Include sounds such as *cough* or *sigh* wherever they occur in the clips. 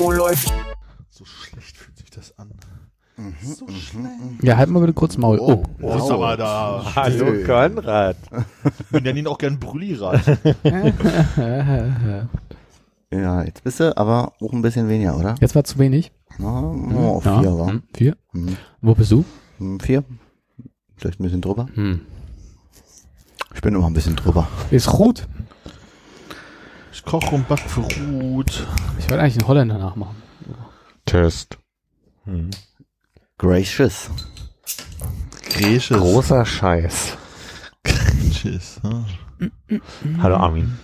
Oh, läuft. So schlecht fühlt sich das an. So schnell. Ja, halt mal bitte kurz Maul. Oh, Oh, ist aber da. Hallo Konrad. Wir nennen ihn auch gern Brüllirat. *laughs* Ja, jetzt bist du aber auch ein bisschen weniger, oder? jetzt war zu wenig. Na, nur auf Ja. vier, wa? Hm, Vier. Hm. Wo bist du? Hm, Vier? Vielleicht ein bisschen drüber? Hm. Ich bin immer ein bisschen drüber. Ist gut. Ich koche und back für Ruth. Ich wollte eigentlich einen Holländer nachmachen. Test. Hm. Gracious. Griechisch. Großer Scheiß. Griechisch. Ja. Hallo Armin.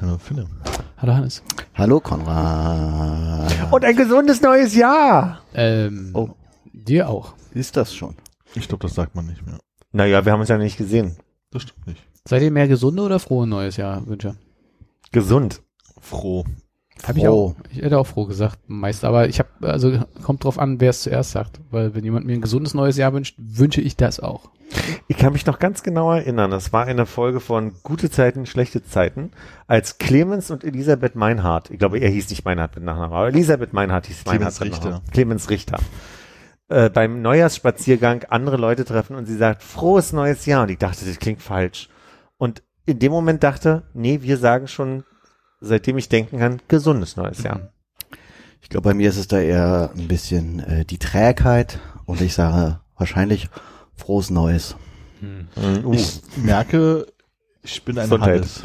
Hallo Philipp. Hallo Hannes. Hallo Konrad. Und ein gesundes neues Jahr. Ähm, Oh. Dir auch. Ist das schon? Ich glaube, das sagt man nicht mehr. Naja, wir haben uns ja nicht gesehen. Das stimmt nicht. Seid ihr mehr gesunde oder frohe neues Jahr Wünsche? Gesund. Froh. Hab ich Froh. auch. Ich hätte auch froh gesagt, meist. Aber ich habe, also kommt drauf an, wer es zuerst sagt. Weil wenn jemand mir ein gesundes neues Jahr wünscht, wünsche ich das auch. Ich kann mich noch ganz genau erinnern. Das war eine Folge von Gute Zeiten, schlechte Zeiten, als Clemens und Elisabeth Meinhardt, ich glaube, er hieß nicht Meinhardt mit Nachnamen, aber Elisabeth Meinhardt hieß Clemens Meinhardt mit Richter. Nachnamen. Clemens Richter. Äh, beim Neujahrsspaziergang andere Leute treffen und sie sagt, frohes neues Jahr. Und ich dachte, das klingt falsch. Und in dem Moment dachte, nee, wir sagen schon, seitdem ich denken kann, gesundes neues Jahr. Ich glaube, bei mir ist es da eher ein bisschen äh, die Trägheit und ich sage wahrscheinlich frohes Neues. Mhm. Ich merke, ich bin ein Gesundheit. Hannes.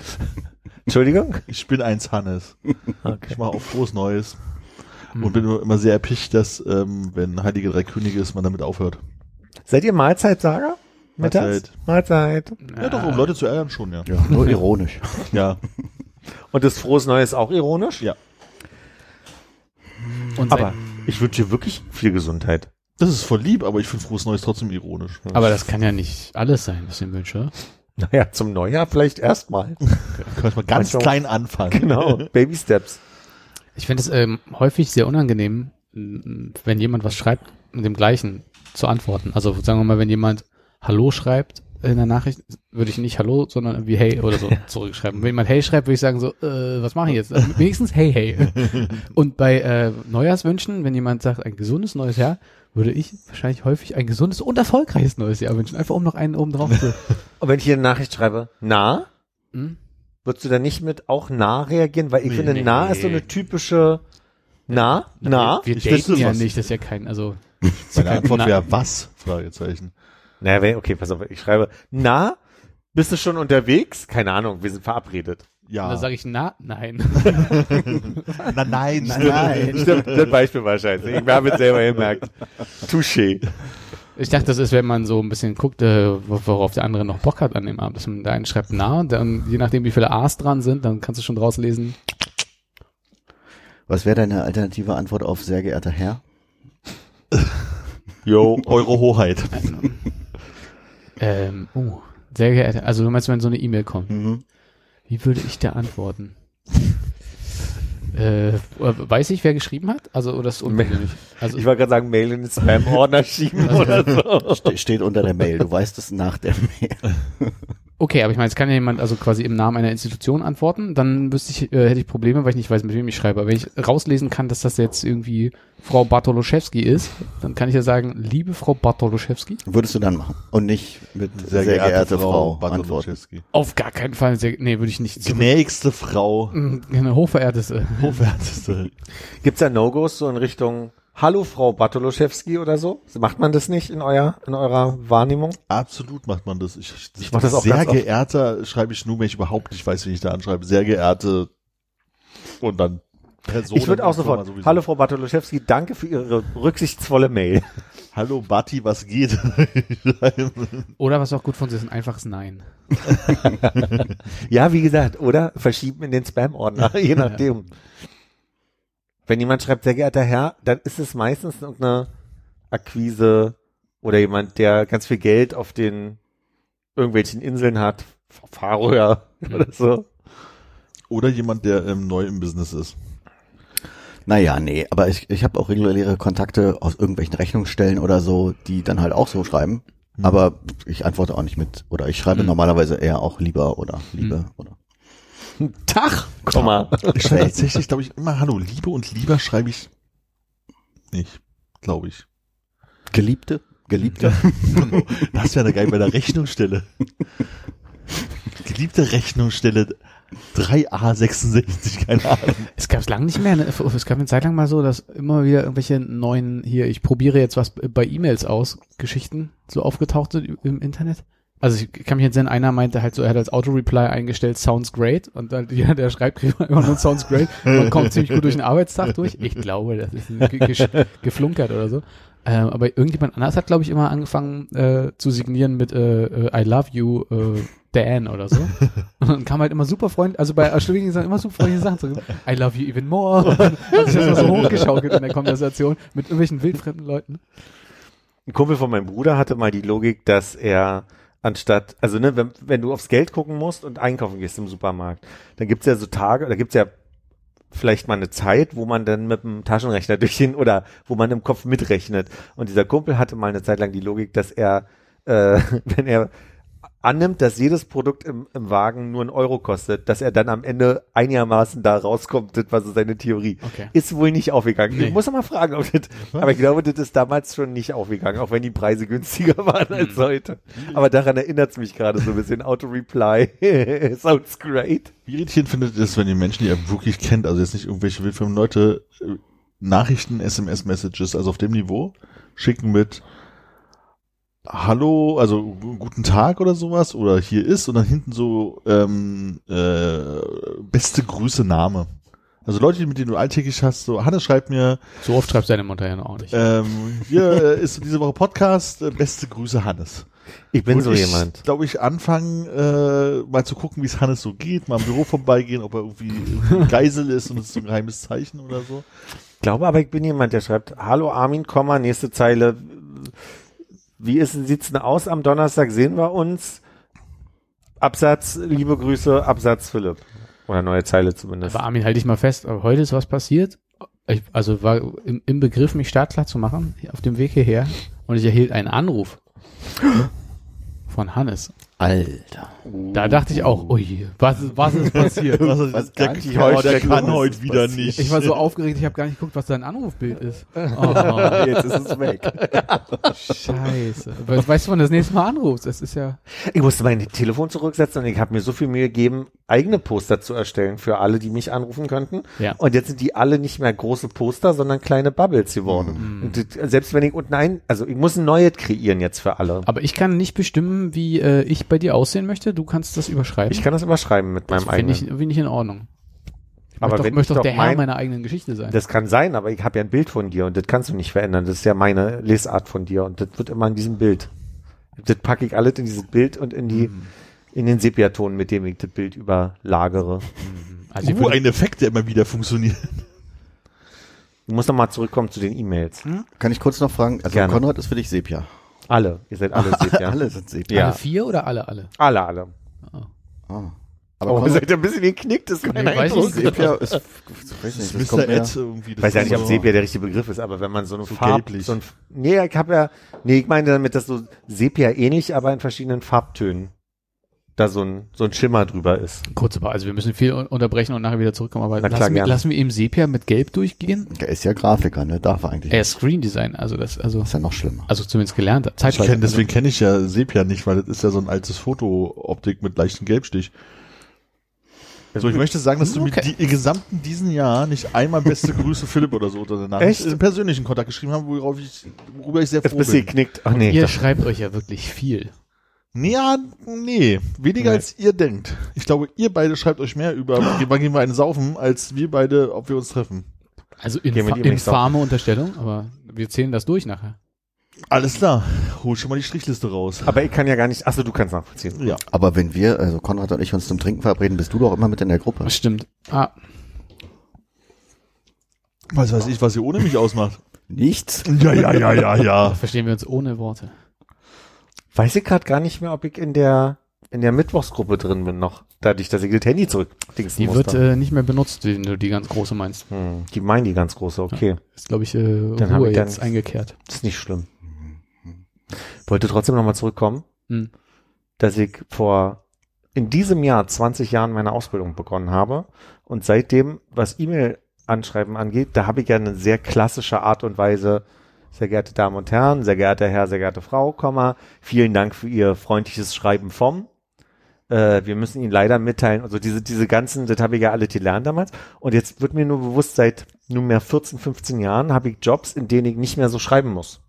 Entschuldigung? Ich bin eins Hannes. Okay. Ich mache auch frohes Neues. Und bin immer- immer sehr erpicht, dass, ähm, wenn Heilige Drei Könige ist, man damit aufhört. Seid ihr Mahlzeitsager? Mittags? Mahlzeit. Ja, doch, um Leute zu ärgern schon, ja. Ja, nur ironisch. *laughs* Ja. Und das frohes Neues auch ironisch? Ja. Und Aber ich wünsche dir wirklich viel Gesundheit. Das ist voll lieb, aber ich finde frohes Neues trotzdem ironisch. aber das kann ja nicht alles sein, was ich mir wünsche. Naja, zum Neujahr vielleicht erstmal. *laughs* Kann ich mal ganz Manchmal- klein anfangen. Genau. *laughs* Baby Steps. Ich finde es ähm, häufig sehr unangenehm, wenn jemand was schreibt, mit dem gleichen zu antworten. Also sagen wir mal, wenn jemand Hallo schreibt in der Nachricht, würde ich nicht Hallo, sondern irgendwie Hey oder so *laughs* zurückschreiben. Wenn jemand Hey schreibt, würde ich sagen so, äh, was mache ich jetzt? Also wenigstens Hey, Hey. *laughs* Und bei äh, Neujahrswünschen, wenn jemand sagt, ein gesundes neues Jahr, würde ich wahrscheinlich häufig ein gesundes und erfolgreiches neues Jahr wünschen. Einfach um noch einen oben drauf zu. *laughs* Und wenn ich hier eine Nachricht schreibe, na, Hm? würdest du da nicht mit auch na reagieren? Weil ich Nee, finde, nee. na ist so eine typische na, na. Wir Ich daten ja was. nicht, das ist ja kein, also Meine Antwort wäre was? Fragezeichen. Naja, wenn- okay, pass auf, ich schreibe, na, bist du schon unterwegs? Keine Ahnung, wir sind verabredet. Ja. da sage ich na, nein. *laughs* na, nein, Nein. Stimmt, das Beispiel war scheiße. Ich habe es selber gemerkt. Touché. Ich dachte, das ist, wenn man so ein bisschen guckt, äh, wo- worauf der andere noch Bock hat an dem Abend. Dass man der eine schreibt na und dann, je nachdem, wie viele A's dran sind, dann kannst du schon draus lesen. Was wäre deine alternative Antwort auf sehr geehrter Herr? Jo, eure Hoheit. Ähm, oh, sehr geehrter, also du meinst, wenn so eine E-Mail kommt, Mhm. wie würde ich da antworten? *laughs* äh, weiß ich, wer geschrieben hat? Also, oder ist ungewöhnlich? Also, Ich wollte gerade sagen, Mail in den Spam-Ordner schieben oder *laughs* so. Ste steht unter der Mail. Du weißt es nach der Mail. *laughs* okay, aber ich meine, es kann ja jemand also quasi im Namen einer Institution antworten, dann wüsste ich, äh, hätte ich Probleme, weil ich nicht weiß, mit wem ich schreibe. Aber wenn ich rauslesen kann, dass das jetzt irgendwie Frau Bartoloszewski ist, dann kann ich ja sagen, liebe Frau Bartoloszewski. Würdest du dann machen. Und nicht mit sehr, geehrte, Frau, antworten. Bartoloszewski. Auf gar keinen Fall. Sehr, nee, würde ich nicht. Gnädigste Frau. Mm, Eine hochverehrteste. Hochwerteste. *laughs* Gibt's da No-Gos so in Richtung Hallo Frau Bartoloszewski oder so? Macht man das nicht in euer in eurer Wahrnehmung? Absolut macht man das. Ich, Ich mach das auch Sehr ganz oft. geehrter schreibe ich nur, wenn ich überhaupt nicht weiß, wie ich da anschreibe. Sehr geehrte und dann Person. ich würde auch sofort. sowieso. Hallo Frau Bartoloszewski, danke für Ihre rücksichtsvolle Mail. *laughs* Hallo Batti, was geht? *laughs* Oder was auch gut von sich ist, ein einfaches Nein. *laughs* Ja, wie gesagt, oder verschieben in den Spam-Ordner, je nachdem. Wenn jemand schreibt, sehr geehrter Herr, dann ist es meistens irgendeine Akquise oder jemand, der ganz viel Geld auf den irgendwelchen Inseln hat, Färöer oder so. Oder jemand, der ähm, neu im Business ist. Naja, nee, aber ich, ich habe auch reguläre Kontakte aus irgendwelchen Rechnungsstellen oder so, die dann halt auch so schreiben. Hm. Aber ich antworte auch nicht mit. Oder ich schreibe Hm. normalerweise eher auch lieber oder Liebe Hm. oder. *laughs* Tag, Komma. Ich schreibe tatsächlich, glaube ich, immer Hallo, Liebe und lieber schreibe ich nicht, glaube ich. Geliebte? Geliebte? *laughs* Das wäre geil bei der Rechnungsstelle. Geliebte Rechnungsstelle 3A66, keine Ahnung. Es gab es lang nicht mehr. Ne? Es gab eine Zeit lang mal so, dass immer wieder irgendwelche neuen hier, ich probiere jetzt was bei E-Mails aus, Geschichten so aufgetaucht sind im Internet. Also ich kann mich jetzt erinnern, einer meinte halt so, er hat als Auto-Reply eingestellt, sounds great. Und dann, *laughs* ja, der schreibt kriegt man immer nur sounds great. Man kommt ziemlich gut durch den Arbeitstag durch. Ich glaube, das ist ge ge geflunkert oder so. Ähm, aber irgendjemand anders hat, glaube ich, immer angefangen äh, zu signieren mit äh, äh, I love you, äh, Dan oder so. Und dann kam halt immer super freundlich, also bei Erschwingungen sind immer super freundliche Sachen zurück. I love you even more. Und dann hat sich das so hochgeschaukelt in der Konversation mit irgendwelchen wildfremden Leuten. Ein Kumpel von meinem Bruder hatte mal die Logik, dass er anstatt, also ne, wenn, wenn du aufs Geld gucken musst und einkaufen gehst im Supermarkt, dann gibt's ja so Tage, da gibt's ja vielleicht mal eine Zeit, wo man dann mit dem Taschenrechner *laughs* durch den oder wo man im Kopf mitrechnet. Und dieser Kumpel hatte mal eine Zeit lang die Logik, dass er, äh, *laughs* wenn er annimmt, dass jedes Produkt im, im Wagen nur einen Euro kostet, dass er dann am Ende einigermaßen da rauskommt. Das war so seine Theorie. Okay. Ist wohl nicht aufgegangen. Nee. Ich muss mal fragen, ob das, aber ich glaube, das ist damals schon nicht aufgegangen, auch wenn die Preise günstiger *laughs* waren als heute. Aber daran erinnert es mich gerade so ein bisschen. Auto-Reply. *laughs* Sounds great. Wie irritierend findet ihr es, wenn ihr Menschen, die ihr wirklich kennt, also jetzt nicht irgendwelche wildfremden Leute, äh, Nachrichten, SMS-Messages, also auf dem Niveau, schicken mit Hallo, also gu- guten Tag oder sowas, oder hier ist, und dann hinten so ähm, äh, beste Grüße Name. Also Leute, mit denen du alltäglich hast, so Hannes schreibt mir, So oft schreibt seine Mutter ja noch auch nicht. ähm, hier äh, ist diese Woche Podcast, äh, beste Grüße Hannes. Ich bin Und so ich, jemand. glaube ich, anfangen, äh, mal zu gucken, wie es Hannes so geht, mal im Büro vorbeigehen, ob er irgendwie, irgendwie Geisel ist und es ist so ein geheimes Zeichen oder so. Ich glaube aber, ich bin jemand, der schreibt, hallo Armin, Komma, nächste Zeile. Wie ist, sieht's denn aus am Donnerstag? Sehen wir uns? Absatz, liebe Grüße, Absatz Philipp. Oder neue Zeile zumindest. Aber Armin, halte ich mal fest, heute ist was passiert. Ich, also war im, im Begriff, mich startklar zu machen, auf dem Weg hierher. Und ich erhielt einen Anruf von Hannes. Alter. Da dachte ich auch, ui, was, ist- was ist passiert? *laughs* Was, Was der, nicht oh, der kann ist heute wieder passiert. nicht. Ich war so aufgeregt, ich habe gar nicht geguckt, was sein Anrufbild ist. Oh, *laughs* Jetzt ist es weg. scheiße. We- Weißt du, wann das nächste Mal anrufst? Das ist ja. Ich musste mein Telefon zurücksetzen und ich habe mir so viel Mühe gegeben, eigene Poster zu erstellen für alle, die mich anrufen könnten. Ja. Und jetzt sind die alle nicht mehr große Poster, sondern kleine Bubbles geworden. Und das, selbst wenn ich unten ein, also ich muss ein neues kreieren jetzt für alle. Aber ich kann nicht bestimmen, wie äh, ich bei dir aussehen möchte. Du kannst das überschreiben. Ich kann das überschreiben mit meinem das finde eigenen. ich, finde ich in Ordnung. Ich Aber möchte wenn doch, möchte ich doch der Herr mein- meiner eigenen Geschichte sein. Das kann sein, aber ich habe ja ein Bild von dir und das kannst du nicht verändern. Das ist ja meine Lesart von dir und das wird immer in diesem Bild. Das packe ich alles in dieses Bild und in die, in den Sepiaton, mit dem ich das Bild überlagere. also ich uh, ein Effekt, der immer wieder funktioniert. Ich muss nochmal zurückkommen zu den E-Mails. Kann ich kurz noch fragen? Also Gerne. Konrad ist für dich Sepia. Alle. Ihr seid alle *laughs* Sepia. Alle sind Sepia. Ja. alle vier oder alle, alle? Alle, alle. Ah. Aber Oh, ihr seid ein bisschen geknickt, das ist mein Nee, weiß ich Eindruck. nicht. Sepia *laughs* ist, ich weiß nicht, das kommt irgendwie. Ich weiß ja nicht, ob Sepia der richtige Begriff ist, aber wenn man so eine So Farb, gelblich. so ein, nee, ich habe ja, nee, ich meine damit, dass so Sepia ähnlich, aber in verschiedenen Farbtönen da so ein, so ein Schimmer drüber ist. Kurz aber, also wir müssen viel un- unterbrechen und nachher wieder zurückkommen, aber Na klar, lassen, wir, gerne. lassen wir ihm Sepia mit Gelb durchgehen? der ist ja Grafiker, ne? Darf er eigentlich. Er ist Screen Design, also das, also, ist ja noch schlimmer. also zumindest gelernt. Ich Zeitweise. kenn, deswegen kenne ich ja Sepia nicht, weil das ist ja so ein altes Foto-Optik mit leichten Gelbstich. So, ich möchte sagen, dass du Okay. mit die, im gesamten diesen Jahr nicht einmal beste *laughs* Grüße Philipp oder so unter der Nachricht Echt? im persönlichen Kontakt geschrieben haben, worauf ich, worüber ich sehr Jetzt froh bist du bin. geknickt. Ach nee. Ihr das- schreibt euch ja wirklich viel. Nee, ja, nee, weniger Nee. als ihr denkt. Ich glaube, ihr beide schreibt euch mehr über, wann gehen wir einen saufen, als wir beide, ob wir uns treffen. Also infa infame Unterstellung, aber wir zählen das durch nachher. Alles klar, hol schon mal die Strichliste raus. aber ich kann ja gar nicht, achso, du kannst nachvollziehen. Ja. Aber wenn wir, also Konrad und ich uns zum Trinken verabreden, bist du doch immer mit in der Gruppe. Das stimmt. Ah, Was weiß ich, was ihr ohne mich ausmacht. Nichts. Ja, ja, ja, ja, ja. *laughs* Verstehen wir uns ohne Worte. Weiß ich gerade gar nicht mehr, ob ich in der in der Mittwochsgruppe drin bin noch. Dadurch, dass ich das Handy zurück Die wird äh, nicht mehr benutzt, wenn du die ganz große meinst. hm, die meinen die ganz große, okay. Ist, glaube ich, äh, Dann Ruhe ich dann- jetzt eingekehrt. Das ist nicht schlimm. Wollte trotzdem nochmal zurückkommen, Hm. dass ich vor in diesem Jahr 20 Jahren meine Ausbildung begonnen habe und seitdem, was E-Mail-Anschreiben angeht, da habe ich ja eine sehr klassische Art und Weise, sehr geehrte Damen und Herren, sehr geehrter Herr, sehr geehrte Frau, Komma, vielen Dank für Ihr freundliches Schreiben vom. Äh, wir müssen Ihnen leider mitteilen, also diese, diese ganzen, das habe ich ja alle gelernt damals. Und jetzt wird mir nur bewusst, seit nunmehr 14, 15 Jahren habe ich Jobs, in denen ich nicht mehr so schreiben muss.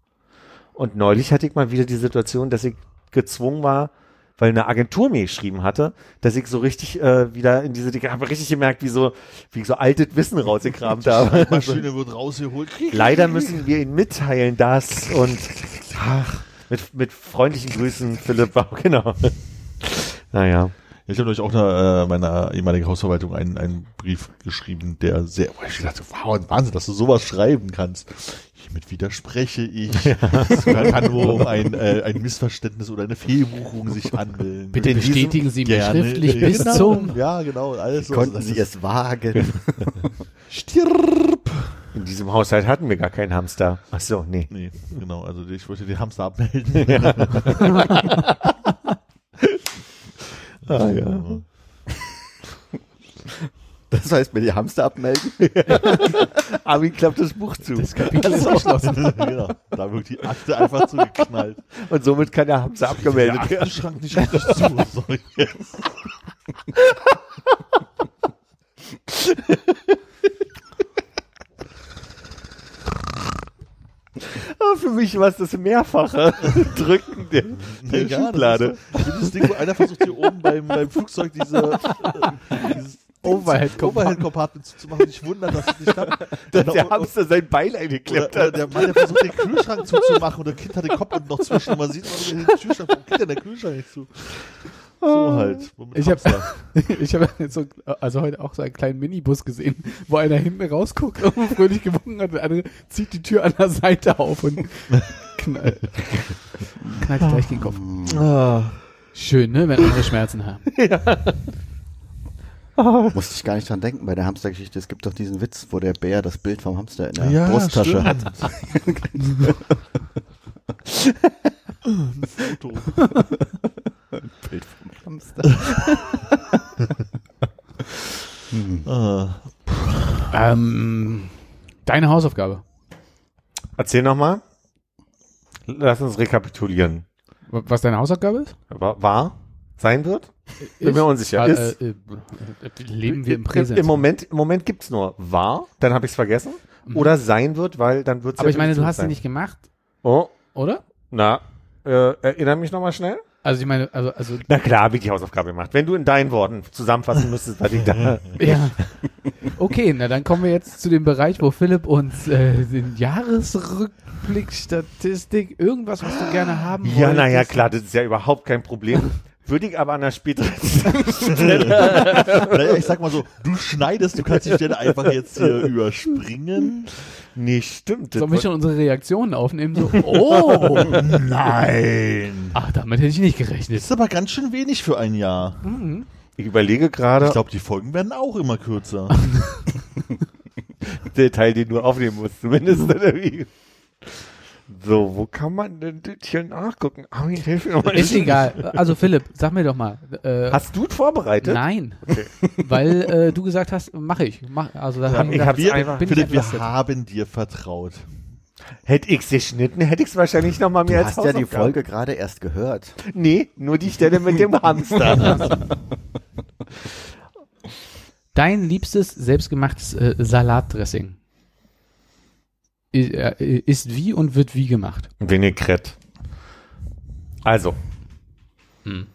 Und neulich hatte ich mal wieder die Situation, dass ich gezwungen war, weil eine Agentur mir geschrieben hatte, dass ich so richtig äh, wieder in diese, ich habe richtig gemerkt, wie so, wie ich so altes Wissen rausgekramt *laughs* habe. Maschine wird rausgeholt. Leider müssen wir Ihnen mitteilen, dass und ach, mit, mit freundlichen Grüßen, Philipp, *laughs* genau. Naja. Ich habe euch auch einer, äh, meiner ehemaligen Hausverwaltung einen, einen Brief geschrieben, der sehr, wo ich dachte, wow, Wahnsinn, dass du sowas schreiben kannst. Hiermit widerspreche ich. *laughs* Es kann nur um ein, äh, ein Missverständnis oder eine Fehlbuchung sich handeln. Bitte bestätigen Sie mir schriftlich bis Genau. zum. Ja, genau, alles so. Konnten Sie es wagen? *laughs* Stirb! In diesem Haushalt hatten wir gar keinen Hamster. Ach so, nee. Nee, genau, also ich wollte den Hamster abmelden. *laughs* Ah, ja. Das heißt, mir die Hamster abmelden? *laughs* Abi klappt das Buch zu. Das Kapitel ist geschlossen. *laughs* genau, da wird die Akte einfach zugeknallt. Und somit kann der Hamster abgemeldet Der werden. Aktenschrank nicht richtig zu. Sorry. Ah, Für mich war es das mehrfache *laughs* Drücken der, der das Schublade. ist so- Dieses Ding, wo einer versucht hier oben beim, beim Flugzeug diese dieses Overhead Overhead Compartment zuzumachen. Ich wundere, dass es nicht klappt. *laughs* Der Hamster sein Bein eingeklemmt hat. der Mann, der versucht, den Kühlschrank zuzumachen und der Kind hat den Kopf noch zwischen. Man sieht immer den Kühlschrank. Warum geht denn der Kühlschrank nicht zu? So halt. Ich hab- Hamster. *laughs* Ich habe so, also heute auch so einen kleinen Minibus gesehen, wo einer hinten rausguckt *laughs* und fröhlich gewunken hat und der andere zieht die Tür an der Seite auf und knallt, knallt gleich gegen den Kopf. Ah. Schön, ne, wenn andere Schmerzen haben. *laughs* Musste ich gar nicht dran denken bei der Hamstergeschichte. Es gibt doch diesen Witz, wo der Bär das Bild vom Hamster in der Ja, Brusttasche stimmt. hat. Foto. *laughs* Bild vom Hamster. *laughs* Ah. Ähm, deine Hausaufgabe. Erzähl nochmal. Lass uns rekapitulieren. Was deine Hausaufgabe ist? War, war? Sein wird? Bin mir unsicher. Ist- äh, äh, leben wir im Präsens. Im Moment, im Moment gibt's nur war, dann habe ich's vergessen. Oder sein wird, weil dann wird's Aber ja ich meine, du hast sie nicht gemacht, Oh, oder? na, äh, erinnere mich nochmal schnell. Also ich meine, also, also Na klar, habe ich die Hausaufgabe gemacht. Wenn du in deinen Worten zusammenfassen müsstest, was ich da. *laughs* Ja. Okay, na dann kommen wir jetzt zu dem Bereich, wo Philipp uns äh, den Jahresrückblick, Statistik, irgendwas, was du gerne haben Ja, wolltest. naja, klar, das ist ja überhaupt kein Problem. Würde ich aber an der späteren *laughs* Naja, ich sag mal so, du schneidest, du kannst die Stelle einfach jetzt hier überspringen. Nee, stimmt. Sollen wir schon unsere Reaktionen aufnehmen? So, oh, *laughs* Nein. ach, damit hätte ich nicht gerechnet. Das ist aber ganz schön wenig für ein Jahr. ich überlege gerade, Ich glaube, die Folgen werden auch immer kürzer. *laughs* der Teil, den du aufnehmen musst, zumindest. Oder wie? So, wo kann man denn das hier nachgucken? Armin, hilf mir mal. Ist egal. Also Philipp, sag mir doch mal. Äh, Hast du es vorbereitet? nein, *laughs* weil äh, du gesagt hast, mache ich. Mach, also da haben ich wir wir, einfach- bin ich Philipp, wir haben dir vertraut. Hätte ich's geschnitten, hätte ich's wahrscheinlich noch mal Du mehr als hast ja die. Folge gerade erst gehört. Nee, nur die Stelle mit dem Hamster. *laughs* Dein liebstes selbstgemachtes äh, Salatdressing ist wie und wird wie gemacht? Vinaigrette. Also. Hm.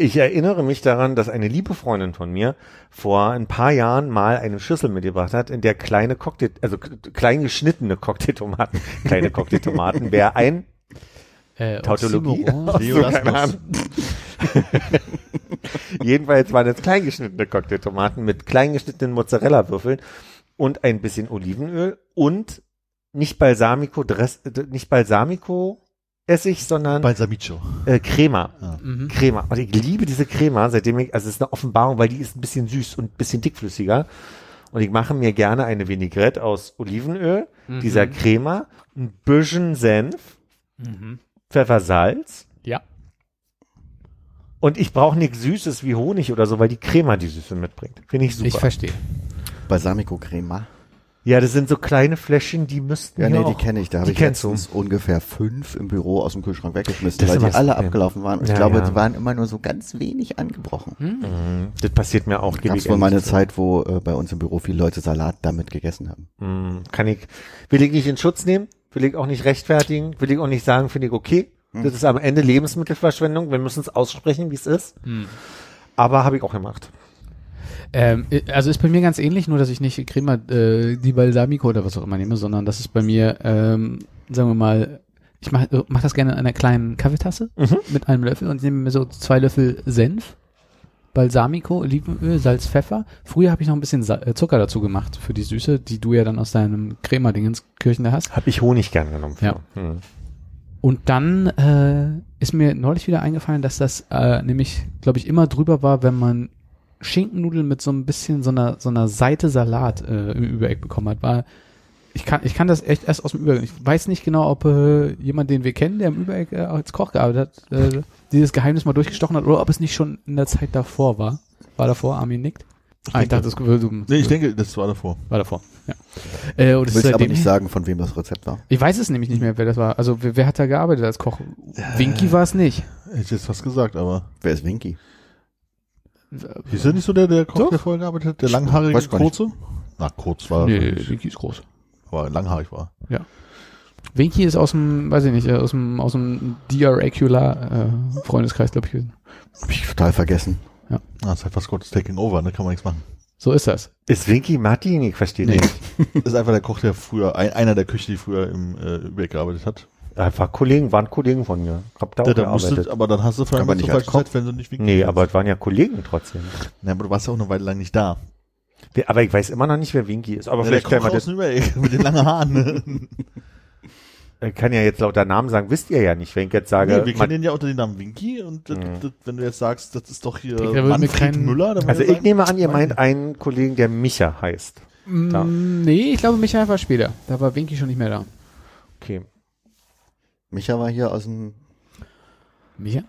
Ich erinnere mich daran, dass eine liebe Freundin von mir vor ein paar Jahren mal eine Schüssel mitgebracht hat, in der kleine Cocktail, also klein geschnittene Cocktailtomaten, *laughs* kleine Cocktailtomaten, wäre ein Äh, Tautologie? Oxymoron? Ach so, Leonasmus. keine Ahnung. *laughs* Jedenfalls waren es klein geschnittene Cocktailtomaten mit klein geschnittenen Mozzarella-Würfeln und ein bisschen Olivenöl und nicht Balsamico, Dress, äh, nicht Balsamico Essig, sondern Balsamico. äh, Crema. Mhm. Crema. Und ich liebe diese Crema, seitdem ich, also es ist eine Offenbarung, weil die ist ein bisschen süß und ein bisschen dickflüssiger. Und ich mache mir gerne eine Vinaigrette aus Olivenöl, Mhm. dieser Crema, ein bisschen Senf, Mhm. Pfeffer, Salz. Ja. Und ich brauche nichts Süßes wie Honig oder so, weil die Crema die Süße mitbringt. Finde ich super. Ich verstehe. Balsamico Crema. ja, das sind so kleine Fläschchen, die müssten Ja, hier nee, die kenne ich. Da habe die ich kennst du. letztens ungefähr fünf im Büro aus dem Kühlschrank weggeschmissen, Das weil die alle Problem. abgelaufen waren. Und ich Ja, glaube, ja. die waren immer nur so ganz wenig angebrochen. Mhm. Das passiert mir auch. Gab ich es wohl mal eine. Zeit, wo äh, bei uns im Büro viele Leute Salat damit gegessen haben. Mhm. Kann ich, will ich nicht in Schutz nehmen, will ich auch nicht rechtfertigen, will ich auch nicht sagen, finde ich okay. Hm. Das ist am Ende Lebensmittelverschwendung. Wir müssen es aussprechen, wie es ist. Aber habe ich auch gemacht. Ähm, äh, also ist bei mir ganz ähnlich, nur dass ich nicht Crema äh, die Balsamico oder was auch immer nehme, sondern das ist bei mir, ähm, sagen wir mal, ich mache mach das gerne in einer kleinen Kaffeetasse Mhm. mit einem Löffel und nehme mir so zwei Löffel Senf, Balsamico, Olivenöl, Salz, Pfeffer. Früher habe ich noch ein bisschen Sa äh, Zucker dazu gemacht für die Süße, die du ja dann aus deinem Crema-Dingens Kirchen da hast. Habe ich Honig gern genommen. Für. Ja. Mhm. Und dann äh, ist mir neulich wieder eingefallen, dass das äh, nämlich, glaube ich, immer drüber war, wenn man Schinkennudeln mit so ein bisschen so einer so einer Seite Salat äh, im Übereck bekommen hat. War ich kann ich kann das echt erst aus dem Übereck. Ich weiß nicht genau, ob äh, jemand, den wir kennen, der im Übereck äh, als Koch gearbeitet hat, äh, dieses Geheimnis mal durchgestochen hat oder ob es nicht schon in der Zeit davor war. War davor, Armin nickt. Ah, ich dachte, das würde Nee, ich denke, das war davor. war davor. Ja. Äh, und willst aber nicht sagen, von wem das Rezept war. ich weiß es nämlich nicht mehr, wer das war. Also wer, wer hat da gearbeitet als Koch? Winky war es nicht. Hätte ich jetzt was gesagt, aber. Wer ist Winky? Ist er nicht so der, der Koch, Doch. der vorher gearbeitet hat? Der langhaarige, Weiß nicht. kurze? Na, kurz war Nee, Winky ist groß. aber langhaarig war. Winky ist aus dem, weiß ich nicht, äh, aus dem, aus dem DR-Regular äh, Freundeskreis, glaube ich. gewesen. Hab ich total vergessen. Ah, das hat was Gottes Taking Over, ne? Kann man nichts machen. So ist das. Ist Winky Martin? Ich verstehe Nee. nicht. Das *laughs* ist einfach der Koch, der früher, ein, einer der Köche, die früher im äh, Übereck gearbeitet hat. Einfach Kollegen, waren Kollegen von mir. Hab da auch Der, der gearbeitet. musste, aber dann hast du vor allem Aber nicht als wenn du nicht nee, aber es waren ja Kollegen trotzdem. Nee, aber du warst ja auch eine Weile lang nicht da. Wer- Aber ich weiß immer noch nicht, wer Winky ist. Aber Ja, der vielleicht können Koch wir aus das, *laughs* mit den langen Haaren. Ne? *laughs* ich kann ja jetzt lauter Namen sagen, wisst ihr ja nicht, wenn ich jetzt sage. nee, wir man- kennen den ja unter dem Namen Winky und das, Mhm. das, wenn du jetzt sagst, das ist doch hier da mir Manfred kein- Müller, dann also ich nehme an, ihr meint einen Kollegen, der Micha heißt. Da. Mm, nee, ich glaube, Michael war später. Da war Winky schon nicht mehr da. Micha war hier aus dem, Micha?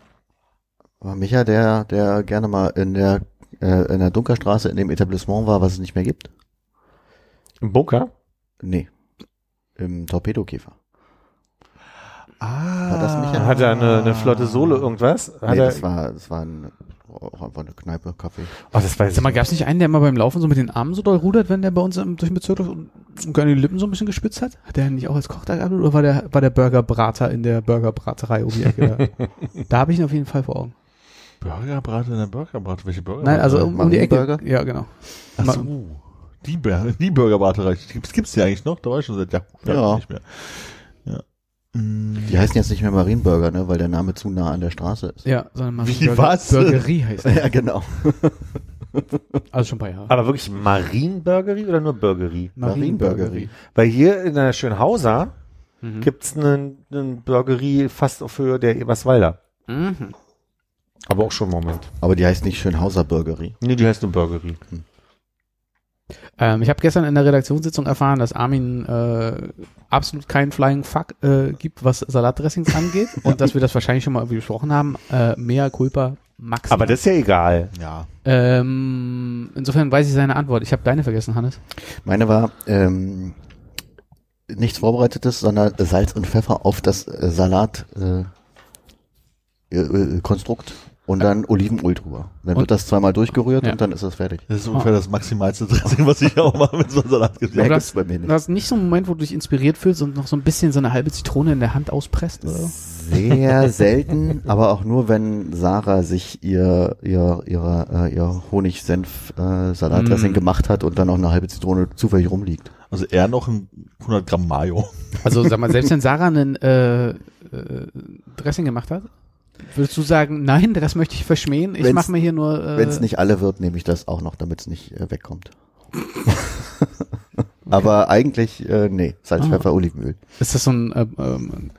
war Micha, der, der gerne mal in der, äh, in der Dunkerstraße in dem Etablissement war, was es nicht mehr gibt? Im Bunker? Nee. Im Torpedokäfer. Ah, War das Michael? Hat er eine, eine flotte Solo irgendwas? Hat nee, das war, das war ein, auch einfach eine Kneipe, Kaffee. oh, das weiß Sag mal, gab es nicht einen, der immer beim Laufen so mit den Armen so doll rudert, wenn der bei uns im, durch den Bezirk läuft und, und gerne die Lippen so ein bisschen gespitzt hat? Hat der nicht auch als Koch da gearbeitet oder war der, war der Burgerbrater in der Burgerbraterei um die Ecke da? *laughs* da habe ich ihn auf jeden Fall vor Augen. Burgerbraten in der Burgerbraten. Welche Burgerbraten? Nein, also um, um die Ecke. Marienburger? Ja, genau. Ach so. Die, Bur die Burgerbraterei. Gibt's, gibt's die eigentlich noch? Da war ich schon seit Jahren Ja. nicht mehr. Die heißen jetzt nicht mehr Marienburger, ne, weil der Name zu nah an der Straße ist. Ja, sondern mal Wie, was? Burgerie heißt er. *laughs* Ja, genau. *laughs* Also schon ein paar Jahre. Aber wirklich Marienburgerie oder nur Burgerie? Marienburgerie. Weil hier in der Schönhauser Mhm. gibt's einen, einen Burgerie fast auf Höhe der Eberswalder. Mhm. Aber auch schon einen Moment. Aber die heißt nicht Schönhauser Burgerie. Nee, die heißt nur Burgerie. Ähm, ich habe gestern in der Redaktionssitzung erfahren, dass Armin äh, absolut keinen Flying Fuck äh, gibt, was Salatdressings *laughs* angeht und dass wir das wahrscheinlich schon mal irgendwie besprochen haben. Äh, mea culpa maximal. Aber das ist ja egal. Ja. ähm, insofern weiß ich seine Antwort. Ich habe deine vergessen, Hannes. Meine war ähm, nichts Vorbereitetes, sondern Salz und Pfeffer auf das äh, Salat äh, äh, Konstrukt und dann Olivenöl drüber. Dann Und- wird das zweimal durchgerührt Ja. und dann ist es fertig. Das ist ungefähr das maximalste Dressing, was ich auch mal mit so einem Salat habe. gibt's bei mir Du nicht. hast nicht so einen Moment, wo du dich inspiriert fühlst und noch so ein bisschen so eine halbe Zitrone in der Hand auspresst oder? Sehr *laughs* selten, aber auch nur, wenn Sarah sich ihr ihr ihre, äh, ihr Honig-Senf-Salatdressing Mm. gemacht hat und dann noch eine halbe Zitrone zufällig rumliegt. Also eher noch ein 100 Gramm Mayo. Also sag mal, selbst wenn Sarah einen äh, äh, Dressing gemacht hat, würdest du sagen, nein, das möchte ich verschmähen. Ich mache mir hier nur. Äh, Wenn es nicht alle wird, nehme ich das auch noch, damit es nicht äh, wegkommt. *laughs* Aber eigentlich, äh, nee, Salz, Ah. Pfeffer, Olivenöl. Ist das so ein äh, ähm,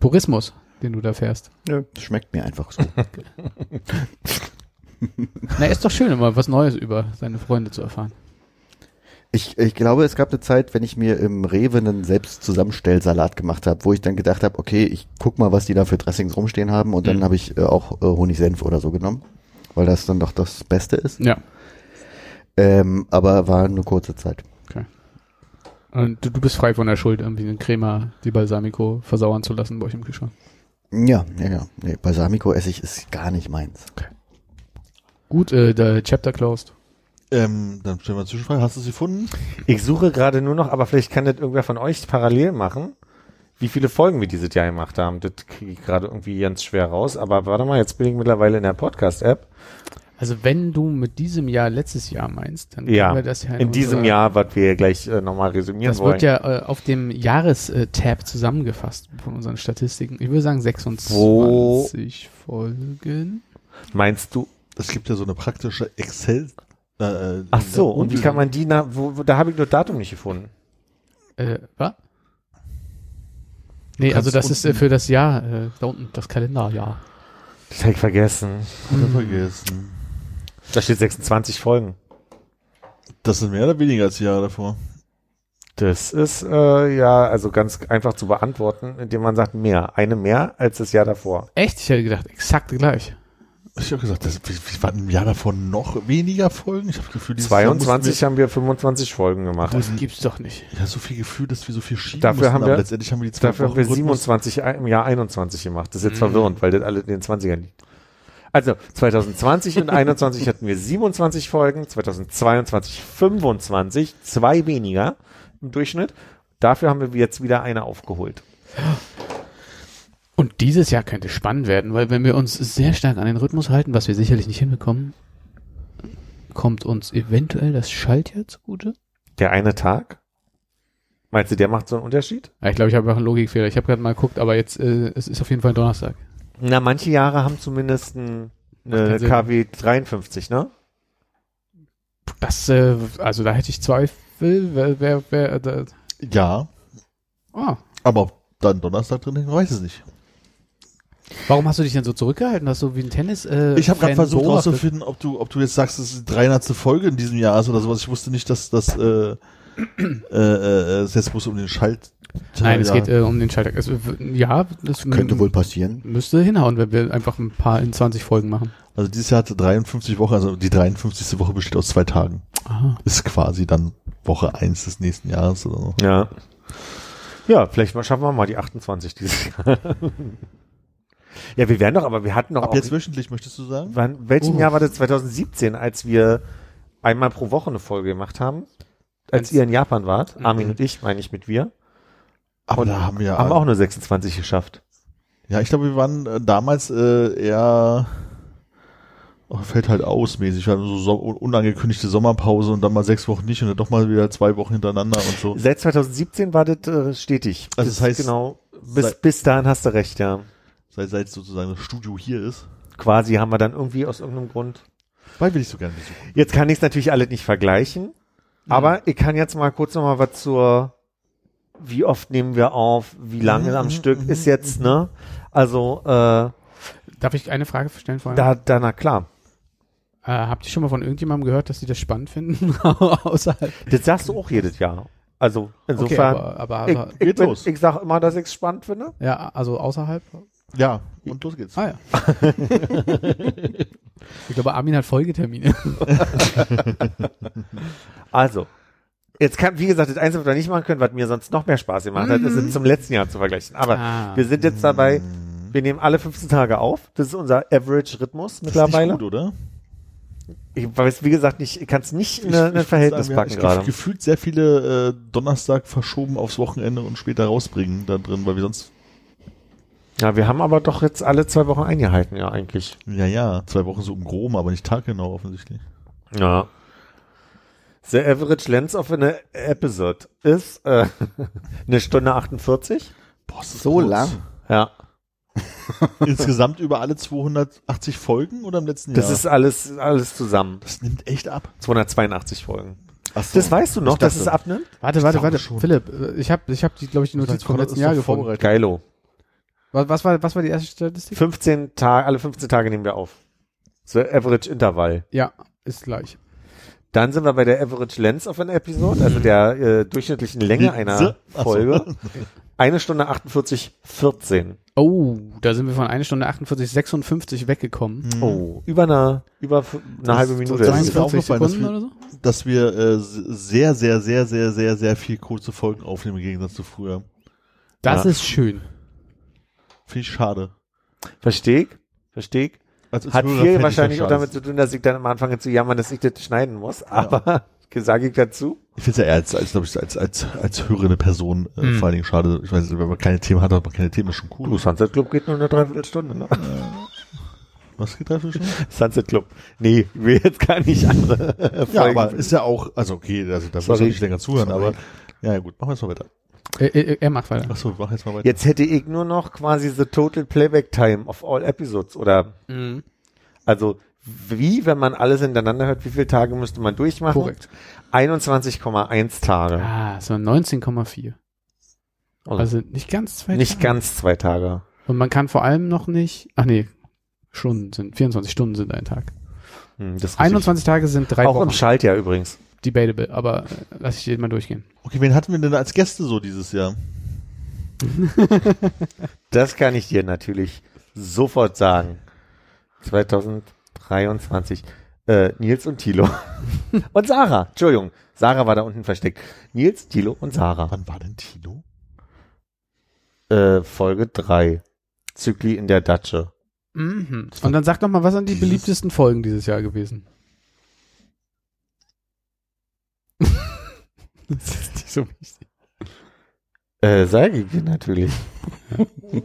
Purismus, den du da fährst? Nö, das schmeckt mir einfach so. *laughs* Na, ist doch schön, immer was Neues über seine Freunde zu erfahren. Ich, ich glaube, es gab eine Zeit, wenn ich mir im Rewe einen selbst Zusammenstellsalat gemacht habe, wo ich dann gedacht habe, okay, ich guck mal, was die da für Dressings rumstehen haben und dann Mhm. habe ich äh, auch äh, Honigsenf oder so genommen, weil das dann doch das Beste ist. Ja. Ähm, aber war eine kurze Zeit. Und du, du bist frei von der Schuld, irgendwie den Crema die Balsamico versauern zu lassen bei euch im Kühlschrank. Ja, ja, ja. Nee, Balsamico-Essig ist gar nicht meins. Gut, äh, der Chapter closed. Ähm, dann stellen wir eine Zwischenfrage. Hast du sie gefunden? Ich suche gerade nur noch, aber vielleicht kann das irgendwer von euch parallel machen, wie viele Folgen wir dieses Jahr gemacht haben. Das kriege ich gerade irgendwie ganz schwer raus. Aber warte mal, jetzt bin ich mittlerweile in der Podcast-App. Also wenn du mit diesem Jahr letztes Jahr meinst, dann Ja, können wir das ja In diesem unserer- Jahr, was wir gleich äh, nochmal resümieren Das wollen. wird ja äh, auf dem Jahrestab zusammengefasst von unseren Statistiken. Ich würde sagen 26 Wo- Folgen. Meinst du? Es gibt ja so eine praktische Excel. Äh, äh, Ach so, und wie kann man die, na, wo, wo, da habe ich nur Datum nicht gefunden. Äh, was? Nee, also das ist äh, für das Jahr, äh, da unten, das Kalenderjahr. Das habe ich vergessen. Hat er vergessen. Da steht 26 Folgen. Das sind mehr oder weniger als die Jahre davor. Das ist äh, ja also ganz einfach zu beantworten, indem man sagt mehr. Eine mehr als das Jahr davor. Echt? Ich hätte gedacht, exakt gleich. Ich habe gesagt, das, wie, wie waren im Jahr davor noch weniger Folgen? Ich habe das Gefühl, dieses Jahr 22 mussten haben wir 25 Folgen gemacht. Das gibt's doch nicht. wir, ja so viel Gefühl, dass wir so viel schieben Dafür mussten, haben aber wir- letztendlich haben wir die zwei Dafür haben wir Wochen Rhythmus. 27 im Jahr 21 gemacht. Das ist jetzt Mhm. verwirrend, weil das alle in den 20ern liegt. Also 2020 und 21 hatten wir 27 Folgen, 2022 25, zwei weniger im Durchschnitt. Dafür haben wir jetzt wieder eine aufgeholt. Und dieses Jahr könnte spannend werden, weil wenn wir uns sehr stark an den Rhythmus halten, was wir sicherlich nicht hinbekommen, kommt uns eventuell das Schaltjahr zugute. Der eine Tag? Meinst du, der macht so einen Unterschied? Ja, ich glaube, ich habe auch einen Logikfehler. Ich habe gerade mal geguckt, aber jetzt äh, es ist auf jeden Fall Donnerstag. Na, manche Jahre haben zumindest ein, eine. KW 53, ne? Das, äh, also da hätte ich Zweifel. Wer, wer, wer, äh, da, Ja, ah. aber ob dann Donnerstag drin hängt, weiß es nicht. Warum hast du dich denn so zurückgehalten? Hast du wie ein Tennis? Äh, Ich habe gerade versucht beobachtet? rauszufinden, ob du, ob du jetzt sagst, es ist die 300. Folge in diesem Jahr ist oder sowas. Ich wusste nicht, dass das äh, *clears throat* äh, äh, es jetzt bloß um den Schalt. Nein, es ja. geht äh, um den Schalter. Es, ja, das Könnte wohl passieren. müsste hinhauen, wenn wir einfach ein paar in 20 Folgen machen. Also dieses Jahr hatte 53 Wochen, also die 53. Woche besteht aus zwei Tagen. Aha. Ist quasi dann Woche 1 des nächsten Jahres oder so. Ja. Ja, vielleicht mal schaffen wir mal die 28 dieses Jahr. *laughs* ja, wir werden doch, aber wir hatten doch Ab jetzt wöchentlich, möchtest du sagen? wann, welchem Uh. Jahr war das? 2017, als wir einmal pro Woche eine Folge gemacht haben? Als Als- ihr in Japan wart, Mhm. Armin und ich, meine ich mit wir, Aber Und da haben wir haben auch nur 26 geschafft. Ja, ich glaube, wir waren äh, damals äh, eher oh, fällt halt aus mäßig. Wir hatten so, so unangekündigte Sommerpause und dann mal sechs Wochen nicht und dann doch mal wieder zwei Wochen hintereinander und so. Seit 2017 war das äh, stetig. Also das heißt, genau, bis, bis dahin hast du recht, ja. Seit, seit sozusagen das Studio hier ist. Quasi haben wir dann irgendwie aus irgendeinem Grund. Weil will ich so gerne besuchen. Jetzt kann ich es natürlich alle nicht vergleichen, aber ich kann jetzt mal kurz noch mal was zur, wie oft nehmen wir auf, wie lange Mhm, am mhm, Stück mhm, ist jetzt, ne? Also, äh, Darf ich eine Frage stellen vorher? da, da, na klar. Äh, habt ihr schon mal von irgendjemandem gehört, dass die das spannend finden? *laughs* Außerhalb. Das sagst du auch jedes Jahr. Also, Okay, insofern, aber, aber ich, ich, geht bin, los. ich sag immer, dass ich es spannend finde. ja, also außerhalb. Ja, und los geht's. Ah ja. *laughs* ich glaube, Armin hat Folgetermine. *laughs* Also, jetzt kann, wie gesagt, das Einzige, was wir nicht machen können, was mir sonst noch mehr Spaß gemacht hat, ist es zum letzten Jahr zu vergleichen. Aber Ah. wir sind jetzt dabei, wir nehmen alle 15 Tage auf. Das ist unser Average-Rhythmus mittlerweile. Ist nicht gut, oder? Ich weiß, wie gesagt, nicht, ich kann es nicht in Ich- ein ich Verhältnis sagen, packen wir haben gerade. gefühlt sehr viele äh, Donnerstag verschoben aufs Wochenende und später rausbringen da drin, weil wir sonst, Ja, wir haben aber doch jetzt alle zwei Wochen eingehalten, ja, eigentlich. ja, ja, zwei Wochen so im Groben, aber nicht taggenau offensichtlich. Ja. The average length of an episode ist äh, *laughs* eine Stunde 48. Boah, ist das So kurz. lang. Ja. *laughs* Insgesamt über alle 280 Folgen oder im letzten Das Jahr? ist alles, alles zusammen. das nimmt echt ab. 282 Folgen. Ach so. Das weißt du noch, dass es abnimmt? Warte, warte, warte. schon. Philipp, äh, ich habe, ich hab die, glaube ich, die Notiz vom letzten Jahr gefunden. Geilo. Was, was war, was war die erste Statistik? 15 Tage, alle 15 Tage nehmen wir auf. So Average Intervall. Ja, ist gleich. Dann sind wir bei der Average Length of an Episode, also der äh, durchschnittlichen Länge einer. Folge. *laughs* Eine Stunde 48, 14. Oh, da sind wir von 1 Stunde 48, 56 weggekommen. Oh, über eine, über eine halbe Minute. das ist mir 42 aufgefallen, dass wir- oder so? Dass wir äh, sehr, sehr, sehr, sehr, sehr, sehr viel kurze Folgen aufnehmen im Gegensatz zu früher. Das Ja. ist schön. Finde ich schade. Versteh ich? Versteh ich? Als- als Hat viel ich wahrscheinlich auch damit zu tun, dass ich dann am Anfang zu jammern, dass ich das schneiden muss. Aber *laughs* sage ich dazu? Ich finde es ja eher als, als, ich, als, als, als hörende Person äh, Hm. vor allen Dingen schade. Ich weiß, wenn man keine Themen hat, hat man keine Themen, ist schon cool. Du, Sunset Club geht nur eine Dreiviertelstunde, ne? Was geht da für schon? Sunset Club. Nee, ich will jetzt gar nicht andere Ja, aber ist ja auch, also okay, also da muss man nicht länger zuhören, Sorry. aber ja, ja gut, machen wir jetzt mal weiter. Äh, äh, er macht weiter. Achso, mach jetzt mal weiter. Jetzt hätte ich nur noch quasi the total playback time of all episodes oder Mhm. also wie, wenn man alles hintereinander hört, wie viele Tage müsste man durchmachen? Korrekt. 21,1 Tage. Ah, waren 19,4. Also Also nicht ganz zwei nicht Tage. ganz zwei Tage. Und man kann vor allem noch nicht, ach nee, Stunden sind, 24 Stunden sind ein Tag. Hm, das ist richtig. 21 Tage sind drei Auch Wochen. im Schaltjahr übrigens. Debatable, aber äh, lass ich den mal durchgehen. Okay, wen hatten wir denn als Gäste so dieses Jahr? *laughs* Das kann ich dir natürlich sofort sagen. 2023. Äh, Nils und Thilo. *laughs* und Sarah. Entschuldigung. Sarah war da unten versteckt. Nils, Thilo und Sarah. Wann war denn Tino? Äh, Folge 3. Zykli in der Datsche. Mhm. Und dann sag doch mal, was sind die beliebtesten Folgen dieses Jahr gewesen? *laughs* das ist nicht so wichtig. Äh, sage ich dir natürlich. *laughs*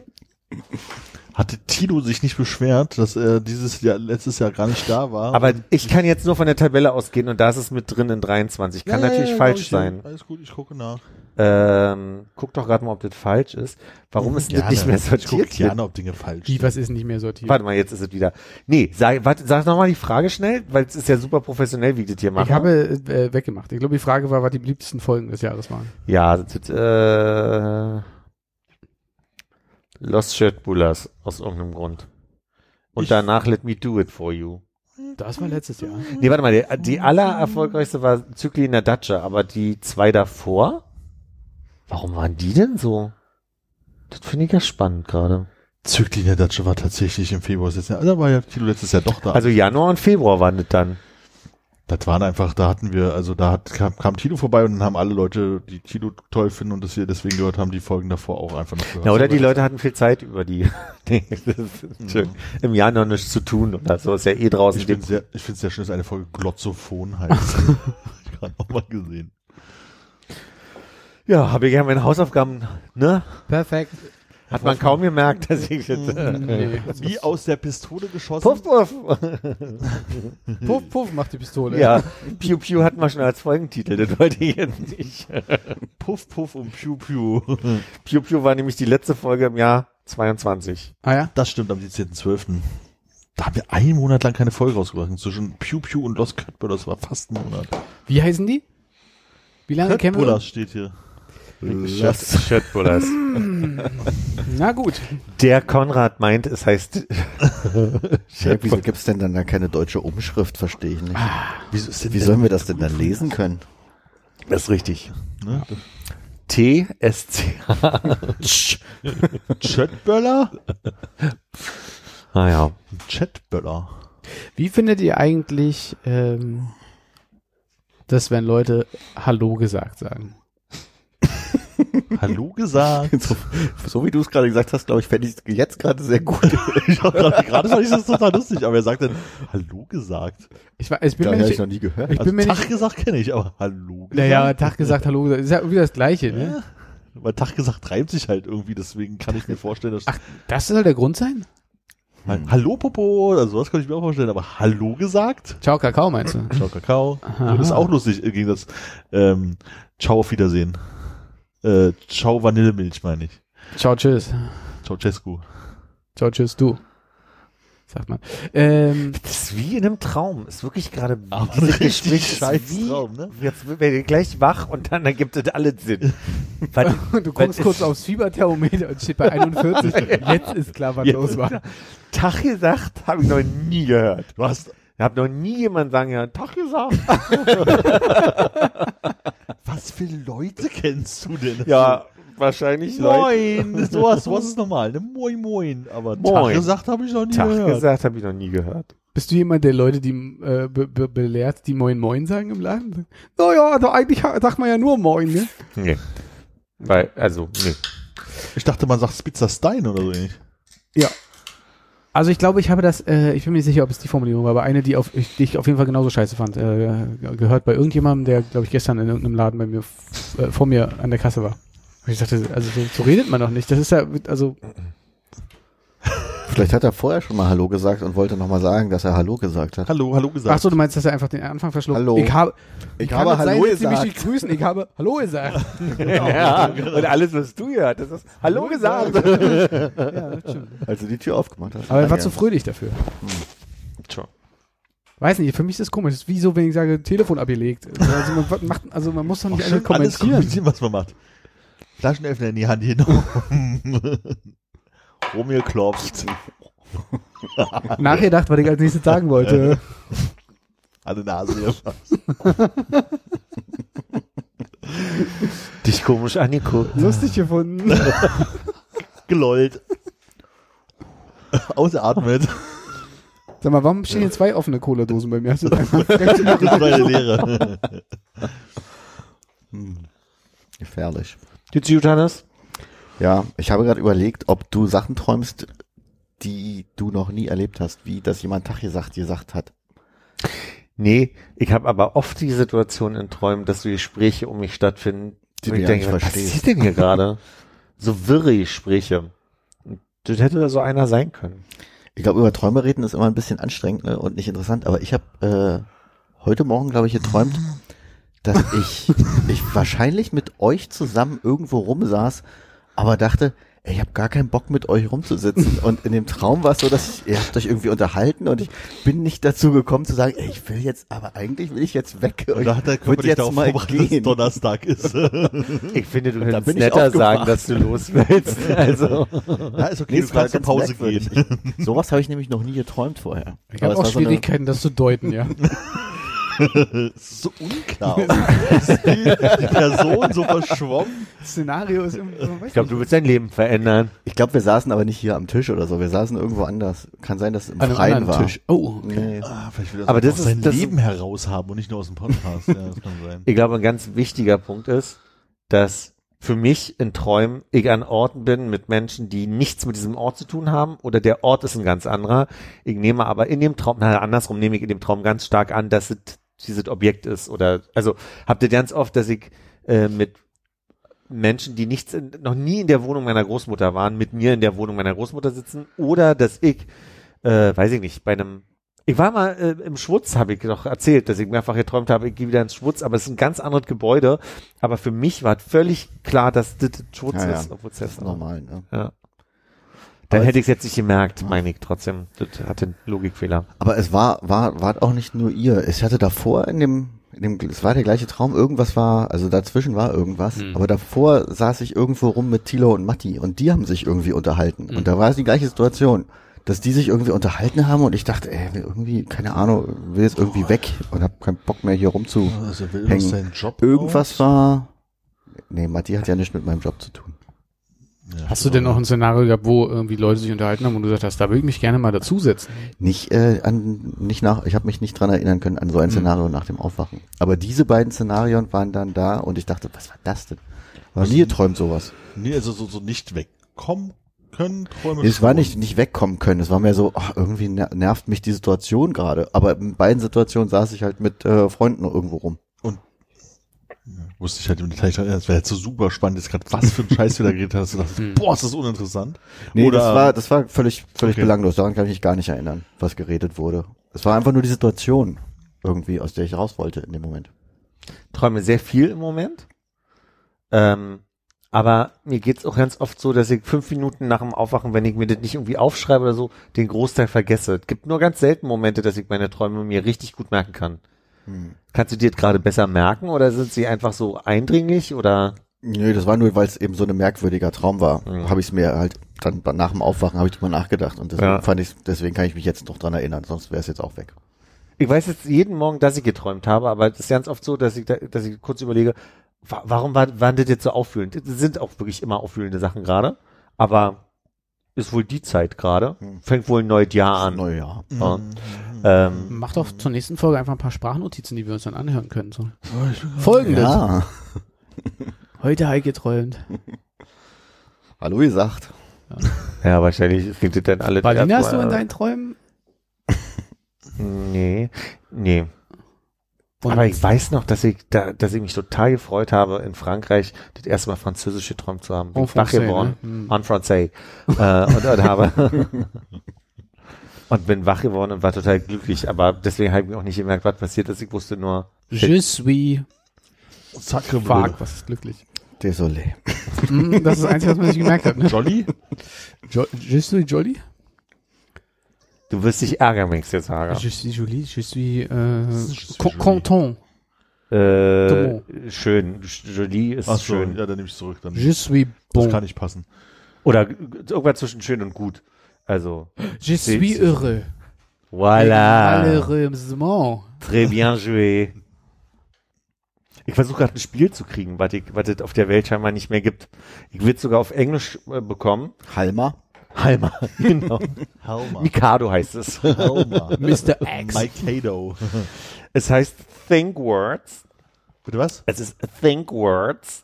Hatte Tino sich nicht beschwert, dass er dieses Jahr, letztes Jahr gar nicht da war? Aber ich kann jetzt nur von der Tabelle ausgehen und da ist es mit drin in 23. Kann Ja, natürlich ja, falsch sein. Alles gut, ich gucke nach. Ähm, guck doch gerade mal, ob das falsch ist. Warum ist das *laughs* nicht mehr sortiert hier? gerne, ob Dinge falsch Wie, sind. was ist nicht mehr sortiert? Warte mal, jetzt ist es wieder. Nee, sag, warte, sag nochmal die Frage schnell, weil es ist ja super professionell, wie ich das hier mache. ich habe äh, weggemacht. Ich glaube, die Frage war, was die beliebtesten Folgen des Jahres waren. Ja, das, ist, äh, Lost Shirt Bullers aus irgendeinem Grund. Und Ich- danach Let Me Do It For You. Das war letztes Jahr. Nee, warte mal, die, die aller erfolgreichste war Zykli in der Datsche, aber die zwei davor, warum waren die denn so? Das finde ich ja spannend gerade. Zykli in der Datsche war tatsächlich im Februar letztes Jahr. Da war ja Tino letztes Jahr doch da. Also Januar und Februar waren das dann. das waren einfach, da hatten wir, also da hat, kam, kam Tino vorbei und dann haben alle Leute, die Tino toll finden und das wir deswegen gehört haben, die Folgen davor auch einfach noch gehört. Ja, oder die Leute hatten viel Zeit über die, *laughs* ist schön. im Jahr noch nichts zu tun oder so, ist ja eh draußen. Ich finde sehr, ich finde sehr schön, dass eine Folge Glotzophon heißt. *laughs* ich gerade auch mal gesehen. Ja, habe ich ja meine Hausaufgaben, ne? Perfekt. Hat man kaum gemerkt, dass ich jetzt, Nee. Wie aus der Pistole geschossen. Puff, puff. Puff, puff macht die Pistole. Ja, Pew Pew hatten wir schon als Folgentitel, das wollte ich jetzt nicht. Puff, Puff und Piu Piu. Pew Pew war nämlich die letzte Folge im Jahr 22. Ah ja? Das stimmt, am 17.12. Da haben wir einen Monat lang keine Folge rausgebracht. Zwischen Pew Pew und Lost Cutbull, das war fast ein Monat. Wie heißen die? Wie lange kennen wir Cutbullers steht hier. Shirt- Shirtbullers. Na gut. Der Konrad meint, es heißt *laughs* Hä, wieso gibt's denn dann da keine deutsche Umschrift? Verstehe ich nicht. Wieso ist denn Wie sollen wir das denn dann lesen können? Das ist richtig. Ne? TSC. Chatböller? Ah ja. Chatböller. Wie findet ihr eigentlich, ähm, dass wenn Leute Hallo gesagt sagen? Hallo gesagt. *laughs* So, so wie du es gerade gesagt hast, glaube ich, fände ich es jetzt gerade sehr gut. *laughs* ich grad, gerade fand ich das total lustig, aber er sagt dann Hallo gesagt. Ich, war, ich bin Da mir habe ich nicht, noch nie gehört. ich Also bin mir Tag nicht, gesagt kenne ich, aber Hallo gesagt. naja, Tag gesagt, Hallo gesagt, ist ja wieder das Gleiche, ne? Weil Tag gesagt reimt sich halt irgendwie, deswegen kann ich mir vorstellen, dass Ach, das soll der Grund sein? Halt, Hallo Popo, also sowas kann ich mir auch vorstellen, aber Hallo gesagt? Ciao Kakao meinst du? Ciao Kakao. Aha. Ist auch lustig, im Gegensatz. Ähm, Ciao auf Wiedersehen. Äh, Ciao Vanillemilch meine ich. Ciao, tschüss. Ciao Cescu. Ciao, tschüss, du. sagt man. Ähm, Das ist wie in einem Traum. Ist wirklich gerade richtig scheiß wie- Traum, ne? Jetzt werden wir gleich wach und dann ergibt es alles Sinn. *laughs* Weil, du guckst kurz aufs Fieberthermometer und steht bei 41. *laughs* Jetzt ist klar, was Jetzt los war. Tag gesagt, habe ich noch nie gehört. Du hast, Ich habe noch nie jemand sagen, ja, Tag gesagt. *laughs* was für Leute kennst du denn? Ja, wahrscheinlich Leute. Moin, *laughs* sowas, sowas ist normal, ne? Moin, moin. Aber Moin. Tag gesagt habe ich noch nie Tag gehört. gesagt habe ich noch nie gehört. Bist du jemand, der Leute, die äh, be be belehrt, die Moin Moin sagen im Laden? Naja, da eigentlich ha- sagt man ja nur Moin, ne? Nee. Weil, also, nee. Ich dachte, man sagt Spitzer Stein oder so ähnlich. Ja. Also ich glaube, ich habe das, äh, ich bin mir nicht sicher, ob es die Formulierung war, aber eine, die, auf, ich, die ich auf jeden Fall genauso scheiße fand, äh, gehört bei irgendjemandem, der, glaube ich, gestern in irgendeinem Laden bei mir äh, vor mir an der Kasse war. Und ich dachte, also so, so redet man doch nicht. Das ist ja, also *laughs* Vielleicht hat er vorher schon mal Hallo gesagt und wollte nochmal sagen, dass er Hallo gesagt hat. Hallo, hallo gesagt. Ach so, du meinst, dass er einfach den Anfang verschluckt? Hallo. Ich habe, Ich habe Hallo sein, Sie mich gesagt. nicht grüßen. Ich habe Hallo gesagt. *laughs* Ja, und alles, was du gehört hast, ist Hallo gesagt. ja, das *laughs* stimmt. Als du die Tür aufgemacht hast. Aber er war zu fröhlich dafür. Schon. Weiß nicht, für mich ist das komisch. Das ist wie so, wenn ich sage, Telefon abgelegt. Also man, macht, also man muss doch nicht alles alles kommentieren. kommentieren, was man macht. Flaschenöffner in die Hand genommen. *laughs* Rumgeklopft. *laughs* Nachgedacht, was ich als nächstes sagen wollte. *laughs* Alle Nase gefasst. *laughs* Dich komisch angeguckt. Lustig gefunden. Gelollt. Ausatmet. Sag mal, warum stehen hier zwei offene Cola-Dosen bei mir? Hast du das war eine Lehre. Hm. Gefährlich. Geht's gut, Hannes? Ja, ich habe gerade überlegt, ob du Sachen träumst, die du noch nie erlebt hast, wie dass jemand Tag gesagt gesagt hat. Nee, ich habe aber oft die Situation in Träumen, dass so Gespräche um mich stattfinden, Die ich denke, was passiert denn hier gerade? So wirre Gespräche. Das hätte da so einer sein können. Ich glaube, über Träume reden ist immer ein bisschen anstrengend ne, und nicht interessant, aber ich habe äh, heute Morgen, glaube ich, geträumt, dass ich, *laughs* ich wahrscheinlich mit euch zusammen irgendwo rumsaß, aber dachte, ey, ich habe gar keinen Bock mit euch rumzusitzen. Und in dem Traum war es so, dass ich, ihr habt euch irgendwie unterhalten und ich bin nicht dazu gekommen zu sagen, ey, ich will jetzt, aber eigentlich will ich jetzt weg. Und da hat der Körper dass es gehen. Donnerstag ist. *laughs* Ich finde, du könntest netter sagen, dass du los willst. *laughs* Also, Ja, ist okay, Nee, du kannst zur ganz Pause merkwürdig. gehen. Ich, sowas habe ich nämlich noch nie geträumt vorher. Ich habe es auch war so eine- Schwierigkeiten, das zu deuten, ja. *laughs* So unklar. Ist die, Person so verschwommen. Szenario ist im, ich glaube, du willst dein Leben verändern. Ich glaube, wir saßen aber nicht hier am Tisch oder so. Wir saßen irgendwo anders. Kann sein, dass es im an einem Freien anderen war. Tisch. Oh, Nee. Ah, vielleicht will er Aber das das ist- sein das- Leben heraus haben und nicht nur aus dem Podcast. Ja, das kann sein. Ich glaube, ein ganz wichtiger Punkt ist, dass für mich in Träumen ich an Orten bin mit Menschen, die nichts mit diesem Ort zu tun haben oder der Ort ist ein ganz anderer. Ich nehme aber in dem Traum, na, andersrum nehme ich in dem Traum ganz stark an, dass es dieses Objekt ist oder, also habt ihr ganz oft, dass ich äh, mit Menschen, die nichts, in, noch nie in der Wohnung meiner Großmutter waren, mit mir in der Wohnung meiner Großmutter sitzen oder dass ich, äh, weiß ich nicht, bei einem ich war mal äh, im Schwutz, habe ich doch erzählt, dass ich mehrfach geträumt habe, ich gehe wieder ins Schwutz, aber es ist ein ganz anderes Gebäude. Aber für mich war völlig klar, dass das Schwutz Ja, ja. ist, obwohl es jetzt normal. Ne? Ja. Dann Aber hätte ich es jetzt nicht gemerkt, meine ich trotzdem. Das hatte einen Logikfehler. Aber es war, war, war auch nicht nur ihr. Ich hatte davor in dem, in dem, es war der gleiche Traum. Irgendwas war, also dazwischen war irgendwas. Hm. Aber davor saß ich irgendwo rum mit Tilo und Matti und die haben sich irgendwie unterhalten. Hm. Und da war es die gleiche Situation. Dass die sich irgendwie unterhalten haben und ich dachte, ey, irgendwie, keine Ahnung, will jetzt irgendwie weg und hab keinen Bock mehr hier rumzu. Also will Hängen. aus Job Irgendwas raus? war, nee, Matti hat ja nichts mit meinem Job zu tun. Ja, Hast du denn auch ein Szenario gehabt, wo irgendwie Leute sich unterhalten haben und du gesagt hast, da würde ich mich gerne mal dazusetzen? Nicht äh, an, nicht nach, ich habe mich nicht dran erinnern können an so ein Hm. Szenario nach dem Aufwachen. Aber diese beiden Szenarien waren dann da und ich dachte, was war das denn? War Was nie geträumt sowas. Nee, also so, so nicht wegkommen können, Träume Es war nicht nicht wegkommen können. Es war mehr so, ach, irgendwie ner- nervt mich die Situation gerade. Aber in beiden Situationen saß ich halt mit äh, Freunden irgendwo rum. Wusste ich halt im Detail, das wäre jetzt so super spannend, jetzt gerade was für ein Scheiß da geredet hast. *laughs* Du dachtest, Hm. boah, ist das uninteressant. Nee, Oder- das war das war völlig völlig Okay. belanglos. Daran kann ich mich gar nicht erinnern, was geredet wurde. Es war einfach nur die Situation irgendwie, aus der ich raus wollte in dem Moment. Träume sehr viel im Moment. Ähm, Aber mir geht's auch ganz oft so, dass ich fünf Minuten nach dem Aufwachen, wenn ich mir das nicht irgendwie aufschreibe oder so, den Großteil vergesse. Es gibt nur ganz selten Momente, dass ich meine Träume mir richtig gut merken kann. Kannst du dir gerade besser merken oder sind sie einfach so eindringlich oder? Nö, das war nur, weil es eben so ein merkwürdiger Traum war. Mhm. Habe ich es mir halt dann nach dem Aufwachen habe ich drüber nachgedacht und deswegen Ja. fand ich, deswegen kann ich mich jetzt noch dran erinnern, sonst wäre es jetzt auch weg. Ich weiß jetzt jeden Morgen, dass ich geträumt habe, aber es ist ganz oft so, dass ich, da, dass ich kurz überlege, wa warum war, waren das jetzt so auffühlend? Das sind auch wirklich immer auffühlende Sachen gerade, aber ist wohl die Zeit gerade. Hm. Fängt wohl ein neues Jahr an. Neujahr. Ja. Ähm, Mach doch zur nächsten Folge einfach ein paar Sprachnotizen, die wir uns dann anhören können. So. Folgendes. Ja. *laughs* Heute habe ich geträumt. Hallo gesagt. ja, wahrscheinlich klingt das dann alle. Berlin hast du in deinen Träumen? Nee, nee. Und Aber ich weiß noch, dass ich, da, dass ich mich total gefreut habe, in Frankreich das erste Mal Französisch geträumt zu haben. Bin ich wach français, geworden. ne? Hm. En français. äh, und, und habe *laughs* und bin wach geworden und war total glücklich. Aber deswegen habe ich auch nicht gemerkt, was passiert ist. Ich wusste nur, Je suis Sacre fuck, was ist glücklich? Désolé. Hm, das ist das Einzige, was man sich gemerkt hat. Ne? Jolly? Jo je suis jolly? Du wirst dich ärgern, wenn ich dir sage. Je suis jolie, je suis äh, content. Äh, schön. Jolie ist Ach so, schön. ja, dann nehme ich zurück. Dann. Je suis Das bon. kann nicht passen. Oder irgendwas zwischen schön und gut. Also, Je suis heureux. voilà. Malheureusement. Très bien joué. Ich versuche gerade ein Spiel zu kriegen, was ich- was es auf der Welt scheinbar nicht mehr gibt. Ich will es sogar auf Englisch äh, bekommen. Halma. Halma, *laughs* genau. Halma. Mikado heißt es. Halma. *laughs* Mr. X. Mikado. Es heißt Think Words. Bitte was? Es ist Think Words.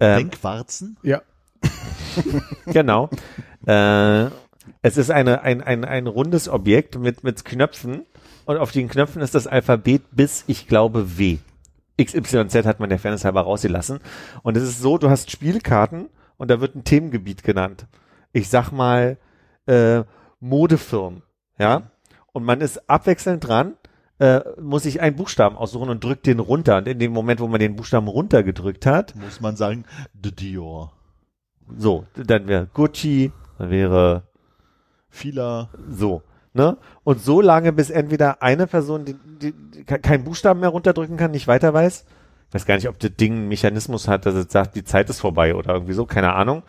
Ähm, Denkwarzen? Ja. *laughs* Genau. äh, es ist eine, ein, ein, ein rundes Objekt mit, mit Knöpfen und auf den Knöpfen ist das Alphabet bis, ich glaube, W. XYZ hat man der Fairness halber rausgelassen. Und es ist so, du hast Spielkarten und da wird ein Themengebiet genannt. Ich sag mal, äh, Modefirmen, ja. Und man ist abwechselnd dran, äh, muss sich einen Buchstaben aussuchen und drückt den runter. Und in dem Moment, wo man den Buchstaben runtergedrückt hat, Muss man sagen, de Dior. so, dann wäre Gucci, dann wäre Fila. So, ne? Und so lange, bis entweder eine Person die, die, die ke- keinen Buchstaben mehr runterdrücken kann, nicht weiter weiß. Ich weiß gar nicht, ob das Ding einen Mechanismus hat, dass es sagt, die Zeit ist vorbei oder irgendwie so, keine Ahnung.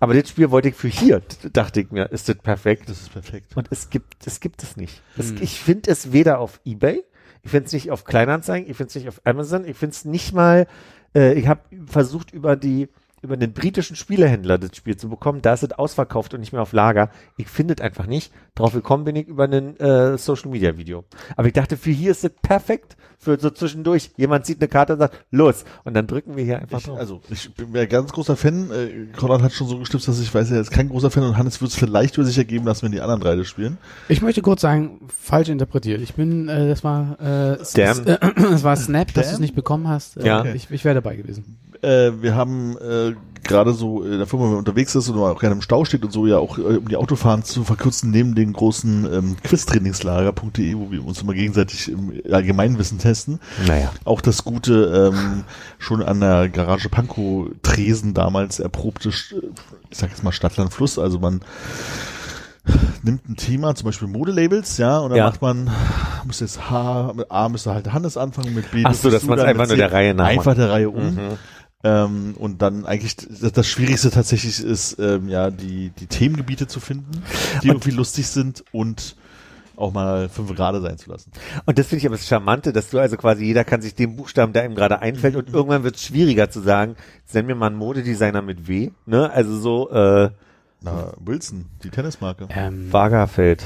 Aber das Spiel wollte ich für hier, dachte ich mir, ist das perfekt. Das ist perfekt. Und es gibt, es gibt es nicht. Es, Hm. ich finde es weder auf Ebay, ich finde es nicht auf Kleinanzeigen, ich finde es nicht auf Amazon, ich finde es nicht mal, äh, ich habe versucht über die, über den britischen Spielehändler das Spiel zu bekommen, da ist es ausverkauft und nicht mehr auf Lager. Ich finde es einfach nicht. Drauf gekommen bin ich über ein äh, Social Media Video. Aber ich dachte, für hier ist es perfekt, für so zwischendurch. Jemand sieht eine Karte und sagt, los. Und dann drücken wir hier einfach Ich, drauf. also, ich bin mir ein ganz großer Fan. Äh, Konrad hat schon so gestipst, dass ich weiß, er ist kein großer Fan und Hannes wird es vielleicht über sich ergeben lassen, wenn die anderen drei das spielen. Ich möchte kurz sagen, falsch interpretiert. Ich bin, äh, das war, äh, Damn. s- äh, *clears throat* das war Snap, dass du es Damn? nicht bekommen hast. Äh, Ja. Ich, ich wäre dabei gewesen. Äh, wir haben äh, gerade so in der Firma, wenn man unterwegs ist und auch gerne im Stau steht und so, ja auch, äh, um die Autofahren zu verkürzen, neben den großen ähm, Quiztrainingslager.de, wo wir uns immer gegenseitig im Allgemeinwissen testen, naja. auch das gute, ähm, *laughs* schon an der Garage Pankow Tresen damals erprobte, ich sag jetzt mal Stadtland Fluss, also man nimmt ein Thema, zum Beispiel Modelabels, ja, und dann Ja. macht man, muss jetzt H, mit A müsste halt Hannes anfangen, mit B Ach so, dass dann, einfach nur der Reihe nach Einfach der Reihe um. Mhm. Ähm, und dann eigentlich das, das Schwierigste tatsächlich ist, ähm, ja, die, die Themengebiete zu finden, die irgendwie lustig sind und auch mal fünf gerade sein zu lassen. Und das finde ich aber das Charmante, dass du also quasi, jeder kann sich den Buchstaben, der ihm gerade einfällt und irgendwann wird es schwieriger zu sagen, nenn mir mal einen Modedesigner mit W, ne? Also so, äh, Na, Wilson, die Tennismarke. Ähm, Wagerfeld.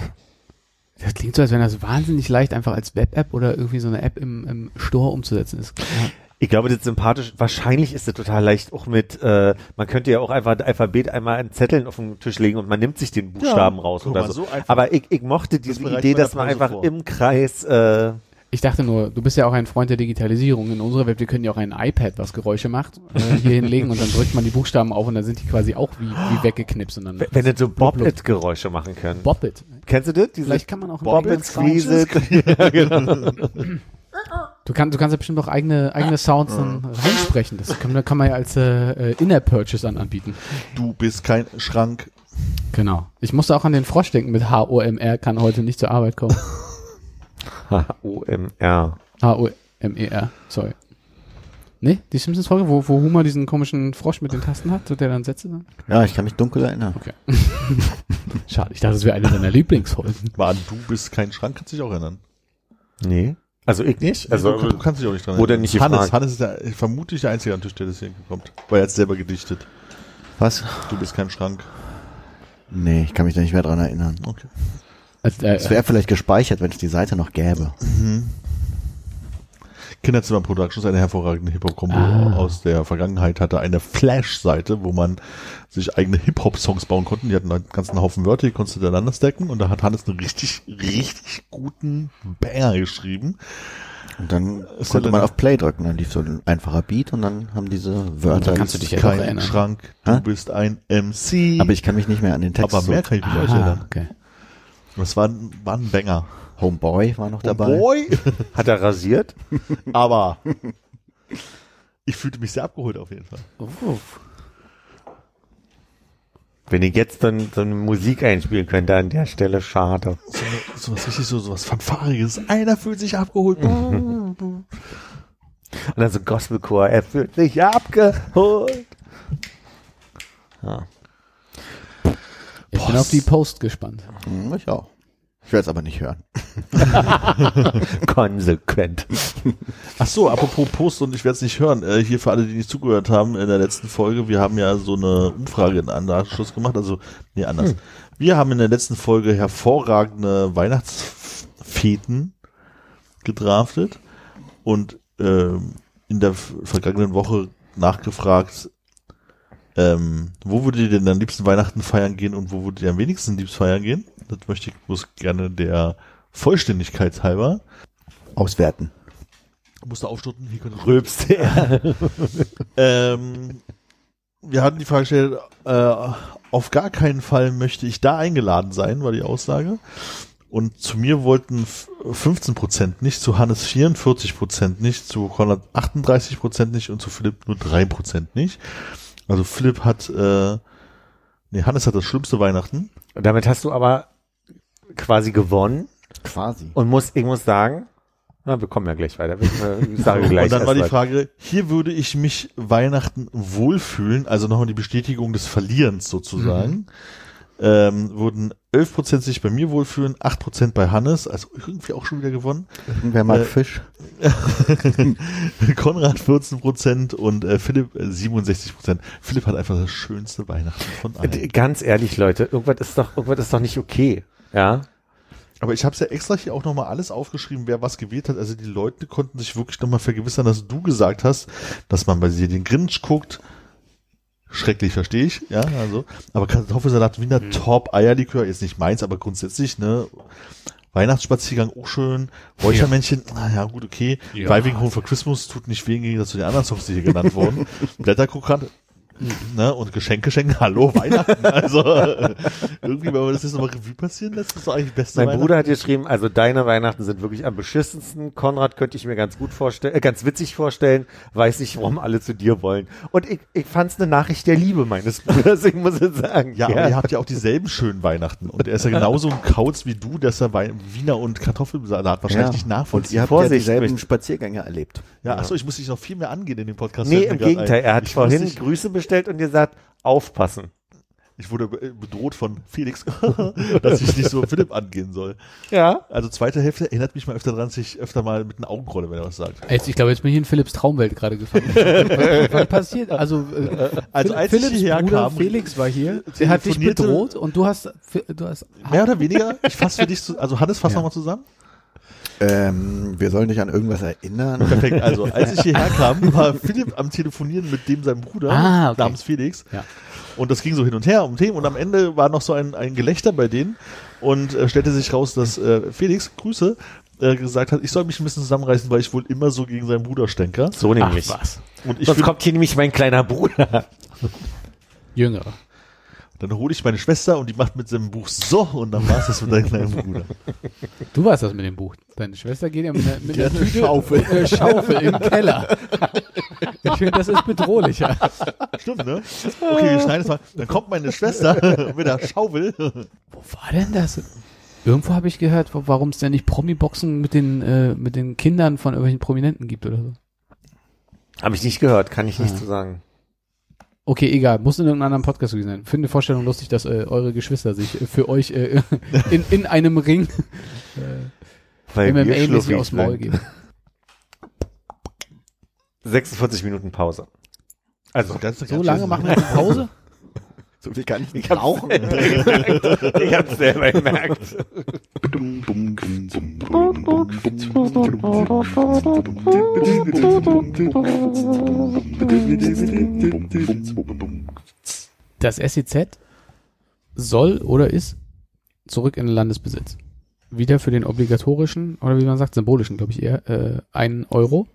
das klingt so, als wenn das wahnsinnig leicht einfach als Web-App oder irgendwie so eine App im, im Store umzusetzen ist. Ja. Ich glaube, das ist sympathisch. Wahrscheinlich ist das total leicht, auch mit, äh, man könnte ja auch einfach das Alphabet einmal in Zetteln auf den Tisch legen und man nimmt sich den Buchstaben Ja, raus oder mal, so. so. Aber ich, ich mochte diese Idee, dass man einfach vor. im Kreis, äh, Ich dachte nur, du bist ja auch ein Freund der Digitalisierung. In unserer Welt, wir können ja auch ein iPad, was Geräusche macht, äh, hier hinlegen und dann drückt man die Buchstaben auf und dann sind die quasi auch wie, wie weggeknipst und dann wenn das so. Bobbit-Geräusche machen können. Bobbit. Kennst du das? Diese Vielleicht kann man auch Bobbit, Squeeze it. *laughs* ja, genau. *laughs* Du, kann, du kannst ja bestimmt auch eigene, eigene Sounds dann reinsprechen. Das kann, kann man ja als äh, äh, In-App-Purchase an anbieten. Du bist kein Schrank. Genau. Ich musste auch an den Frosch denken mit H-O-M-R, kann heute nicht zur Arbeit kommen. H-O-M-R. H-O-M-E-R, sorry. Nee, die Simpsons-Folge, wo, wo Homer diesen komischen Frosch mit den Tasten hat, der dann Sätze dann? Ja, ich kann mich dunkel erinnern. Okay. *laughs* Schade, ich dachte, das wäre eine deiner Lieblingsfolgen. War du bist kein Schrank, kannst dich auch erinnern. Nee. Also ich nicht. Also du, du kannst dich auch nicht dran wurde erinnern. nicht Hannes, gefragt. Hannes ist der, vermutlich der Einzige an Tisch, der das hier kommt. Weil er hat selber gedichtet. Was? Du bist kein Schrank. Nee, ich kann mich da nicht mehr dran erinnern. Okay. Also, äh, Es wäre vielleicht gespeichert, wenn es die Seite noch gäbe. Kinderzimmer Productions, eine hervorragende Hip-Hop-Kombo Ah. aus der Vergangenheit, hatte eine Flash-Seite, wo man sich eigene Hip-Hop-Songs bauen konnte. Die hatten einen ganzen Haufen Wörter, die konntest du hintereinander stacken und da hat Hannes einen richtig, richtig guten Banger geschrieben. Und dann Ist konnte man auf Play drücken, dann lief so ein einfacher Beat und dann haben diese Wörter. kannst du dich ja kein erinnern. Schrank, du Hä? bist ein MC. aber ich kann mich nicht mehr an den Text Aber mehr so. kann ich mich nicht ah, erinnern. okay. Das war, ein- war ein Banger. Homeboy war noch dabei. Boy, *laughs* Hat er rasiert? aber *laughs* ich fühlte mich sehr abgeholt auf jeden Fall. Wenn ihr jetzt dann so eine Musik einspielen könnt, an der Stelle schade. So, so was richtig so, so was Fanfariges. Einer fühlt sich abgeholt. *laughs* Und dann so ein Gospelchor, er fühlt sich abgeholt. Ja. Ich bin auf die Post gespannt. Hm, Ich auch. Ich werde es aber nicht hören. *laughs* Konsequent. Ach so, apropos Post und ich werde es nicht hören. Äh, hier für alle, die nicht zugehört haben in der letzten Folge, wir haben ja so eine Umfrage in Anschluss gemacht. Also, nee, anders. Wir haben in der letzten Folge hervorragende Weihnachtsfeten gedraftet und ähm, in der vergangenen Woche nachgefragt, ähm, wo würdet ihr denn am liebsten Weihnachten feiern gehen und wo würdet ihr am wenigsten liebst feiern gehen? Das möchte ich bloß gerne der Vollständigkeit halber. Auswerten. Musste aufstunden, hier können Rülpst er. *laughs* ähm, wir hatten die Frage gestellt, äh, auf gar keinen Fall möchte ich da eingeladen sein, war die Aussage. Und zu mir wollten f- 15 Prozent nicht, zu Hannes 44 Prozent nicht, zu Konrad 38 Prozent nicht und zu Philipp nur 3 Prozent nicht. Also Philipp hat, äh, nee, Hannes hat das schlimmste Weihnachten. Und damit hast du aber quasi gewonnen Quasi. und muss, ich muss sagen, na, wir kommen ja gleich weiter. Ich, äh, sage gleich. und dann war die. Frage, hier würde ich mich Weihnachten wohlfühlen, also nochmal die Bestätigung des Verlierens sozusagen. Ähm, wurden 11% sich bei mir wohlfühlen, 8% bei Hannes, also irgendwie auch schon wieder gewonnen. Wer mag Äh, Fisch? *laughs* Konrad 14% und äh, Philipp äh, 67%. Philipp hat einfach das schönste Weihnachten von Äh, allen. Ganz ehrlich, Leute, irgendwas ist doch, irgendwas ist doch nicht okay. Ja. Aber ich habe ja extra hier auch nochmal alles aufgeschrieben, wer was gewählt hat. Also die Leute konnten sich wirklich nochmal vergewissern, dass du gesagt hast, dass man bei dir den Grinch guckt. Schrecklich, verstehe ich, ja, also. Aber Kartoffelsalat, Wiener Top, Eierlikör, ist nicht meins, aber grundsätzlich, ne, Weihnachtsspaziergang auch schön, Räuchermännchen, naja, gut, okay. Ja. Driving Home for Christmas tut nicht weh gegen zu den anderen Songs, die hier genannt wurden. *laughs* Blätterkrokant, ne, und Geschenke schenken, *laughs* hallo, Weihnachten, also, äh, irgendwie, wenn man das jetzt nochmal Revue passieren lässt, ist doch eigentlich beste Mein. Bruder hat geschrieben, also deine Weihnachten sind wirklich am beschissensten. Konrad könnte ich mir ganz gut vorstellen, äh, ganz witzig vorstellen. Weiß nicht, warum alle zu dir wollen. Und ich, ich fand es eine Nachricht der Liebe meines Bruders, *laughs* ich muss es sagen. Ja, aber ihr habt ja auch dieselben schönen Weihnachten. Und er ist ja genauso ein Kauz wie du, dass er Wiener und Kartoffelsalat wahrscheinlich nicht Und nachvollzieht. ihr habt Vorsicht ja dieselben mit- Spaziergänge erlebt. ja, achso, ich muss dich noch viel mehr angehen in dem Podcast. Nee, im Gegenteil. ein. Er hat ich vorhin Grüße bestellt und gesagt, aufpassen. Ich, ich wurde be- bedroht von Felix, *laughs* dass ich nicht so Philipp angehen soll. Ja. Also zweite Hälfte erinnert mich mal öfter dran, dass ich öfter mal mit einer Augenrolle, wenn er was sagt. Jetzt, ich glaube, jetzt bin ich in Philipps Traumwelt gerade gefangen. *laughs* Was passiert? Also, äh, Also als ich Philipps hierher Bruder kam, Felix war hier. Der hat dich bedroht und du hast, du hast, Mehr oder weniger, ich fasse für dich zu, also Hannes, fass Ja. nochmal zusammen. Ähm, wir sollen dich an irgendwas erinnern. *laughs* Perfekt, also als ich hierher *laughs* kam, war Philipp am Telefonieren mit dem seinem Bruder, Ah, okay. namens Felix. Ja. Und das ging so hin und her um Themen und am Ende war noch so ein, ein Gelächter bei denen und äh, stellte sich raus, dass äh, Felix, Grüße, äh, gesagt hat, ich soll mich ein bisschen zusammenreißen, weil ich wohl immer so gegen seinen Bruder stänker. So nämlich. was? Und ich Sonst kommt hier nämlich mein kleiner Bruder. *laughs* Jüngere. Dann hole ich meine Schwester und die macht mit seinem Buch so und dann war's das mit deinem kleinen Bruder. Du warst das mit dem Buch. Deine Schwester geht ja mit, einer- mit Die einer hat eine Tüte Schaufel. und einer Schaufel im Keller. *laughs* Ich finde, das ist bedrohlicher. Stimmt, ne? Okay, wir schneiden es mal. Dann kommt meine Schwester *laughs* mit der Schaufel. Wo war denn das? Irgendwo habe ich gehört, wo- warum es denn nicht Promi-Boxen mit den, äh, mit den Kindern von irgendwelchen Prominenten gibt oder so. Habe ich nicht gehört, kann ich nicht Ah. zu sagen. Okay, egal, muss in irgendeinem anderen Podcast gewesen sein. Finde die Vorstellung lustig, dass äh, eure Geschwister sich äh, für euch äh, *laughs* in, in einem Ring *laughs* wir MMA-mäßig aufs Maul geben. 46 *laughs* Minuten Pause. Also, Das ist So lange machen wir jetzt Pause? So viel kann ich nicht gemerkt. *laughs* Ich hab's selber gemerkt. Das SEZ soll oder ist zurück in den Landesbesitz. Wieder für den obligatorischen, oder wie man sagt, symbolischen, glaube ich eher, äh, einen Euro.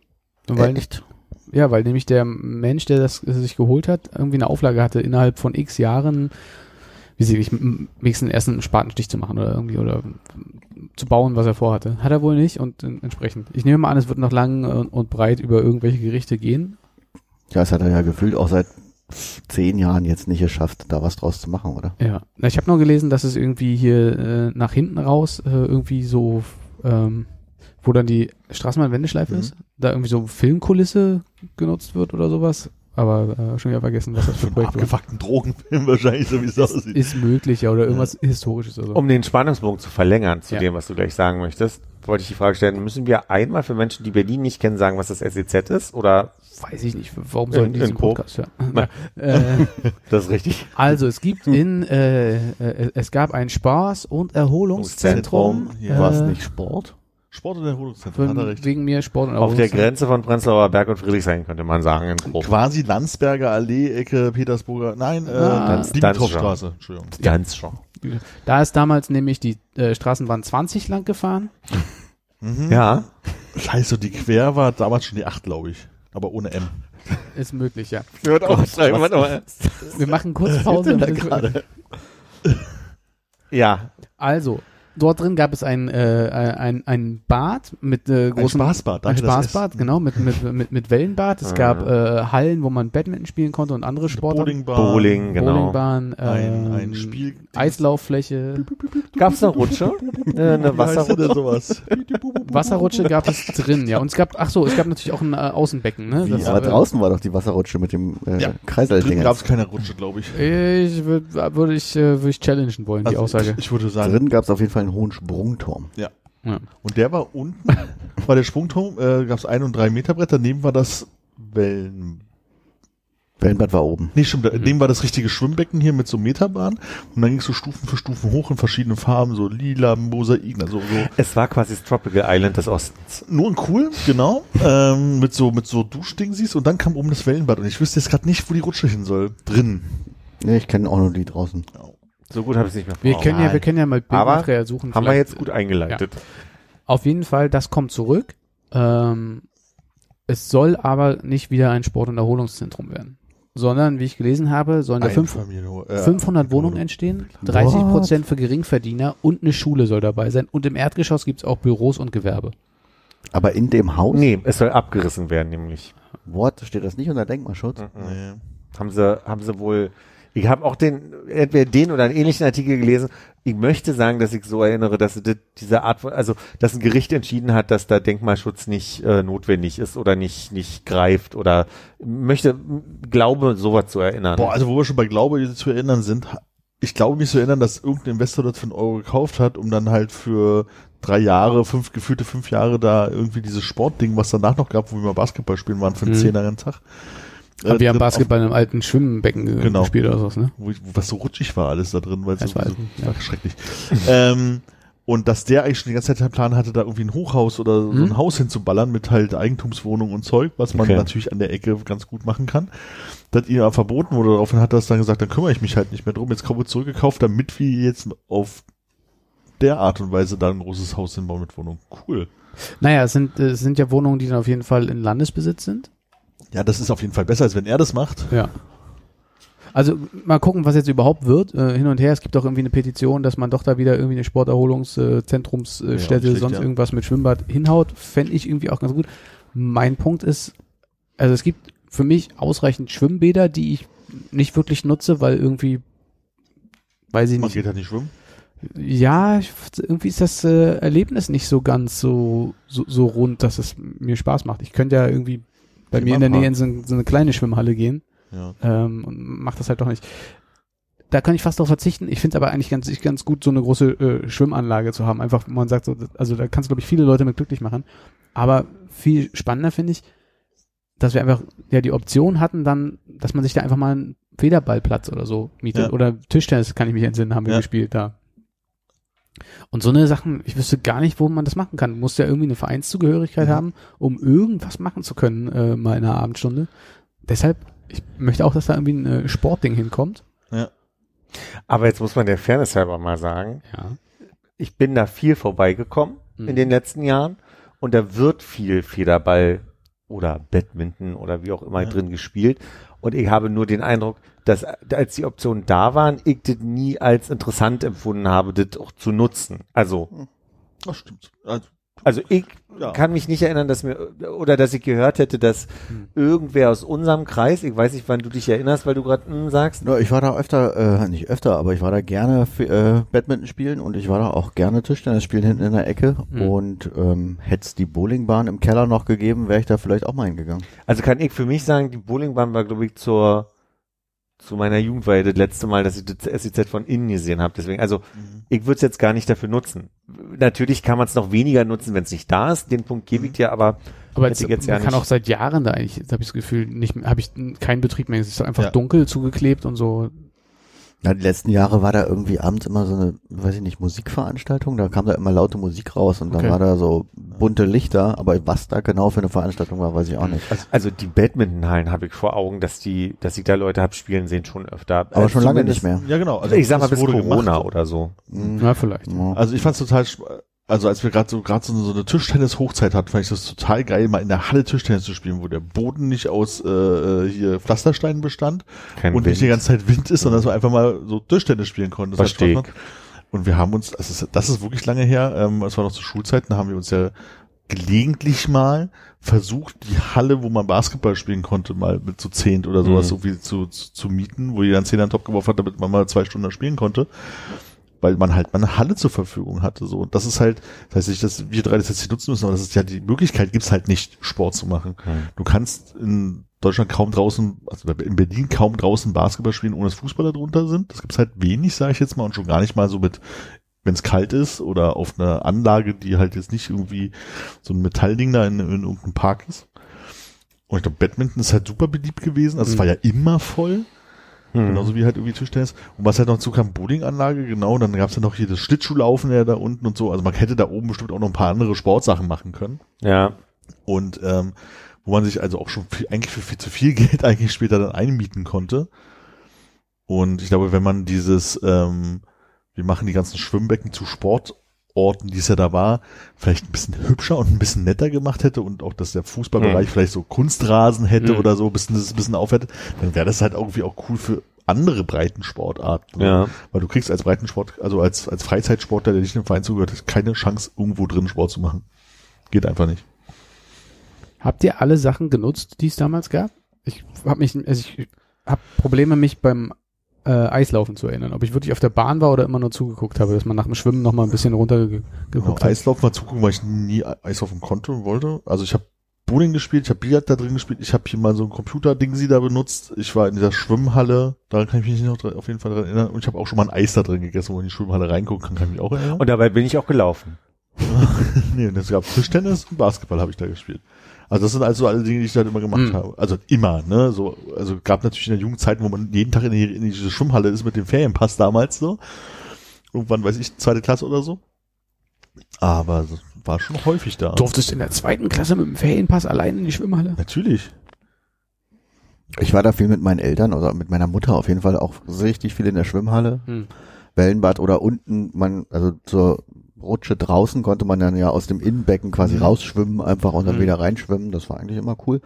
Weil, Echt? Ja, weil nämlich der Mensch, der das sich geholt hat, irgendwie eine Auflage hatte, innerhalb von x Jahren, wie sie nicht, wenigstens erst einen Spatenstich zu machen oder irgendwie, oder zu bauen, was er vorhatte. Hat er wohl nicht und entsprechend. Ich nehme mal an, es wird noch lang und, breit über irgendwelche Gerichte gehen. Ja, es hat er ja gefühlt auch seit zehn Jahren jetzt nicht geschafft, da was draus zu machen, oder? Ja, Na, ich habe noch gelesen, dass es irgendwie hier äh, nach hinten raus äh, irgendwie so, ähm, wo dann die Straßenbahn-Wendeschleife Mhm. ist, da irgendwie so Filmkulisse genutzt wird oder sowas. Aber äh, schon wieder vergessen, was das für ein Projekt war. abgefuckten Drogenfilm *laughs* wahrscheinlich, so wie es aussieht. Ist möglich, ja, oder irgendwas Historisches oder so. Um den Spannungsbogen zu verlängern zu Ja. dem, was du gleich sagen möchtest, wollte ich die Frage stellen, müssen wir einmal für Menschen, die Berlin nicht kennen, sagen, was das SEZ ist? Oder Weiß ich nicht, warum soll In- in diesem in Coop? Podcast, ja. äh, *laughs* das ist richtig? also, es gibt in, äh, äh, es gab ein Spaß- und Erholungszentrum. Ja. War es äh, nicht Sport? Sport- und Erholungszentrum, hat er recht. wegen mir Sport und Auf der. Grenze von Prenzlauer Berg und Friedrichshain könnte man sagen, in grob. Quasi Landsberger Allee, Ecke Petersburger, nein, äh, Ah. Dimitrovstraße, Entschuldigung. Ganz schon. Da ist damals nämlich die äh, Straßenbahn 20 lang gefahren. Mhm. Ja. Scheiße, die Quer war damals schon die 8, glaube ich. Aber ohne M. Ist möglich, ja. Wird aufschreiben, warte mal. Wir machen kurz Pause. da gerade? Ja. Also, dort drin gab es ein, äh, ein, ein Bad mit äh, Ein großen Spaßbad, ein daher das Spaßbad, genau, mit, mit, mit, mit Wellenbad. Es Ah. gab äh, Hallen, wo man Badminton spielen konnte und andere Sportarten. Bowlingbahn. Bowling, genau. Bowlingbahn, Ein, ähm, ein Spiel. Eislauffläche, eine Rutsche? Äh, eine Wie heißt Wasserrutsche? sowas? Wasserrutsche gab es drin, ja. Und es gab, ach so, es gab natürlich auch ein äh, Außenbecken, ne? Wie, Das, aber äh, draußen war doch die Wasserrutsche mit dem äh, Ja. Drin Kreiselding. gab es keine Rutsche, glaube ich. Ich würde würd ich, äh, würd ich challengen wollen, die Also, Aussage. Ich, ich würde sagen, Drin gab es auf jeden Fall einen hohen Sprungturm. Ja. und der war unten, *laughs* war der Sprungturm, äh, gab es ein und drei Meter Brett, daneben war das Wellen. Wellenbad war oben. Nee, stimmt, daneben war das richtige Schwimmbecken hier mit so Meterbahn und dann ging es so Stufen für Stufen hoch in verschiedenen Farben, so lila, Mosaiken, also so Es war quasi das Tropical Island des Ostens. nur ein cool, genau, ähm, mit so mit so Duschdingsies und dann kam oben das Wellenbad und ich wüsste jetzt gerade nicht, wo die Rutsche hin soll. Drin. Nee, ich kenne auch nur die draußen. So gut habe ich es nicht mehr Wir vor können ja, wir können ja mal Aber Bildmaterial suchen. Haben wir jetzt gut eingeleitet. Auf jeden Fall, das kommt zurück. Ähm, es soll aber nicht wieder ein Sport- und Erholungszentrum werden. Sondern, wie ich gelesen habe, sollen da fünf, äh, 500 Wohnungen entstehen, 30 Prozent für Geringverdiener und eine Schule soll dabei sein. Und im Erdgeschoss gibt's auch Büros und Gewerbe. Aber in dem Haus? Nee, es soll abgerissen werden, nämlich. What? Steht das nicht unter Denkmalschutz? Nee. Haben sie, haben sie wohl, ich habe auch den, entweder den oder einen ähnlichen Artikel gelesen. Ich möchte sagen, dass ich so erinnere, dass die- diese Art von, also, dass ein Gericht entschieden hat, dass da Denkmalschutz nicht äh, notwendig ist oder nicht, nicht greift oder möchte, glaube, sowas zu erinnern. Boah, also wo wir schon bei Glaube zu erinnern sind, ich glaube mich zu erinnern, dass irgendein Investor das für einen Euro gekauft hat, um dann halt für drei Jahre, fünf, gefühlte fünf Jahre da irgendwie dieses Sportding, was danach noch gab, wo wir mal Basketball spielen waren, für einen Mhm. Zehner einen Tag. Haben wir am drin Basketball in einem alten Schwimmbecken ge- Genau. gespielt oder sowas, ne? Auf, wo ich, was so rutschig war alles da drin, weil es so, war so ja. schrecklich. ähm, und dass der eigentlich schon die ganze Zeit den Plan hatte, da irgendwie ein Hochhaus oder so ein Mhm. Haus hinzuballern mit halt Eigentumswohnungen und Zeug, was man Okay. natürlich an der Ecke ganz gut machen kann. Das ihm aber verboten wurde, daraufhin hat er es dann gesagt, dann kümmere ich mich halt nicht mehr drum. Jetzt kommen wir zurückgekauft, damit wir jetzt auf der Art und Weise da ein großes Haus hinbauen mit Wohnung. Cool. Naja, es sind, es sind ja Wohnungen, die dann auf jeden Fall in Landesbesitz sind. Ja, das ist auf jeden Fall besser, als wenn er das macht. Ja. Also mal gucken, was jetzt überhaupt wird. Äh, hin und her, es gibt auch irgendwie eine Petition, dass man doch da wieder irgendwie eine Sporterholungszentrumsstätte, Ja, schlicht, sonst ja. irgendwas mit Schwimmbad hinhaut. Fände ich irgendwie auch ganz gut. Mein Punkt ist, also es gibt für mich ausreichend Schwimmbäder, die ich nicht wirklich nutze, weil irgendwie, weiß ich Man nicht, geht halt nicht schwimmen. ja, ich, irgendwie ist das äh, Erlebnis nicht so ganz so, so, so rund, dass es mir Spaß macht. Ich könnte ja irgendwie bei mir in der Nähe in so, so eine kleine Schwimmhalle gehen Ja. ähm, und mach das halt doch nicht. Da kann ich fast darauf verzichten. Ich finde aber eigentlich ganz, ganz gut, so eine große äh, Schwimmanlage zu haben. Einfach, wo man sagt, so, also da kannst du, glaube ich, viele Leute mit glücklich machen. Aber viel spannender finde ich, dass wir einfach ja die Option hatten, dann, dass man sich da einfach mal einen Federballplatz oder so mietet. Ja. Oder Tischtennis, kann ich mich entsinnen, haben wir Ja. gespielt da. Und so eine Sachen, ich wüsste gar nicht, wo man das machen kann. Du musst ja irgendwie eine Vereinszugehörigkeit Mhm. haben, um irgendwas machen zu können, äh, mal in einer Abendstunde. Deshalb, ich möchte auch, dass da irgendwie ein äh, Sportding hinkommt. Aber jetzt muss man der Fairness halber mal sagen, Ja. ich bin da viel vorbeigekommen Mhm. in den letzten Jahren und da wird viel Federball oder Badminton oder wie auch immer Ja. drin gespielt. Und ich habe nur den Eindruck, dass als die Optionen da waren, ich das nie als interessant empfunden habe, das auch zu nutzen. Also, Das stimmt. Also, also ich Ja. kann mich nicht erinnern, dass mir oder dass ich gehört hätte, dass Hm. irgendwer aus unserem Kreis, ich weiß nicht, wann du dich erinnerst, weil du gerade hm, sagst, Ja, ich war da öfter, äh, nicht öfter, aber ich war da gerne f- äh, Badminton spielen und ich war da auch gerne Tischtennis spielen hinten in der Ecke. Mhm. Und ähm, hätte es die Bowlingbahn im Keller noch gegeben, wäre ich da vielleicht auch mal hingegangen. Also kann ich für mich sagen, die Bowlingbahn war, glaube ich, zur zu meiner Jugend war ja das letzte Mal, dass ich das SEZ von innen gesehen habe. Deswegen, also ich würde es jetzt gar nicht dafür nutzen. Natürlich kann man es noch weniger nutzen, wenn es nicht da ist. Den Punkt gebe ich dir, aber Aber jetzt, ich jetzt man ja kann nicht. auch seit Jahren da eigentlich, habe ich das Gefühl, nicht, habe ich keinen Betrieb mehr. Es ist einfach Ja. dunkel zugeklebt und so. Ja, die letzten Jahre war da irgendwie abends immer so eine, weiß ich nicht, Musikveranstaltung. Da kam da immer laute Musik raus und Okay. dann war da so bunte Lichter. Aber was da genau für eine Veranstaltung war, weiß ich auch nicht. also die Badmintonhallen habe ich vor Augen, dass die, dass ich da Leute habe spielen sehen schon öfter. Aber Also schon lange nicht mehr. ja, genau. Also, ich sag mal bis Corona gemacht. oder so. Mhm. Ja, vielleicht. Ja. Also ich fand's total, also als wir gerade so gerade so, eine- so eine Tischtennis-Hochzeit hatten, fand ich das total geil, mal in der Halle Tischtennis zu spielen, wo der Boden nicht aus äh, hier Pflastersteinen bestand Kein und nicht die ganze Zeit Wind ist, sondern dass man einfach mal so Tischtennis spielen konnte. Das hat gemacht. Und wir haben uns, das ist, das ist wirklich lange her, ähm, es war noch zu Schulzeiten, da haben wir uns ja gelegentlich mal versucht, die Halle, wo man Basketball spielen konnte, mal mit so zehnt oder sowas Mhm. so wie zu, zu, zu mieten, wo jeder einen Zehner an Top geworfen hat, damit man mal zwei Stunden spielen konnte. Weil man halt mal eine Halle zur Verfügung hatte. So. Und das ist halt, das heißt nicht, dass wir drei das jetzt hier nutzen müssen, aber das ist ja die Möglichkeit, gibt's halt nicht, Sport zu machen. Mhm. Du kannst in Deutschland kaum draußen, also in Berlin kaum draußen Basketball spielen, ohne dass Fußballer drunter sind. Das gibt's halt wenig, sage ich jetzt mal, und schon gar nicht mal so mit, wenn es kalt ist oder auf einer Anlage, die halt jetzt nicht irgendwie so ein Metallding da in, in irgendeinem Park ist. Und ich glaube, Badminton ist halt super beliebt gewesen. Also es Mhm. war ja immer voll. Hm. Genauso wie halt irgendwie Tischtennis. Und was halt noch zu kam, Bowlinganlage, genau. Dann gab's ja noch hier das Schlittschuhlaufen ja da unten und so. Also man hätte da oben bestimmt auch noch ein paar andere Sportsachen machen können. Ja. Und ähm, wo man sich also auch schon viel, eigentlich für viel zu viel *laughs* Geld eigentlich später dann einmieten konnte. Und ich glaube, wenn man dieses, ähm, wir machen die ganzen Schwimmbecken zu Sportorten, die es ja da war, vielleicht ein bisschen hübscher und ein bisschen netter gemacht hätte und auch, dass der Fußballbereich Hm. vielleicht so Kunstrasen hätte Hm. oder so, ein bisschen, das ein bisschen aufwertet, dann wäre das halt irgendwie auch cool für andere Breitensportarten. Ja. Weil du kriegst als Breitensport, also als, als Freizeitsportler, der nicht einem Verein zugehört, hat, keine Chance, irgendwo drin Sport zu machen. Geht einfach nicht. Habt ihr alle Sachen genutzt, die es damals gab? Ich habe mich, also ich habe Probleme, mich beim äh, Eislaufen zu erinnern. Ob ich wirklich auf der Bahn war oder immer nur zugeguckt habe, dass man nach dem Schwimmen noch mal ein bisschen runtergeguckt Genau, hat. Eislaufen mal zugucken, weil ich nie Eislaufen konnte und wollte. Also ich habe Bowling gespielt, ich habe Billard da drin gespielt, ich habe hier mal so ein Computer-Ding sie da benutzt. Ich war in dieser Schwimmhalle, daran kann ich mich noch auf jeden Fall dran erinnern. Und ich habe auch schon mal ein Eis da drin gegessen, wo ich in die Schwimmhalle reingucken kann, kann ich mich auch erinnern. Und dabei bin ich auch gelaufen. *laughs* nee, und es gab Tischtennis und Basketball habe ich da gespielt. Also das sind also alle Dinge, die ich da immer gemacht Mhm. habe. Also immer, ne? So, also gab natürlich in der Jugendzeit, wo man jeden Tag in, die, in diese Schwimmhalle ist mit dem Ferienpass damals so. Irgendwann weiß ich, zweite Klasse oder so. Aber das war schon häufig da. Durftest in der zweiten Klasse mit dem Ferienpass allein in die Schwimmhalle? Natürlich. Ich war da viel mit meinen Eltern oder mit meiner Mutter auf jeden Fall auch richtig viel in der Schwimmhalle. Hm. Wellenbad oder unten, man, also zur Rutsche draußen konnte man dann ja aus dem Innenbecken quasi Mhm. rausschwimmen einfach und dann Mhm. wieder reinschwimmen. Das war eigentlich immer cool.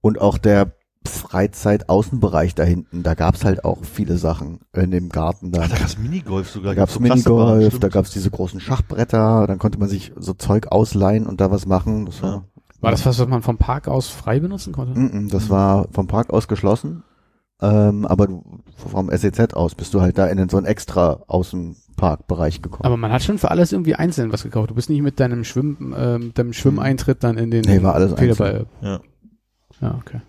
Und auch der Freizeit-Außenbereich da hinten. Da gab's halt auch viele Sachen in dem Garten da. Ach, da gab's Minigolf sogar. Da gab's so Minigolf, da gab's diese großen Schachbretter, dann konnte man sich so Zeug ausleihen und da was machen. Das war, War das was, was man vom Park aus frei benutzen konnte? Mm, mm, das war vom Park aus geschlossen, ähm, aber du, vom SEZ aus bist du halt da in so einen extra Außenparkbereich gekommen. Aber man hat schon für alles irgendwie einzeln was gekauft. Du bist nicht mit deinem Schwimm, äh, mit deinem Schwimmeintritt dann in den Nee, war alles Federball. Ja. Ja, okay.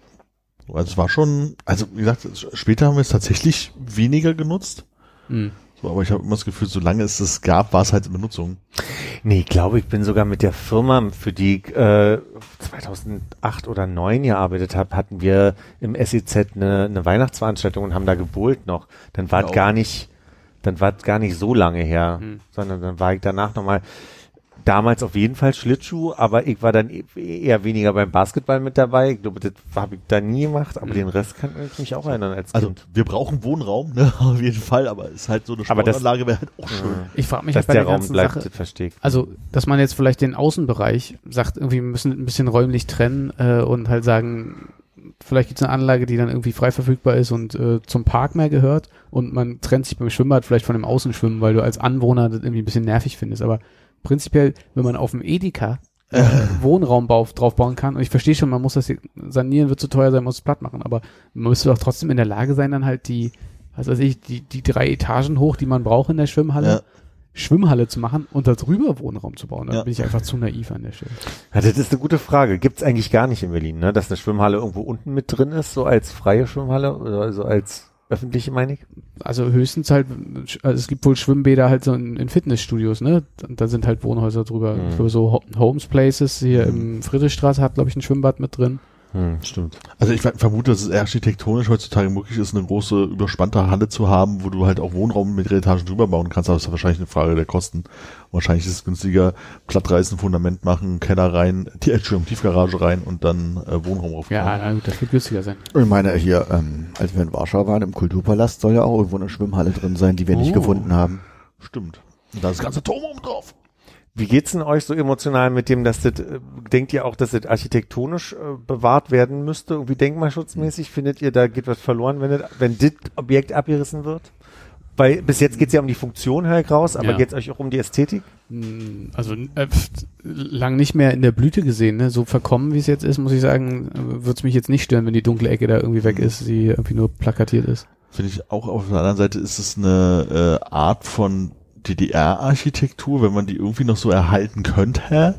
Also es war schon, also wie gesagt, später haben wir es tatsächlich weniger genutzt. Hm. So, aber ich habe immer das Gefühl, solange es es gab, war es halt in Benutzung. Nee, ich glaube, ich bin sogar mit der Firma, für die ich äh, 2008 oder 2009 gearbeitet habe, hatten wir im SEZ eine, eine Weihnachtsveranstaltung und haben da gebohlt noch. Dann war es Genau. gar nicht, dann war es gar nicht so lange her, Hm. sondern dann war ich danach nochmal damals auf jeden Fall Schlittschuh, aber ich war dann e- eher weniger beim Basketball mit dabei. Ich glaube, das habe ich da nie gemacht, aber Mhm. den Rest kann ich mich auch erinnern als Also Kind. wir brauchen Wohnraum, ne, *laughs* auf jeden Fall, aber es ist halt so eine Aber das- Sportanlage wäre halt auch schön. Ich frage mich Dass halt bei der der, Raum ganzen bleibt, Sache, ich. also, dass man jetzt vielleicht den Außenbereich sagt, irgendwie wir müssen ein bisschen räumlich trennen äh, und halt sagen, vielleicht gibt es eine Anlage, die dann irgendwie frei verfügbar ist und äh, zum Park mehr gehört und man trennt sich beim Schwimmbad vielleicht von dem Außenschwimmen, weil du als Anwohner das irgendwie ein bisschen nervig findest. Aber prinzipiell, wenn man auf dem Edeka äh, *laughs* Wohnraum bau, drauf bauen kann, und ich verstehe schon, man muss das sanieren, wird zu teuer sein, muss es platt machen, aber man müsste doch trotzdem in der Lage sein, dann halt die, was weiß ich, die, die drei Etagen hoch, die man braucht in der Schwimmhalle, Ja. Schwimmhalle zu machen und darüber Wohnraum zu bauen. Da Ja. bin ich einfach zu naiv an der Stelle. Ja, das ist eine gute Frage. Gibt's eigentlich gar nicht in Berlin, ne? Dass eine Schwimmhalle irgendwo unten mit drin ist, so als freie Schwimmhalle oder so als öffentliche, meine ich? Also höchstens halt, also es gibt wohl Schwimmbäder halt so in, in Fitnessstudios, ne? Und da sind halt Wohnhäuser drüber. Mhm. Für so Ho- Homes Places hier im Friedrichstraße hat, glaube ich, ein Schwimmbad mit drin. Hm, stimmt. Also ich ver- vermute, dass es architektonisch heutzutage möglich ist, eine große überspannte Halle zu haben, wo du halt auch Wohnraum mit Etagen drüber bauen kannst, aber das ist wahrscheinlich eine Frage der Kosten. Wahrscheinlich ist es günstiger, plattreißen, Fundament machen, Keller rein, die Entschuldigung, Tiefgarage rein und dann äh, Wohnraum aufbauen. Ja, na gut, das wird günstiger sein. Ich meine, hier, ähm, als wir in Warschau waren, im Kulturpalast soll ja auch irgendwo eine Schwimmhalle drin sein, die wir nicht Oh. gefunden haben. Stimmt. Und da ist das ganze Turm oben drauf. Wie geht's denn euch so emotional mit dem, dass das, äh, denkt ihr auch, dass das architektonisch äh, bewahrt werden müsste, irgendwie denkmalschutzmäßig? Findet ihr, da geht was verloren, wenn das, wenn das Objekt abgerissen wird? Weil bis jetzt geht's ja um die Funktion, höre ich raus, aber Ja. geht's euch auch um die Ästhetik? Mm, Also äh, lang nicht mehr in der Blüte gesehen, ne? So verkommen, wie es jetzt ist, muss ich sagen, würde es mich jetzt nicht stören, wenn die dunkle Ecke da irgendwie weg ist, die irgendwie nur plakatiert ist. Finde ich auch auf der anderen Seite ist es eine äh, Art von DDR-Architektur, wenn man die irgendwie noch so erhalten könnte.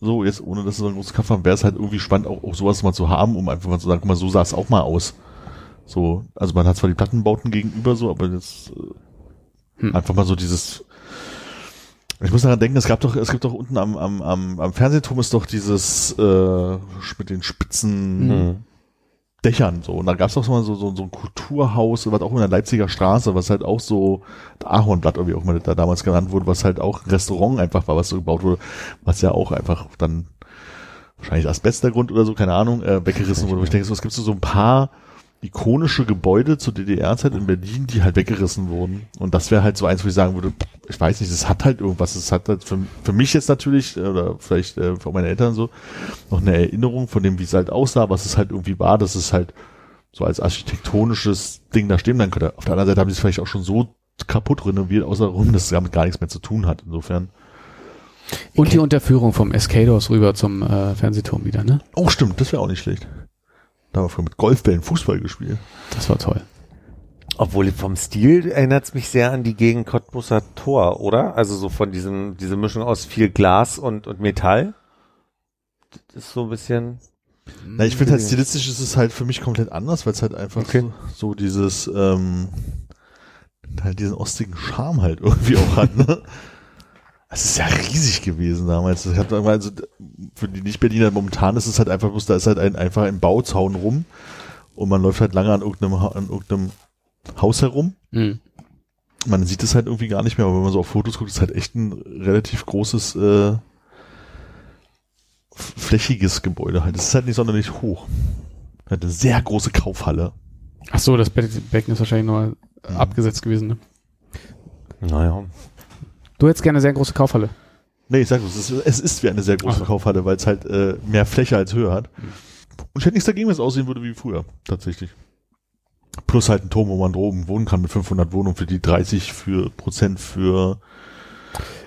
So, jetzt ohne dass es so ein großes Kampf haben, wäre es halt irgendwie spannend, auch, auch sowas mal zu haben, um einfach mal zu sagen, guck mal, so sah es auch mal aus. So, also man hat zwar die Plattenbauten gegenüber so, aber jetzt äh, Hm. einfach mal so dieses ich muss daran denken, es gab doch, es gibt doch unten am, am, am, am Fernsehturm ist doch dieses äh, mit den spitzen Hm. Dächern so. Und da gab's doch mal so, so, so ein Kulturhaus, was auch in der Leipziger Straße, was halt auch so Ahornblatt irgendwie auch mal da damals genannt wurde, was halt auch ein Restaurant einfach war, was so gebaut wurde, was ja auch einfach dann wahrscheinlich Asbestgrund oder so, keine Ahnung, äh, weggerissen wurde. Wo ich denke, so, es gibt so, so ein paar ikonische Gebäude zur DDR-Zeit in Berlin, die halt weggerissen wurden. Und das wäre halt so eins, wo ich sagen würde, ich weiß nicht, es hat halt irgendwas, es hat halt für, für mich jetzt natürlich, äh, oder vielleicht äh, für meine Eltern so, noch eine Erinnerung von dem, wie es halt aussah, was es halt irgendwie war, dass es halt so als architektonisches Ding da stehen bleiben könnte. Auf der anderen Seite haben sie es vielleicht auch schon so kaputt renoviert, außerrum, dass es damit gar nichts mehr zu tun hat. Insofern. Und die Unterführung vom Escados rüber zum äh, Fernsehturm wieder, ne? Oh, stimmt, das wäre auch nicht schlecht. Da haben wir früher mit Golfbällen Fußball gespielt. Das war toll. Obwohl vom Stil erinnert es mich sehr an die Gegend Cottbusser Tor, oder? Also so von diesem, diese Mischung aus viel Glas und, und Metall. Das ist so ein bisschen. Na, ich finde halt stilistisch ist es halt für mich komplett anders, weil es halt einfach Okay. so, so dieses, ähm, halt diesen ostigen Charme halt *laughs* irgendwie auch hat, ne? Es ist ja riesig gewesen damals. Ich hab also für die Nicht-Berliner momentan ist es halt einfach bloß, da ist halt ein, einfach ein Bauzaun rum und man läuft halt lange an irgendeinem, an irgendeinem Haus herum. Mhm. Man sieht es halt irgendwie gar nicht mehr, aber wenn man so auf Fotos guckt, ist halt echt ein relativ großes, äh, flächiges Gebäude halt. Es ist halt nicht sonderlich hoch. Hat eine sehr große Kaufhalle. Ach so, das Be- Becken ist wahrscheinlich noch äh, abgesetzt gewesen, ne? Naja. Du hättest gerne eine sehr große Kaufhalle. Nee, ich sag es ist, es ist wie eine sehr große Ach. Kaufhalle, weil es halt äh, mehr Fläche als Höhe hat. Und ich hätte nichts dagegen, wenn es aussehen würde wie früher, tatsächlich. Plus halt ein Turm, wo man droben wohnen kann mit 500 Wohnungen für die 30 für Prozent für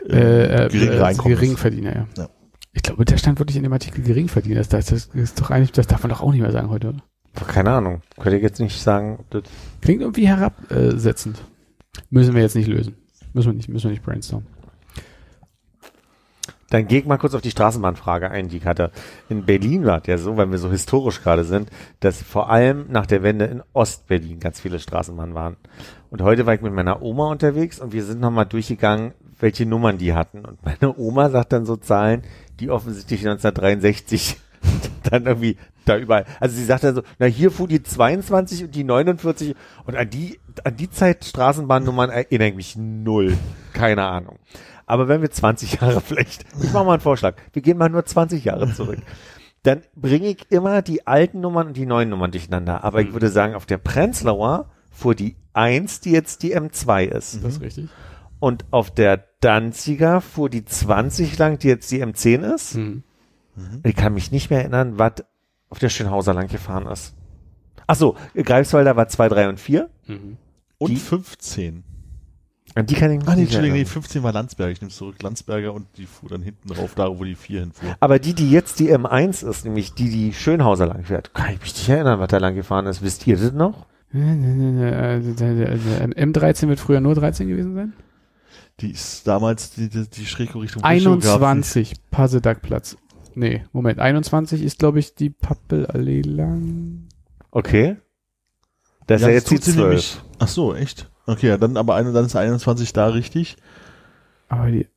Äh, äh, geringere äh, Einkommen. Geringverdiener, ja. Ja. Ich glaube, der stand wirklich in dem Artikel Geringverdiener. Das, das, das ist doch eigentlich, das darf man doch auch nicht mehr sagen heute. oder? Keine Ahnung. Könnte ich jetzt nicht sagen. ob Das Klingt irgendwie herabsetzend. Müssen wir jetzt nicht lösen. Müssen wir nicht, müssen wir nicht brainstormen. Dann gehe ich mal kurz auf die Straßenbahnfrage ein, die ich hatte. In Berlin war es ja so, weil wir so historisch gerade sind, dass vor allem nach der Wende in Ostberlin ganz viele Straßenbahnen waren. Und heute war ich mit meiner Oma unterwegs und wir sind nochmal durchgegangen, welche Nummern die hatten. Und meine Oma sagt dann so Zahlen, die offensichtlich 1963 *laughs* dann irgendwie da überall. Also sie sagt dann so, na hier fuhr die 22 und die 49 und an die, an die Zeit Straßenbahnnummern erinnere ich mich null. Keine Ahnung. Aber wenn wir 20 Jahre vielleicht, ich mache mal einen Vorschlag, wir gehen mal nur 20 Jahre zurück, dann bringe ich immer die alten Nummern und die neuen Nummern durcheinander. Aber ich würde sagen, auf der Prenzlauer fuhr die 1, die jetzt die M2 ist. Das ist richtig. Und auf der Danziger fuhr die 20 lang, die jetzt die M10 ist. Hm. Ich kann mich nicht mehr erinnern, was auf der Schönhauser lang gefahren ist. Ach so, Greifswalder war 2, 3 und 4. Mhm. und Die- 15. An die kann ich mich Ah, nee, nicht Entschuldigung, nee, erinnern. 15 war Landsberg. Ich nehme zurück Landsberger und die fuhr dann hinten drauf, da wo die 4 hinfuhr. Aber die, die jetzt die M1 ist, nämlich die, die Schönhauser lang fährt, kann ich mich nicht erinnern, was da lang gefahren ist. Wisst ihr das noch? Äh, M13 wird früher nur 13 gewesen sein? Die ist damals die, die, die Schräge Richtung Bischof gab, 21, Passedagplatz. Nee, Moment, 21 ist, glaube ich, die Pappelallee lang. Okay. Das ist Ja, jetzt die tut sie 12. nämlich- Ach so, echt? Okay, ja, dann aber eine, dann ist 21 da richtig. Aber die,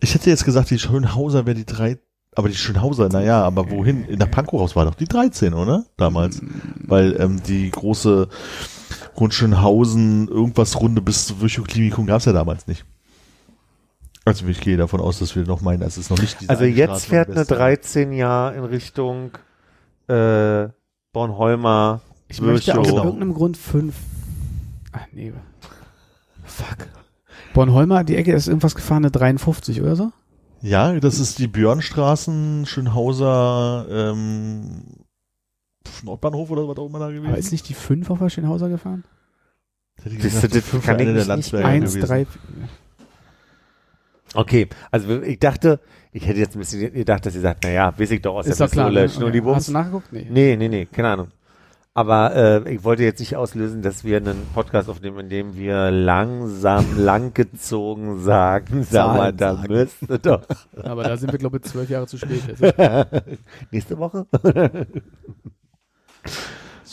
Ich hätte jetzt gesagt, die Schönhauser wäre die 3, aber die Schönhauser, naja, aber wohin? In der Pankow raus war doch die 13, oder? Damals. Weil ähm, die große Grundschönhausen irgendwas Runde bis zum Virchow-Klinikum gab es ja damals nicht. Also ich gehe davon aus, dass wir noch meinen, es ist noch nicht diese Also jetzt Straße fährt eine besten. 13 Jahr in Richtung äh, Bornholmer. ich möchte aus irgendeinem Grund 5. Ach nee. Fuck. Bornholmer, die Ecke ist irgendwas gefahren, eine 53 oder so? Ja, das ist die Björnstraßen, Schönhauser, ähm, Nordbahnhof oder was auch immer da gewesen. Aber ist nicht die 5 auf der Schönhauser gefahren? Hätte ich Das- gesagt, das die fünf kann eine der Landsberger 1, gewesen. 3, Okay, also ich dachte, ich hätte jetzt ein bisschen gedacht, dass ihr sagt, naja, weiß ich doch aus ist der doch klar. Ne? Okay. Hast du nachgeguckt? Nee. Nee, nee, nee, keine Ahnung. Aber äh, ich wollte jetzt nicht auslösen, dass wir einen Podcast aufnehmen, in dem wir langsam, *laughs* langgezogen sagen, sag mal, da sagen. müsste doch *laughs* Aber da sind wir, glaube ich, zwölf Jahre zu spät. *laughs* Nächste Woche.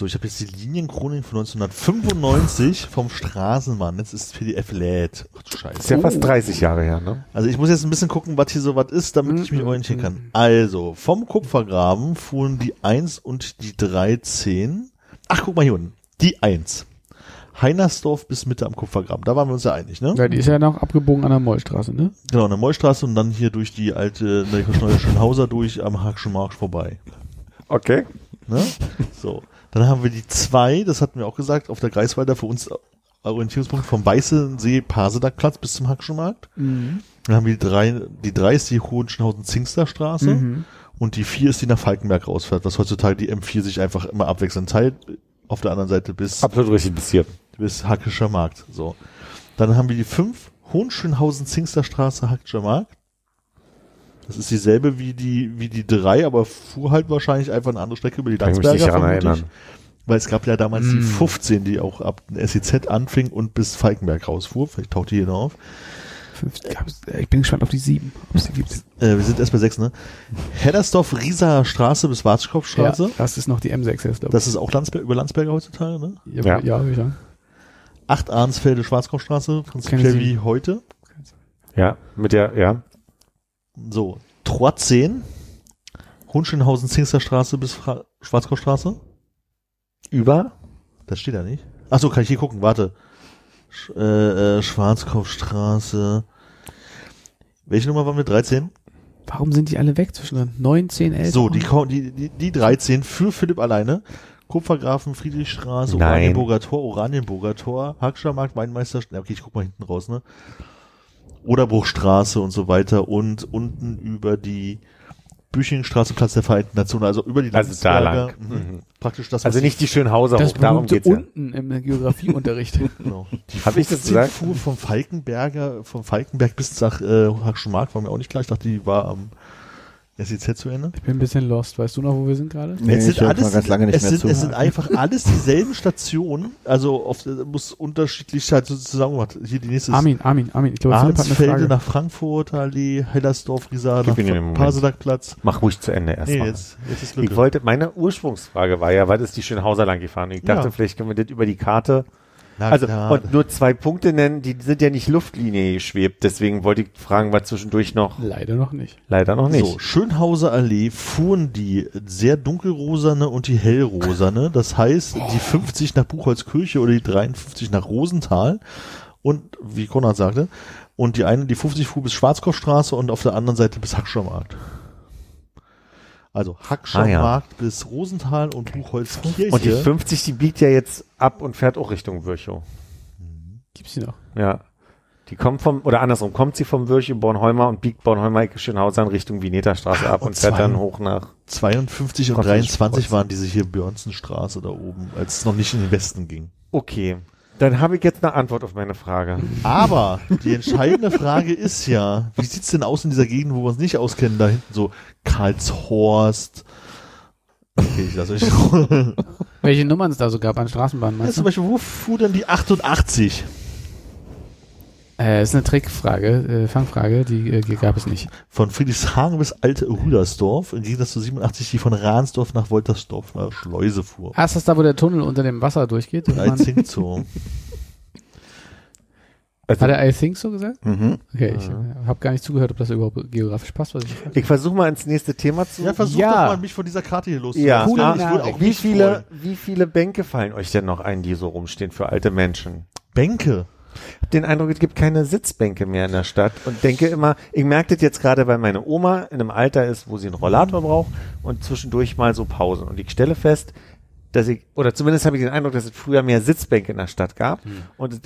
So, ich habe jetzt die Linienchronik von 1995 vom Straßenbahn. Jetzt ist PDF lädt. Ach du ist Scheiße. ja fast 30 Jahre her, ne? Also ich muss jetzt ein bisschen gucken, was hier so was ist, damit ich mich Mhm. orientieren kann. Also, vom Kupfergraben fuhren die 1 und die 13. Ach, guck mal hier unten. Die 1. Heinersdorf bis Mitte am Kupfergraben. Da waren wir uns ja einig, ne? ja, die ist ja noch abgebogen an der Mollstraße, ne? Genau, an der Mollstraße und dann hier durch die alte ne, neue Schönhauser durch am Hackschen Marsch vorbei. Okay. Ne? So. Dann haben wir die zwei, das hatten wir auch gesagt, auf der Greifswalder für uns Orientierungspunkt vom Weißensee Pasedagplatz bis zum Hackschen Markt. Mhm. Dann haben wir die drei, die drei ist die Hohenschönhausen-Zingster-Straße Mhm. und die vier ist die nach Falkenberg rausfährt, was heutzutage die M4 sich einfach immer abwechselnd teilt. Auf der anderen Seite bis, Absolut richtig bis hier. bis Hackischer Markt. So. Dann haben wir die fünf Hohenschönhausen-Zingster-Straße, Hackischer Markt. Das ist dieselbe wie die, wie die drei, aber fuhr halt wahrscheinlich einfach eine andere Strecke über die Kann ich mich nicht Landsberger erinnern. Weil es gab ja damals die Mm. 15, die auch ab SEZ anfing und bis Falkenberg rausfuhr. Vielleicht taucht die hier noch auf. Ich bin gespannt auf die sieben. ob es die gibt. Äh, wir sind erst bei sechs, ne? Heddersdorf, Rieser Straße bis Wartschkopfstraße. Ja, das ist noch die M6 jetzt, glaube Das ist auch Landsberg, über Landsberger heutzutage, ne? Ja. Ja, ja würde ich sagen. Acht Arnsfelde, Schwarzkopfstraße, prinzipiell wie heute. Ja, mit der, ja. So, 10, Hunschenhausen, Zingsterstraße bis Fra Schwarzkopfstraße. Über? Das steht da nicht. Ach so, kann ich hier gucken, warte. Sch äh, äh, Schwarzkopfstraße. Welche Nummer waren wir? 13? Warum sind die alle weg zwischendrin? 9, 10, 11? So, die, die, die, die 13 für Philipp alleine. Kupfergrafen, Friedrichstraße. Oranienburger Tor, Oranienburger Tor, Hackscher Markt, Weinmeister, okay, ich guck mal hinten raus, ne? Oderbruchstraße und so weiter und unten über die Büchingstraße, Platz der Vereinten Nationen, also über die Also da lang. Mhm. Mhm. Praktisch das, Also nicht die Schönhauser Das hoch, darum geht's ja. unten im Geografieunterricht. *laughs* Genau. Die Hab ich das 15 gesagt? fuhr vom Falkenberger, vom Falkenberg bis nach äh, Hackschenmark, war mir auch nicht klar. Ich dachte, die war am SEZ zu Ende. Ich bin ein bisschen lost. Weißt du noch, wo wir sind gerade? Nee, es ich sind alles, mal ganz lange nicht es mehr sind, es sind einfach alles dieselben Stationen. Also auf, muss unterschiedlich halt so zusammen gemacht. Hier die nächste ist Armin, Armin, Armin. Ich glaube, Arnsfelde nach Frankfurt, Allee, Hellersdorf, Moment. Pasedakplatz. Mach ruhig zu Ende Nee, erstmal. jetzt, jetzt ist ich Lücke. wollte, meine Ursprungsfrage war ja, was ist die Schönhauser lang gefahren? Ich dachte, Ja. vielleicht können wir das über die Karte. Also, und nur zwei Punkte nennen, die sind ja nicht Luftlinie geschwebt. Deswegen wollte ich fragen, was zwischendurch noch. Leider noch nicht. Leider noch nicht. So, Schönhauser Allee fuhren die sehr dunkelrosane und die hellrosane. Das heißt, die 50 nach Buchholzkirche oder die 53 nach Rosenthal. Und, wie Konrad sagte, und die eine, die 50 fuhr bis Schwarzkopfstraße und auf der anderen Seite bis Hackschermarkt. Also Hackschermarkt bis Rosenthal und Buchholzkirche. Und die 50, die biegt ja jetzt ab und fährt auch Richtung Virchow. Gibt's die noch? Ja. Die kommt vom, oder andersrum, kommt sie vom Virchow Bornholmer und biegt Bornholmer Ecke Schönhauser in Richtung Vineta-Straße ab und und, fährt zwei- dann hoch nach. 52 und Konnte nicht 23 kreuzen. waren diese hier Björnsenstraße da oben, als es noch nicht in den Westen ging. Okay. Dann habe ich jetzt eine Antwort auf meine Frage. Aber die entscheidende Frage ist ja, wie sieht's denn aus in dieser Gegend, wo wir uns nicht auskennen, da hinten so Karlshorst. Okay, ich lasse euch. Welche Nummern es da so gab an Straßenbahnen, Ja, zum? Beispiel, wo fuhr denn die 88? Äh, ist eine Trickfrage, äh, Fangfrage, die äh, gab es nicht. Von Friedrichshagen bis Alte Rüdersdorf, im Gegensatz zu 87, die von Ransdorf nach Woltersdorf nach Schleuse fuhr. Ah, ist das da, wo der Tunnel unter dem Wasser durchgeht? I think so. Also, *laughs* Hat er I think so gesagt? Mhm. Okay, ich äh, habe gar nicht zugehört, ob das überhaupt geografisch passt, was ich ich versuche mal ins nächste Thema zu. Ja, versuch Ja. doch mal, mich von dieser Karte hier loszuwerden. Ja, Coole ah, ich würde auch wie viele, wie viele Bänke fallen euch denn noch ein, die so rumstehen für alte Menschen? Bänke. Ich hab den Eindruck, es gibt keine Sitzbänke mehr in der Stadt und denke immer, ich merke das jetzt gerade, weil meine Oma in einem Alter ist, wo sie einen Rollator braucht und zwischendurch mal so Pausen. Und ich stelle fest, dass ich, oder zumindest habe ich den Eindruck, dass es früher mehr Sitzbänke in der Stadt gab. Und es,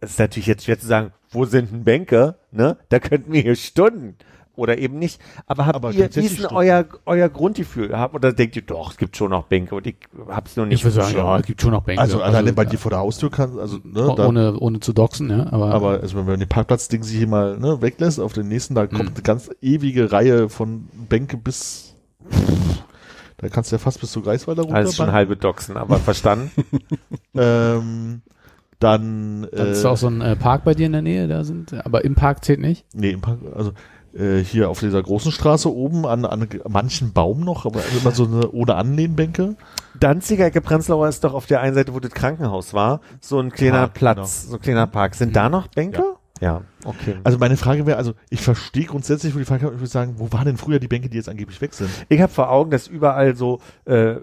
es ist natürlich jetzt schwer zu sagen, wo sind denn Bänke? Ne? Da könnten wir hier Stunden. Oder eben nicht. Aber habt Aber ihr, wie tatsächlich ist denn Stunden. euer, euer Grundgefühl? Habt, oder denkt ihr, doch, es gibt schon noch Bänke und ich hab's nur nicht Ich würde sagen, ja, es gibt schon noch Bänke. Also, alleine bei dir vor der Haustür kann, also, ne, da, ohne, ohne zu doxen, ja. Aber, Aber also wenn man den Parkplatzding sich hier mal ne, weglässt, auf den nächsten, da kommt Mhm. eine ganz ewige Reihe von Bänke bis. Da kannst du ja fast bis zur Greifswalder runter. Alles schon halbe Doxen, aber *laughs* verstanden. Ähm, dann. dann Äh, ist auch so ein äh, Park bei dir in der Nähe, da sind, aber im Park zählt nicht. nee, im Park, also äh, hier auf dieser großen Straße oben an, an manchen Baum noch, aber immer so eine ohne Anlehnbänke. Danziger Ecke Prenzlauer ist doch auf der einen Seite, wo das Krankenhaus war, so ein kleiner Park, Platz, so ein kleiner Park. Sind da noch Bänke? Ja, okay. Also meine Frage wäre, also ich verstehe grundsätzlich, wo die Frage kommt, ich würde sagen, wo waren denn früher die Bänke, die jetzt angeblich weg sind? Ich habe vor Augen, dass überall so äh,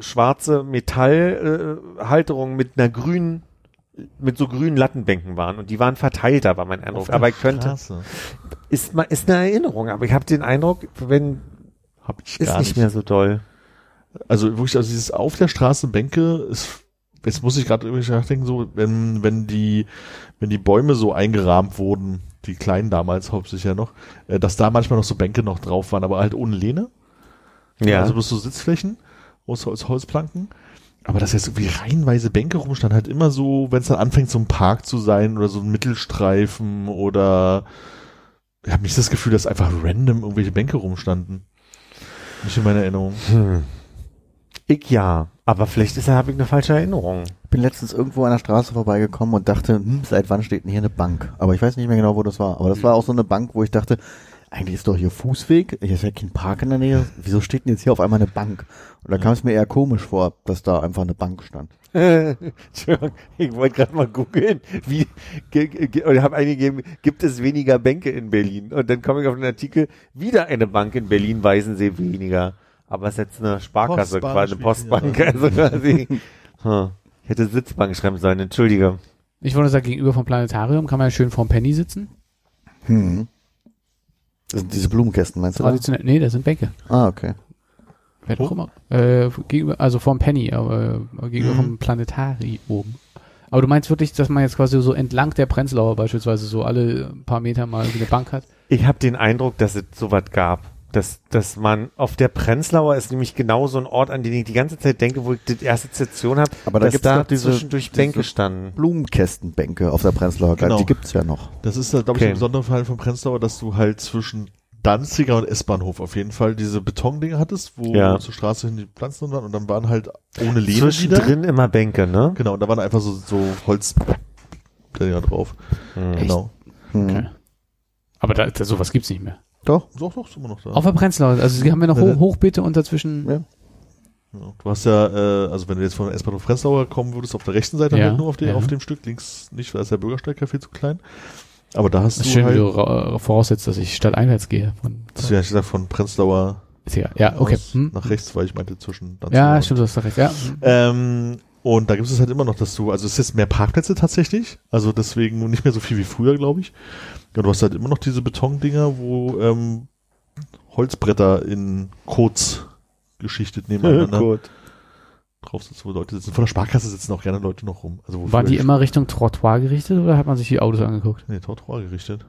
schwarze Metallhalterungen äh, mit einer grünen, mit so grünen Lattenbänken waren und die waren verteilter, war mein Eindruck. Der Aber ich könnte, Straße. ist mal, ist eine Erinnerung, aber ich habe den Eindruck, wenn, Hab ich ist nicht, nicht. mehr so doll. Also wirklich, also dieses auf der Straße Bänke ist, jetzt muss ich gerade übrigens nachdenken, so, wenn, wenn die, wenn die Bäume so eingerahmt wurden, die kleinen damals hauptsächlich ja noch, äh, dass da manchmal noch so Bänke noch drauf waren, aber halt ohne Lehne. Ja. Also bloß so Sitzflächen aus Holzplanken. Aber dass jetzt irgendwie reihenweise Bänke rumstanden, halt immer so, wenn es dann anfängt, so ein Park zu sein oder so ein Mittelstreifen oder ich habe nicht das Gefühl, dass einfach random irgendwelche Bänke rumstanden. Nicht in meiner Erinnerung. hm. Ich ja, aber vielleicht ist habe ich eine falsche Erinnerung. bin letztens irgendwo an der Straße vorbeigekommen und dachte, hm, seit wann steht denn hier eine Bank? Aber ich weiß nicht mehr genau, wo das war. Aber das war auch so eine Bank, wo ich dachte, eigentlich ist doch hier Fußweg, hier ist ja kein Park in der Nähe. Wieso steht denn jetzt hier auf einmal eine Bank? Und da kam es mir eher komisch vor, dass da einfach eine Bank stand. *laughs* Entschuldigung, ich wollte gerade mal googeln, wie oder habe eingegeben, gibt es weniger Bänke in Berlin? Und dann komme ich auf den Artikel, wieder eine Bank in Berlin, Weißensee weniger. Aber es ist jetzt eine Sparkasse, Postbank quasi eine Postbank, also quasi. *laughs* Hm. Ich hätte Sitzbank schreiben sollen, entschuldige. Ich wollte sagen, gegenüber vom Planetarium kann man ja schön vorm Penny sitzen. Hm. Das sind diese Blumenkästen, meinst du? Traditionell, nee, das sind Bänke. Ah, okay. Wer auch immer. Äh, gegenüber, also vorm Penny, aber äh, gegenüber Mhm. vom Planetarium. Aber du meinst wirklich, dass man jetzt quasi so entlang der Prenzlauer beispielsweise so alle paar Meter mal eine Bank hat? Ich habe den Eindruck, dass es sowas gab. Dass, dass man auf der Prenzlauer ist nämlich genau so ein Ort, an den ich die ganze Zeit denke, wo ich die erste Station habe, Aber da dass gibt's da diese- zwischendurch diese- Bänke standen. Blumenkästenbänke auf der Prenzlauer Genau. die gibt's ja noch. Das ist, glaube ich, Okay. ein besonderer Fall von Prenzlauer, dass du halt zwischen Danziger und S-Bahnhof auf jeden Fall diese Betondinger hattest, wo Ja. zur Straße hin die Pflanzen waren und dann waren halt ohne Lehne wieder. Zwischendrin immer Bänke, ne? Genau, und da waren einfach so, so Holzdinger drauf. Hm. Genau. Hm. Okay. Aber da, da, sowas gibt's nicht mehr. Doch. Doch, doch, ist immer noch da. Auf der Prenzlauer, also die haben wir noch Ja, hoch, Hochbeete und dazwischen. Ja. Ja, du hast ja, äh, also wenn du jetzt von der S-Bahnhof Prenzlauer kommen würdest, auf der rechten Seite Ja, halt nur auf, den, ja. auf dem Stück, links nicht, weil ist der Bürgersteig ja viel zu klein. Aber da hast Das du ist schön, halt, wie du ra- voraussetzt, dass ich stadteinwärts gehe. Von, das ist ja ich gesagt, von Prenzlauer ist egal. Ja, okay. Hm. nach rechts, weil ich meinte zwischen Danziger Ja, stimmt, du hast recht. Ja. Ähm, und da gibt es halt immer noch, dass du, also es ist jetzt mehr Parkplätze tatsächlich, also deswegen nicht mehr so viel wie früher, glaube ich. Ja, du hast halt immer noch diese Betondinger, wo ähm, Holzbretter in Codes geschichtet *laughs* nebeneinander Gut. drauf sitzen, wo Leute sitzen. Von der Sparkasse sitzen auch gerne Leute noch rum. Also Waren die immer Richtung Trottoir gerichtet oder hat man sich die Autos angeguckt? Nee, Tortor gerichtet.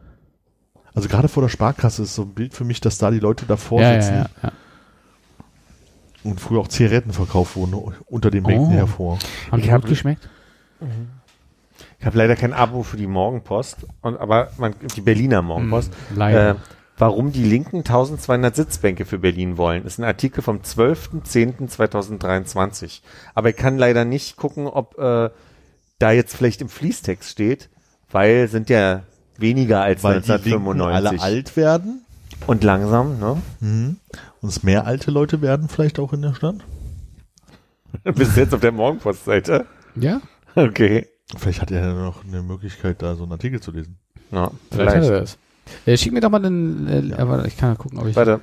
Also gerade vor der Sparkasse ist so ein Bild für mich, dass da die Leute davor Ja, ja, sitzen ja, ja. Und früher auch Zigaretten verkauft wurden unter den Bänken Oh. hervor. Haben Ich die gut geschmeckt? Ich habe leider kein Abo für die Morgenpost, und, aber man, die Berliner Morgenpost. Hm, Leider. Äh, warum die Linken 1200 Sitzbänke für Berlin wollen, ist ein Artikel vom 12.10.2023. Aber ich kann leider nicht gucken, ob äh, da jetzt vielleicht im Fließtext steht, weil sind ja weniger als Weil die Linken 1995. alle alt werden Und langsam, ne? mhm. Und es mehr alte Leute werden vielleicht auch in der Stadt. *laughs* Bist du jetzt auf der Morgenpostseite? ja? Okay. Vielleicht hat er ja noch eine Möglichkeit, da so einen Artikel zu lesen. Ja, Vielleicht hat vielleicht. er das. Äh, schick mir doch mal den, äh, Ja. aber ich kann ja gucken, ob ich. Warte.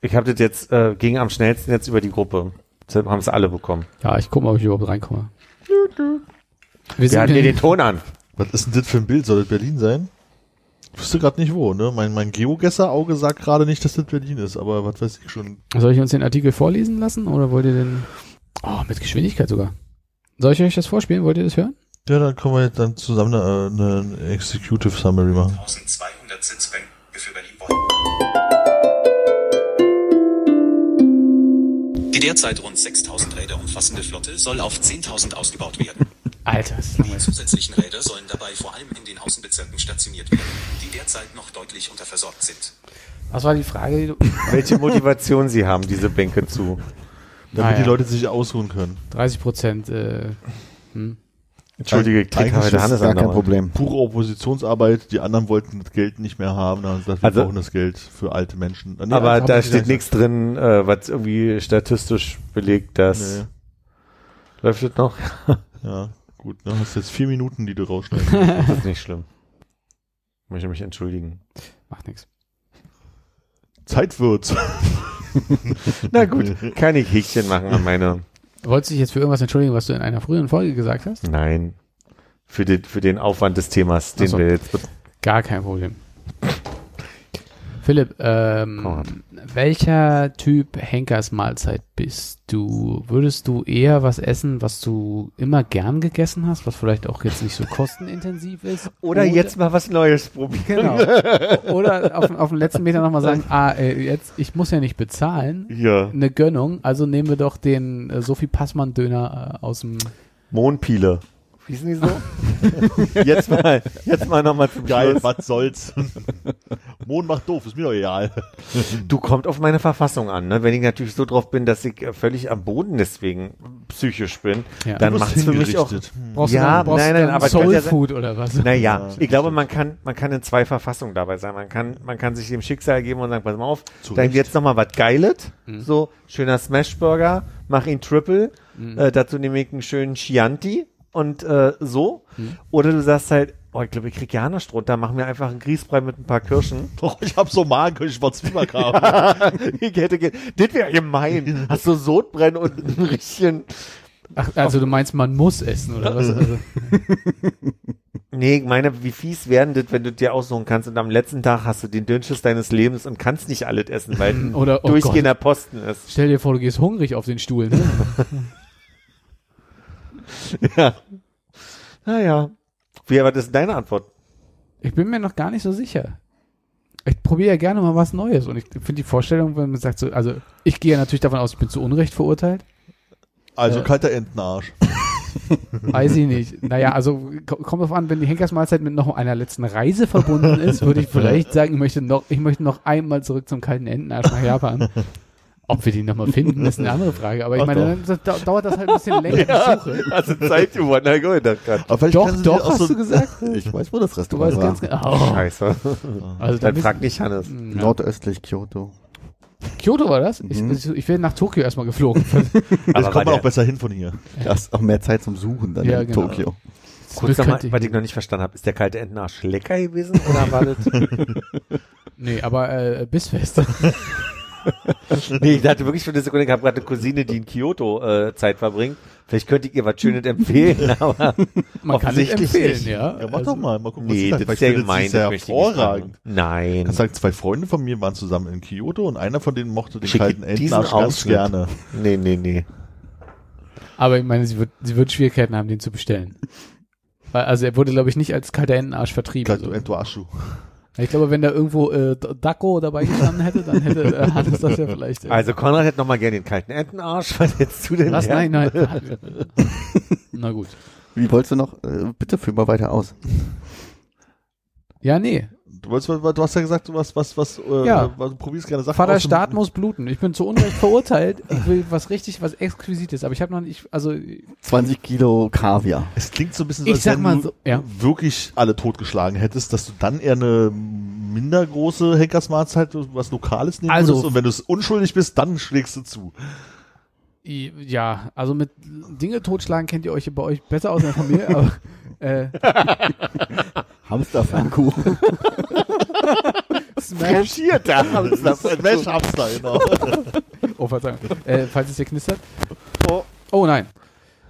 Ich habe das jetzt, äh, ging am schnellsten jetzt über die Gruppe. Deshalb haben es alle bekommen. Ja, ich gucke mal, ob ich überhaupt reinkomme. Wir Wir hatten dir den Ton an. Was ist denn das für ein Bild? Soll das Berlin sein? Ich wüsste gerade nicht wo, ne? Mein, mein Geogesser-Auge sagt gerade nicht, dass das Berlin ist, aber was weiß ich schon. Soll ich uns den Artikel vorlesen lassen oder wollt ihr den. Oh, mit Geschwindigkeit sogar. Soll ich euch das vorspielen? Wollt ihr das hören? Ja, dann können wir jetzt dann zusammen eine, eine Executive Summary machen. 1200 Sitzbänke für Berlin wollen. Die derzeit rund 6000 Räder umfassende Flotte soll auf 10.000 ausgebaut werden. Alter, ist Die zusätzlichen Räder sollen dabei vor allem in den Außenbezirken stationiert werden, die derzeit noch deutlich unterversorgt sind. Was war die Frage? Die du Welche Motivation sie haben, diese Bänke zu. Damit Ah, ja. die Leute sich ausruhen können. 30 Prozent. Äh, hm. Entschuldige, ich krieg heute ist es Hannes Gar kein. Problem. Pure Oppositionsarbeit, die anderen wollten das Geld nicht mehr haben, dann haben sie gesagt, wir Also- brauchen das Geld für alte Menschen. Ah, nee, Aber da steht gesagt. nichts drin, äh, was irgendwie statistisch belegt, dass. Nee. Läuft das noch? Ja, gut, dann hast du jetzt vier Minuten, die du rausschneiden. *laughs* Das ist nicht schlimm. Ich möchte mich entschuldigen. Macht nichts. Zeit wird's. *laughs* Na gut, kann ich Häkchen machen an meine. Wolltest du dich jetzt für irgendwas entschuldigen, was du in einer früheren Folge gesagt hast? Nein. Für den, für den Aufwand des Themas, den so. wir jetzt. Gar kein Problem. Philipp, ähm, welcher Typ Henkersmahlzeit bist du? Würdest du eher was essen, was du immer gern gegessen hast, was vielleicht auch jetzt nicht so kostenintensiv ist? Oder jetzt mal was Neues probieren. Genau. *laughs* Oder auf, auf den letzten Meter nochmal sagen, ah, äh, jetzt, ich muss ja nicht bezahlen. Ja. Eine Gönnung, also nehmen wir doch den äh, Sophie Passmann Döner äh, aus dem Mohnpiele. Wie sind die so? *laughs* jetzt mal, jetzt mal nochmal zum Geil, Schluss. was soll's. Mond macht doof, ist mir doch egal. Du kommt auf meine Verfassung an, ne? Wenn ich natürlich so drauf bin, dass ich äh, völlig am Boden deswegen psychisch bin, Ja. dann macht's für mich auch. hingerichtet. Brauchst Ja, du dann, nein, nein, aber Soul ja Food oder was? Naja, Ja, ich glaube, man kann, man kann in zwei Verfassungen dabei sein. Man kann, man kann sich dem Schicksal geben und sagen, pass mal auf, Zu dann Recht. jetzt noch mal was Geiles. So, schöner Smashburger, mach ihn Triple, äh, dazu nehme ich einen schönen Chianti und äh, so. Oder du sagst halt, oh, ich glaube, ich krieg ja nicht runter, mach mir einfach einen Grießbrei mit ein paar Kirschen. *laughs* Doch, ich hab so Magen, ich war Zwiebackram. *laughs* ich hätte, das wäre gemein. Hast du Sodbrennen und ein richtigen, Ach, also du meinst, man muss essen oder was? Also, *laughs* Nee, ich meine, wie fies werden das, wenn du dir aussuchen kannst und am letzten Tag hast du den Dünnschiss deines Lebens und kannst nicht alles essen, weil ein oder, oh durchgehender Posten ist. Stell dir vor, du gehst hungrig auf den Stuhl. Ne? *laughs* Ja. Naja. Wie, aber das ist deine Antwort. Ich bin mir noch gar nicht so sicher. ich probiere ja gerne mal was Neues und ich finde die Vorstellung, wenn man sagt so, also ich gehe ja natürlich davon aus, ich bin zu Unrecht verurteilt. Also Äh. kalter Entenarsch. *laughs* Weiß ich nicht. Naja, also ko- kommt drauf an, wenn die Henkersmahlzeit mit noch einer letzten Reise verbunden ist, würde ich *laughs* vielleicht sagen, ich möchte noch, ich möchte noch einmal zurück zum kalten Entenarsch nach Japan. Ob wir die nochmal finden, ist eine *laughs* andere Frage. Aber ich Ach meine, dann dau- dauert das halt ein bisschen *laughs* länger, die Suche. Also Zeit geworden, na gut, das kann. Aber vielleicht Doch, kannst doch, hast so, du gesagt? *laughs* Ich weiß, wo das Du Restaurant weißt war. ganz genau. Oh. Scheiße. Also Dann dann frag nicht Hannes. wissen- Nordöstlich Kyoto. Kyoto war das? Ich, Mhm. ich, ich wäre nach Tokio erstmal geflogen. Das kommt man auch besser hin von hier. Da ist auch mehr Zeit zum Suchen dann Ja, in genau. Tokio. Kurz nochmal, was ich noch nicht verstanden habe. Ist der kalte Entenarsch lecker gewesen oder war das? Nee, aber äh, bissfest. Nee, ich dachte wirklich für eine Sekunde, ich habe gerade eine Cousine, die in Kyoto äh, Zeit verbringt. Vielleicht könnte ich ihr was Schönes empfehlen, *laughs* aber Man kann es Offensichtlich empfehlen, nicht. ja. Ja, mach Also- doch mal. Mal gucken, was nee, das ist Vielleicht ja gemein. das ich nicht hervorragend. Nein. Kannst sagen, zwei Freunde von mir waren zusammen in Kyoto und einer von denen mochte den Schick kalten Entenarsch ganz gerne. Nee, nee, nee. Aber ich meine, sie wird, sie wird Schwierigkeiten haben, den zu bestellen. Weil, also er wurde, glaube ich, nicht als kalter Entenarsch vertrieben. Kalto Also, Entoaschu. Ich glaube, wenn da irgendwo äh, D- Dacko dabei gestanden hätte, dann hätte äh, Hannes das ja vielleicht. Äh, Also Konrad hätte noch mal gerne den kalten Entenarsch. *laughs* Was hättest du denn was? gern? Nein, nein. *laughs* Na gut. Wie wolltest du noch? Äh, bitte führ mal weiter aus. Ja, nee. Du, wolltest, du hast ja gesagt, du was, was, was, äh, Ja. was, du probierst gerne Sachen Vater Staat muss bluten. Ich bin zu Unrecht verurteilt. Ich will was richtig, was Exquisites. Aber ich habe noch nicht, also 20 Kilo Kaviar. Es klingt so ein bisschen so, Ich als sag wenn mal du so, ja. wirklich alle totgeschlagen hättest, dass du dann eher eine minder große Henkersmahlzeit, was Lokales nehmen Also- würdest und wenn du es unschuldig bist, dann schlägst du zu. Ja, also mit Dinge totschlagen kennt ihr euch bei euch besser aus in der Familie, aber äh, *laughs* *laughs* Hamsterpfannkuchen. *laughs* Smash. Vierter Hamster, Smash Hamster, genau. Oh, Verzeihung. Äh, falls es hier knistert. Oh nein.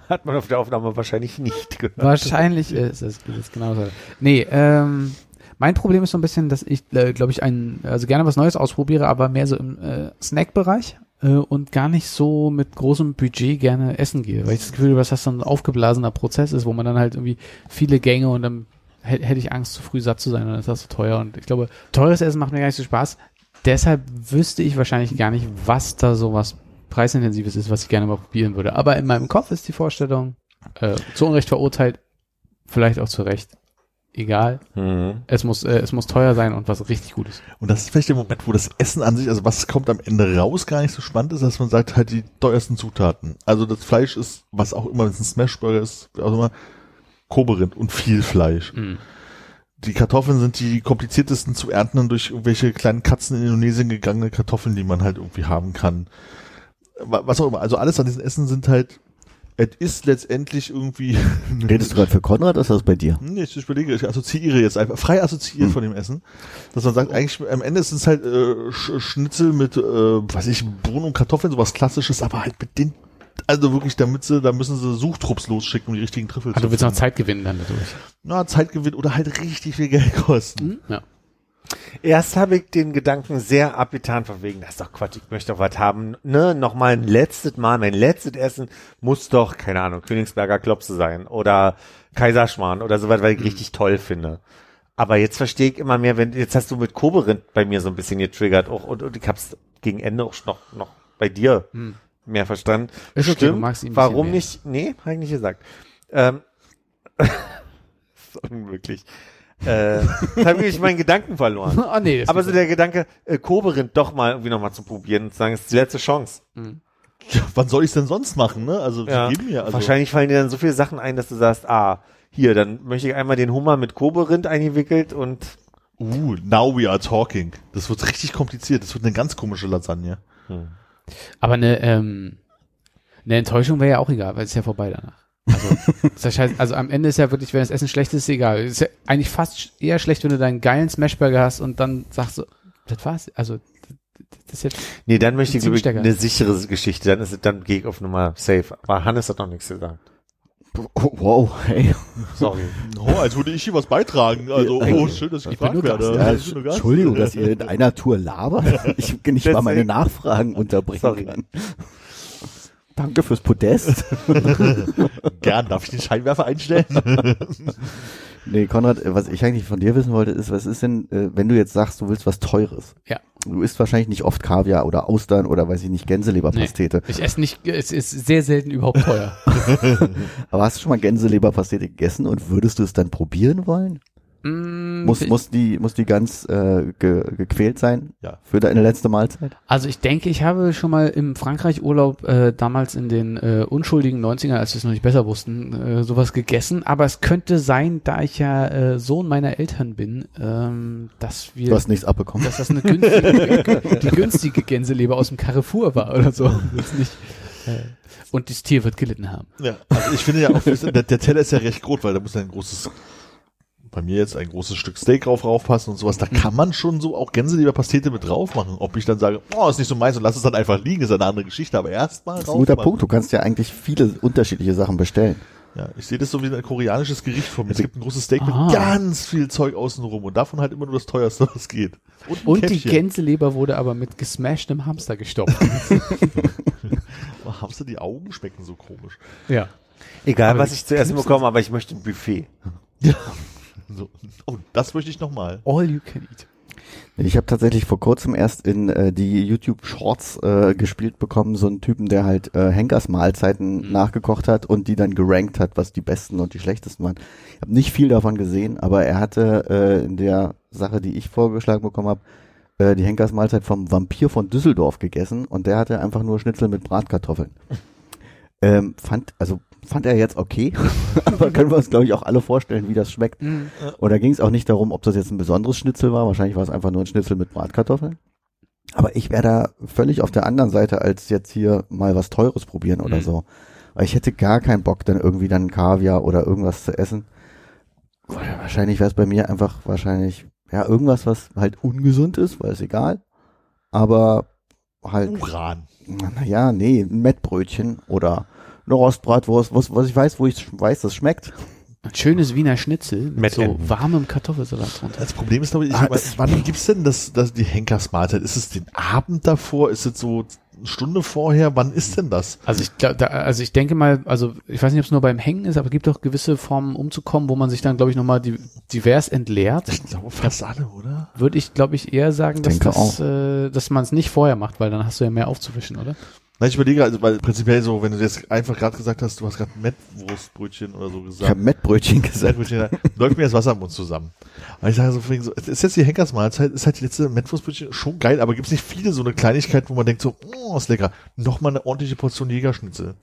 Hat man auf der Aufnahme wahrscheinlich nicht gehört. Wahrscheinlich ist es ist es genauso. Nee, ähm, mein Problem ist so ein bisschen, dass ich, äh, glaube ich, ein, also gerne was Neues ausprobiere, aber mehr so im äh, Snack-Bereich äh, und gar nicht so mit großem Budget gerne essen gehe, weil ich das Gefühl habe, dass das so ein aufgeblasener Prozess ist, wo man dann halt irgendwie viele Gänge und dann hätte ich Angst, zu früh satt zu sein und dann ist das so teuer und ich glaube, teures Essen macht mir gar nicht so Spaß. Deshalb wüsste ich wahrscheinlich gar nicht, was da so was preisintensives ist, was ich gerne mal probieren würde. Aber in meinem Kopf ist die Vorstellung, äh, zu Unrecht verurteilt, vielleicht auch zu Recht. Egal. Mhm. Es muss, äh, es muss teuer sein und was richtig gut ist. Und das ist vielleicht der Moment, wo das Essen an sich, also was kommt am Ende raus, gar nicht so spannend ist, dass man sagt, halt die teuersten Zutaten. Also das Fleisch ist, was auch immer, wenn es ein Smashburger ist, auch immer, Koberind und viel Fleisch. Mhm. Die Kartoffeln sind die kompliziertesten zu ernten durch irgendwelche kleinen Katzen in Indonesien gegangene Kartoffeln, die man halt irgendwie haben kann. Wa- Was auch immer. Also alles an diesen Essen sind halt, es ist letztendlich irgendwie. *laughs* Redest du gerade für Konrad oder ist das bei dir? Nee, ich überlege, ich assoziiere jetzt einfach, frei assoziiert Hm. von dem Essen, dass man sagt, eigentlich am Ende ist es halt äh, Sch Schnitzel mit, äh, weiß ich, Bohnen und Kartoffeln, sowas klassisches, aber halt mit den, also wirklich, damit sie, da müssen sie Suchtrupps losschicken, um die richtigen Trüffel Also du willst noch finden. Zeit gewinnen dann dadurch. Na, Zeitgewinn oder halt richtig viel Geld kosten. Mhm. Ja. Erst habe ich den Gedanken sehr abgetan von wegen, das ist doch Quatsch, ich möchte doch was haben. Ne, nochmal ein letztes Mal, mein letztes Essen muss doch, keine Ahnung, Königsberger Klopse sein oder Kaiserschmarrn oder sowas, weil ich richtig toll finde. Aber jetzt verstehe ich immer mehr, wenn, jetzt hast du mit Koberind bei mir so ein bisschen getriggert auch und, und ich hab's gegen Ende auch noch, noch bei dir Hm. Mehr verstanden. Ist okay, Stimmt, du magst ihn ein bisschen warum mehr. nicht? Nee, habe ich nicht gesagt. Ähm, *laughs* ist unmöglich. Äh, habe ich meinen Gedanken verloren. Oh *laughs* nee, Aber so der Gedanke, äh, Koberind doch mal irgendwie nochmal zu probieren und zu sagen, es ist die letzte Chance. Ja, wann soll ich denn sonst machen, ne? Also, Ja. geben mir, also. Wahrscheinlich fallen dir dann so viele Sachen ein, dass du sagst, ah, hier, dann möchte ich einmal den Hummer mit Koberind eingewickelt und Uh, now we are talking. Das wird richtig kompliziert. Das wird eine ganz komische Lasagne. Aber eine, ähm, eine Enttäuschung wäre ja auch egal, weil es ist ja vorbei danach. Also, *laughs* ist ja scheiße, also am Ende ist ja wirklich, wenn das Essen schlecht ist, ist egal. Es ist ja eigentlich fast eher schlecht, wenn du deinen geilen Smashburger hast und dann sagst du, das war's. Also, das jetzt, nee, dann möchte ich, glaube ich, eine sichere Geschichte, dann ist es, dann gehe ich auf Nummer safe. Aber Hannes hat noch nichts gesagt. Oh, wow, hey. Sorry. *laughs* Oh, als würde ich hier was beitragen. Also, oh, schön, dass ich Ich gefragt werde. Ja, Ich bin nur Gast. Entschuldigung, dass ihr in einer Tour labert. Ich nicht mal meine. Nachfragen unterbringen Sorry. kann. Danke fürs Podest. *laughs* Gern, darf ich den Scheinwerfer einstellen? Nee, Konrad, äh, was ich eigentlich von dir wissen wollte, ist, was ist denn, äh, wenn du jetzt sagst, du willst was Teures? Ja. Du isst wahrscheinlich nicht oft Kaviar oder Austern oder weiß ich nicht, Gänseleberpastete. Ich esse nicht, es ist sehr selten überhaupt teuer. *laughs* Aber hast du schon mal Gänseleberpastete gegessen und würdest du es dann probieren wollen? Mm, Muss, muss die, muss die ganz äh, ge, gequält sein Ja. für deine letzte Mahlzeit? Also ich denke, ich habe schon mal im Frankreich-Urlaub äh, damals in den äh, unschuldigen 90ern, als wir es noch nicht besser wussten, äh, sowas gegessen. Aber es könnte sein, da ich ja äh, Sohn meiner Eltern bin, ähm, dass wir Du hast nichts abbekommen. dass das eine günstige, die günstige Gänseleber aus dem Carrefour war oder so. Jetzt nicht, äh, und das Tier wird gelitten haben. Ja, also ich finde ja auch, der, der Teller ist ja recht groß, weil da muss ein großes, bei mir jetzt ein großes Stück Steak drauf raufpassen und sowas. Da kann man schon so auch Gänseleberpastete mit drauf machen. Ob ich dann sage, oh, ist nicht so meins und lass es dann einfach liegen, ist eine andere Geschichte. Aber erstmal Das ist ein guter machen. Punkt. Du kannst ja eigentlich viele unterschiedliche Sachen bestellen. Ja, ich sehe das so wie ein koreanisches Gericht vor mir. Es gibt ein großes Steak Ah. mit ganz viel Zeug außenrum und davon halt immer nur das teuerste, *laughs* was geht. ein Und die. Gänseleber wurde aber mit gesmashtem Hamster gestopft. *laughs* Haben sie die Augen schmecken so komisch. ja. Egal, Aber was ich zuerst bekomme, aber ich möchte ein Buffet. So. Oh, das möchte ich nochmal. All you can eat. Ich habe tatsächlich vor kurzem erst in äh, die YouTube Shorts äh, gespielt bekommen, so einen Typen, der halt äh, Henkers Mahlzeiten nachgekocht hat und die dann gerankt hat, was die besten und die schlechtesten waren. Ich habe nicht viel davon gesehen, aber er hatte äh, in der Sache, die ich vorgeschlagen bekommen habe, äh, die Henkers Mahlzeit vom Vampir von Düsseldorf gegessen und der hatte einfach nur Schnitzel mit Bratkartoffeln. Ähm, fand, also fand er jetzt okay, *laughs* aber *laughs* können wir uns, glaube ich, auch alle vorstellen, wie das schmeckt. Und da ging es auch nicht darum, ob das jetzt ein besonderes Schnitzel war. Wahrscheinlich war es einfach nur ein Schnitzel mit Bratkartoffeln. Aber ich wäre da völlig auf der anderen Seite, als jetzt hier mal was Teures probieren oder Mhm. so. Weil ich hätte gar keinen Bock, dann irgendwie dann Kaviar oder irgendwas zu essen. Wahrscheinlich wäre es bei mir einfach wahrscheinlich, ja, irgendwas, was halt ungesund ist, weil es egal. Aber halt, Uran. naja, nee, ein Mettbrötchen oder eine Rostbratwurst, was, was ich weiß, wo ich weiß, das schmeckt. Ein schönes Wiener Schnitzel mit Mit so Enten. warmem Kartoffelsalat drunter. Das Problem ist, glaube ich, ich Ah, es- wann gibt's denn das, das die Henkersmahlzeit? Ist es den Abend davor? Ist es so eine Stunde vorher? Wann ist denn das? Also ich da, also ich denke mal, also ich weiß nicht, ob es nur beim Hängen ist, aber es gibt doch gewisse Formen umzukommen, wo man sich dann, glaube ich, nochmal die, divers entleert. Ich glaube fast alle, oder? Würde ich, glaube ich, eher sagen, dass Denke das, äh, dass man es nicht vorher macht, weil dann hast du ja mehr aufzuwischen, oder? Na, ich überlege, also, weil prinzipiell so, wenn du jetzt einfach gerade gesagt hast, du hast gerade Mettwurstbrötchen oder so Ich gesagt. habe Mettbrötchen gesagt. Mettbrötchen, läuft mir das Wasser im Mund zusammen. Aber ich sage so, so, es ist jetzt die Henkersmahlzeit, ist halt die letzte Mettwurstbrötchen schon geil, aber gibt's nicht viele so eine Kleinigkeit, wo man denkt so, oh, ist lecker. Nochmal eine ordentliche Portion Jägerschnitzel.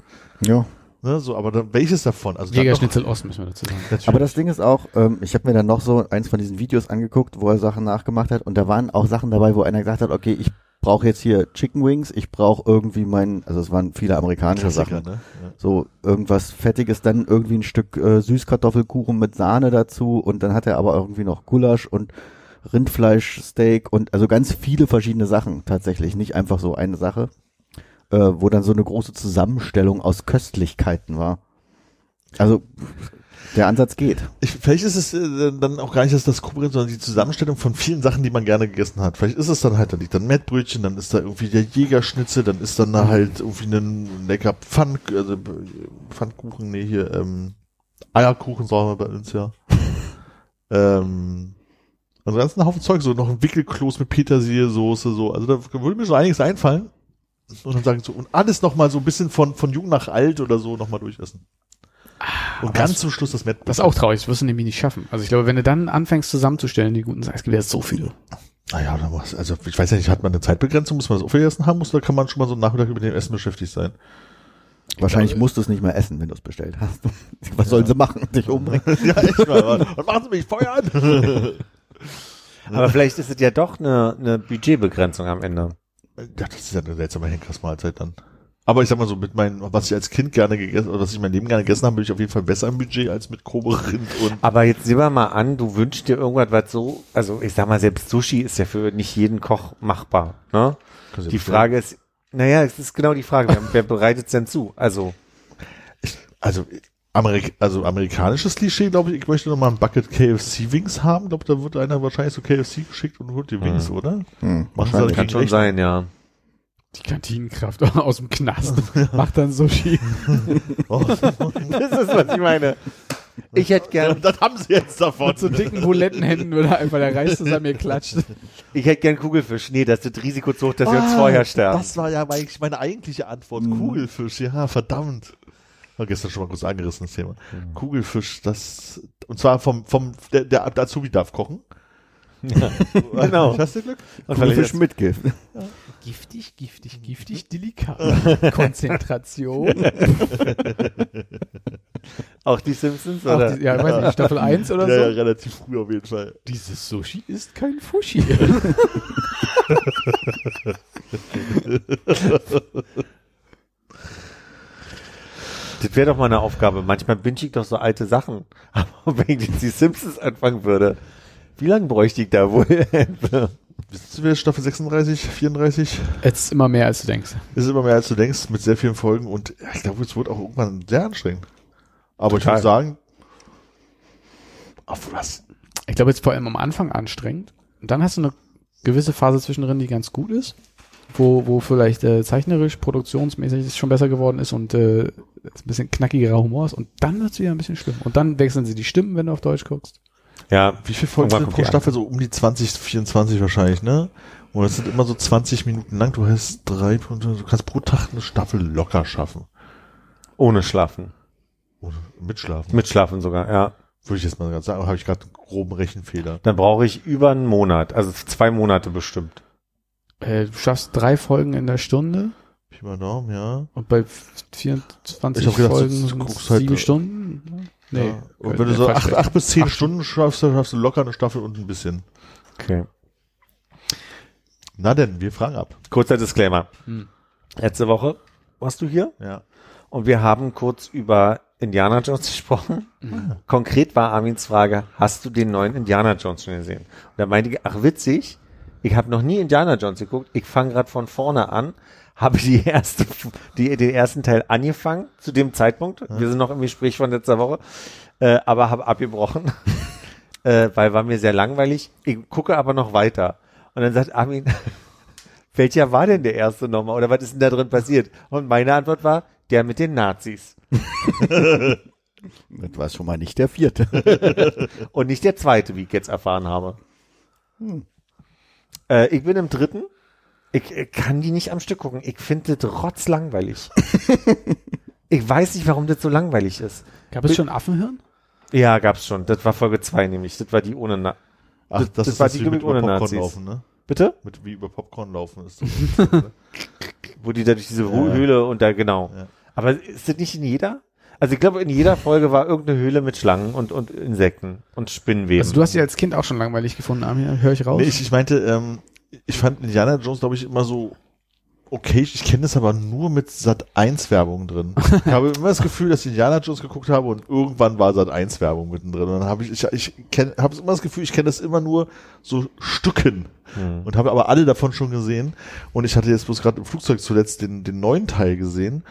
Ja. Ne, so, aber dann, welches davon? Also Jägerschnitzel Ost müssen wir dazu sagen. Natürlich. Aber das Ding ist auch, ähm, ich habe mir dann noch so eins von diesen Videos angeguckt, wo er Sachen nachgemacht hat und da waren auch Sachen dabei, wo einer gesagt hat, okay, ich brauche jetzt hier Chicken Wings, ich brauche irgendwie mein, also es waren viele amerikanische Klassiker, Sachen, ne? Ja. so irgendwas Fettiges, dann irgendwie ein Stück äh, Süßkartoffelkuchen mit Sahne dazu und dann hat er aber irgendwie noch Gulasch und Rindfleischsteak und also ganz viele verschiedene Sachen tatsächlich, nicht einfach so eine Sache, äh, wo dann so eine große Zusammenstellung aus Köstlichkeiten war. Also der Ansatz geht. Ich, vielleicht ist es äh, dann auch gar nicht das, das Kooperieren, sondern die Zusammenstellung von vielen Sachen, die man gerne gegessen hat. Vielleicht ist es dann halt, da liegt dann Mettbrötchen, dann ist da irgendwie der Jägerschnitzel, dann ist dann da halt irgendwie ein lecker Pfann, also Pfannkuchen, nee, hier, ähm, Eierkuchen sagen wir bei uns ja. *laughs* ähm, also ganz ein Haufen Zeug, so noch ein Wickelkloß mit Petersiliesoße, so. Also da würde mir so einiges einfallen. Und dann sagen so, und alles nochmal so ein bisschen von, von jung nach alt oder so nochmal durchessen. Und ganz das- zum Schluss das Mettbrötchen. Das ist auch traurig, das wirst du nämlich nicht schaffen. Also ich glaube, wenn du dann anfängst zusammenzustellen, die guten Sachen, es gibt ja so viele. Naja, da muss, also ich weiß ja nicht, hat man eine Zeitbegrenzung, muss man das aufgegessen haben, muss, oder kann man schon mal so einen Nachmittag über dem Essen beschäftigt sein? Wahrscheinlich musst du es nicht mehr essen, wenn du es bestellt hast. *laughs* Was sollen sie machen? Dich umbringen? *laughs* ja, echt mal. Und machen Sie mich Feuer an! *laughs* Aber vielleicht ist es ja doch eine, eine Budgetbegrenzung am Ende. Ja, das ist ja eine seltsame Henkersmahlzeit dann. Aber ich sag mal so, mit meinen, was ich als Kind gerne gegessen, oder was ich mein Leben gerne gegessen habe, bin ich auf jeden Fall besser im Budget als mit Kobe Rind und Aber jetzt sehen wir mal an, du wünschst dir irgendwas, was so, also ich sag mal, selbst Sushi ist ja für nicht jeden Koch machbar. Ne? Die Frage ist, naja, es ist genau die Frage, wer, wer bereitet es denn zu? Also, also, Amerik also amerikanisches Klischee, glaube ich, ich möchte noch mal ein Bucket KFC Wings haben. glaube, da wird einer wahrscheinlich so KFC geschickt und holt die Wings, oder? Hm, Machen sie wahrscheinlich. dann kann schon recht. sein, ja. Die Kantinenkraft *laughs* aus dem Knast *laughs* *laughs* macht dann Sushi. Oh, Das ist, was ich meine. Ich hätte gern, Das haben sie jetzt davon. Mit so dicken Bulettenhänden würde einfach der Reis zusammen mir klatscht. ich hätte gern Kugelfisch. Nee, das ist das Risiko zu hoch, dass wir uns vorher sterben. Ah, Das war ja meine eigentliche Antwort. Mhm. Kugelfisch, ja, verdammt. War gestern schon mal kurz angerissen, das Thema. Mhm. Kugelfisch, das, und zwar vom, vom, der, der, der Azubi darf kochen. *laughs* Genau. Hast du Glück? Und Kugelfisch mit Gift. Giftig, giftig, giftig, *laughs* delikat. *laughs* Konzentration. Auch die Simpsons, Auch oder? die, ja, ich weiß nicht, Staffel 1 oder ja, ja, so. relativ früh auf jeden Fall. Dieses Sushi ist kein Fushi. Das wäre doch mal eine Aufgabe. Manchmal binge ich doch so alte Sachen. *laughs* Aber wenn ich jetzt die Simpsons anfangen würde, wie lange bräuchte ich da wohl? *laughs* Wissen wir, Staffel 36, 34? Jetzt ist immer mehr, als du denkst. Ist immer mehr als du denkst, mit sehr vielen Folgen und ich glaube, es wird auch irgendwann sehr anstrengend. Aber ich Total. würde sagen, auf was? Ich glaube, jetzt vor allem am Anfang anstrengend. Und dann hast du eine gewisse Phase zwischendrin, die ganz gut ist. Wo, wo vielleicht äh, zeichnerisch, produktionsmäßig es schon besser geworden ist und äh, es ein bisschen knackigerer Humor ist. Und dann wird es wieder ein bisschen schlimm. Und dann wechseln sie die Stimmen, wenn du auf Deutsch guckst. Ja, Wie viele Folgen sind pro Staffel? So um die 20, 24 wahrscheinlich, ne? Und das sind immer so 20 Minuten lang. Du hast drei, du kannst pro Tag eine Staffel locker schaffen. ohne Schlafen. Oder mitschlafen. Mit Schlafen sogar, ja. Würde ich jetzt mal gerade sagen, habe ich gerade einen groben Rechenfehler. Dann brauche ich über einen Monat, also zwei Monate bestimmt. Äh, du schaffst drei Folgen in der Stunde Pi mal Daumen, ja. und bei 24 Ich gedacht, Folgen du- guckst halt, sieben äh, Stunden. Nee. ja. Und wenn du so acht, acht bis zehn Stunden schaffst, dann schaffst du locker eine Staffel und ein bisschen. Okay. Na denn, wir fragen ab. Kurzer Disclaimer. Hm. Letzte Woche warst du hier Ja. und wir haben kurz über Indiana Jones *laughs* gesprochen. Konkret war Armins Frage, hast du den neuen Indiana Jones schon gesehen? Und da meinte ich, ach witzig, ich habe noch nie Indiana Jones geguckt, ich fange gerade von vorne an, habe die erste, die, den ersten Teil angefangen zu dem Zeitpunkt. Wir sind noch im Gespräch von letzter Woche, äh, aber habe abgebrochen, *laughs* äh, weil war mir sehr langweilig. Ich gucke aber noch weiter. Und dann sagt Armin, *laughs* welcher war denn der erste nochmal? Oder was ist denn da drin passiert? Und meine Antwort war, der mit den Nazis. *laughs* Das war schon mal nicht der vierte. Und nicht der zweite, wie ich jetzt erfahren habe. Äh, ich bin im dritten. Ich, äh, kann die nicht am Stück gucken. Ich finde das rotzlangweilig. *laughs* ich weiß nicht, warum das so langweilig ist. Gab es schon Affenhirn? Ja, gab's schon. Das war Folge zwei nämlich. Das war die ohne Na Ach, Das- das, das ist war das die wie mit ohne über Popcorn Nazis. laufen, ne? Bitte? Mit wie über Popcorn laufen ist das. *laughs* Wo die da durch diese Ja. Höhle und da, genau. Ja. Aber ist das nicht in jeder? Also ich glaube, in jeder Folge war irgendeine Höhle mit Schlangen und, und Insekten und Spinnenweben. Also du hast sie als Kind auch schon langweilig gefunden, Armin. Höre ich raus? nee, ich, ich meinte, ähm, ich fand Indiana Jones, glaube ich, immer so okay. Ich kenne das aber nur mit Sat 1 Werbung drin. Ich habe immer das Gefühl, dass ich Indiana Jones geguckt habe und irgendwann war Sat 1 Werbung mittendrin. Und dann habe ich, ich, ich habe immer das Gefühl, ich kenne das immer nur so Stücken. Hm. Und habe aber alle davon schon gesehen. Und ich hatte jetzt bloß gerade im Flugzeug zuletzt den, den neuen Teil gesehen.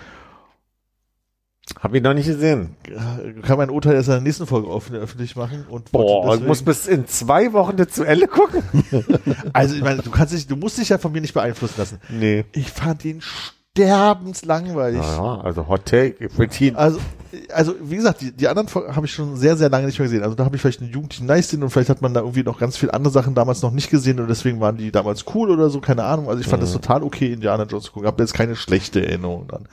Hab ich noch nicht gesehen. Ja, Kann mein Urteil erst in der nächsten Folge offen, öffentlich machen. Und Boah, ich deswegen- muss bis in zwei Wochen das zu Ende gucken. *laughs* Also ich meine, du kannst dich, du musst dich ja von mir nicht beeinflussen lassen. Nee. Ich fand ihn sterbenslangweilig. Ja, also Hot Take. Ich ihn- Also, also wie gesagt, die, die anderen Folgen habe ich schon sehr, sehr lange nicht mehr gesehen. Also da habe ich vielleicht einen Jugendlichen Nice und vielleicht hat man da irgendwie noch ganz viele andere Sachen damals noch nicht gesehen und deswegen waren die damals cool oder so, keine Ahnung. Also ich fand das total okay, Indiana Jones zu gucken. Habe jetzt keine schlechte Erinnerung dann.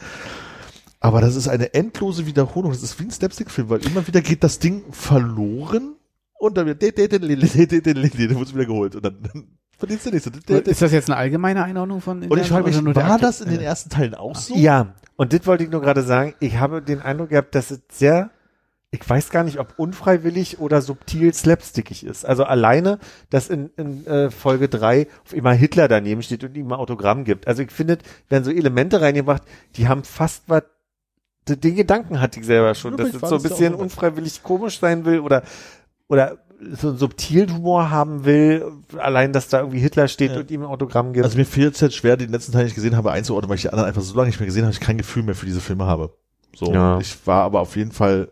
Aber das ist eine endlose Wiederholung. Das ist wie ein Slapstick-Film, weil immer wieder geht das Ding verloren und dann wird dann wird es wieder geholt und dann, dann verdienst du nichts. ist das jetzt eine allgemeine Einordnung von Und ich frage mich, war das in den ersten Teilen auch so? Ja, und das wollte ich nur gerade sagen. Ich habe den Eindruck gehabt, dass es sehr, ich weiß gar nicht, ob unfreiwillig oder subtil slapstickig ist. Also alleine, dass in, in äh, Folge drei auf immer Hitler daneben steht und ihm ein Autogramm gibt. Also ich finde, werden so Elemente reingebracht, die haben fast was, den den Gedanken hatte ich selber schon, Ja, dass es so ein bisschen unfreiwillig komisch sein will oder, oder so einen subtilen Humor haben will, allein, dass da irgendwie Hitler steht Ja. und ihm ein Autogramm gibt. Also mir fehlt es jetzt schwer, den letzten Teil nicht gesehen habe, einzuordnen, weil ich die anderen einfach so lange nicht mehr gesehen habe, ich kein Gefühl mehr für diese Filme habe. So, Ja. ich war aber auf jeden Fall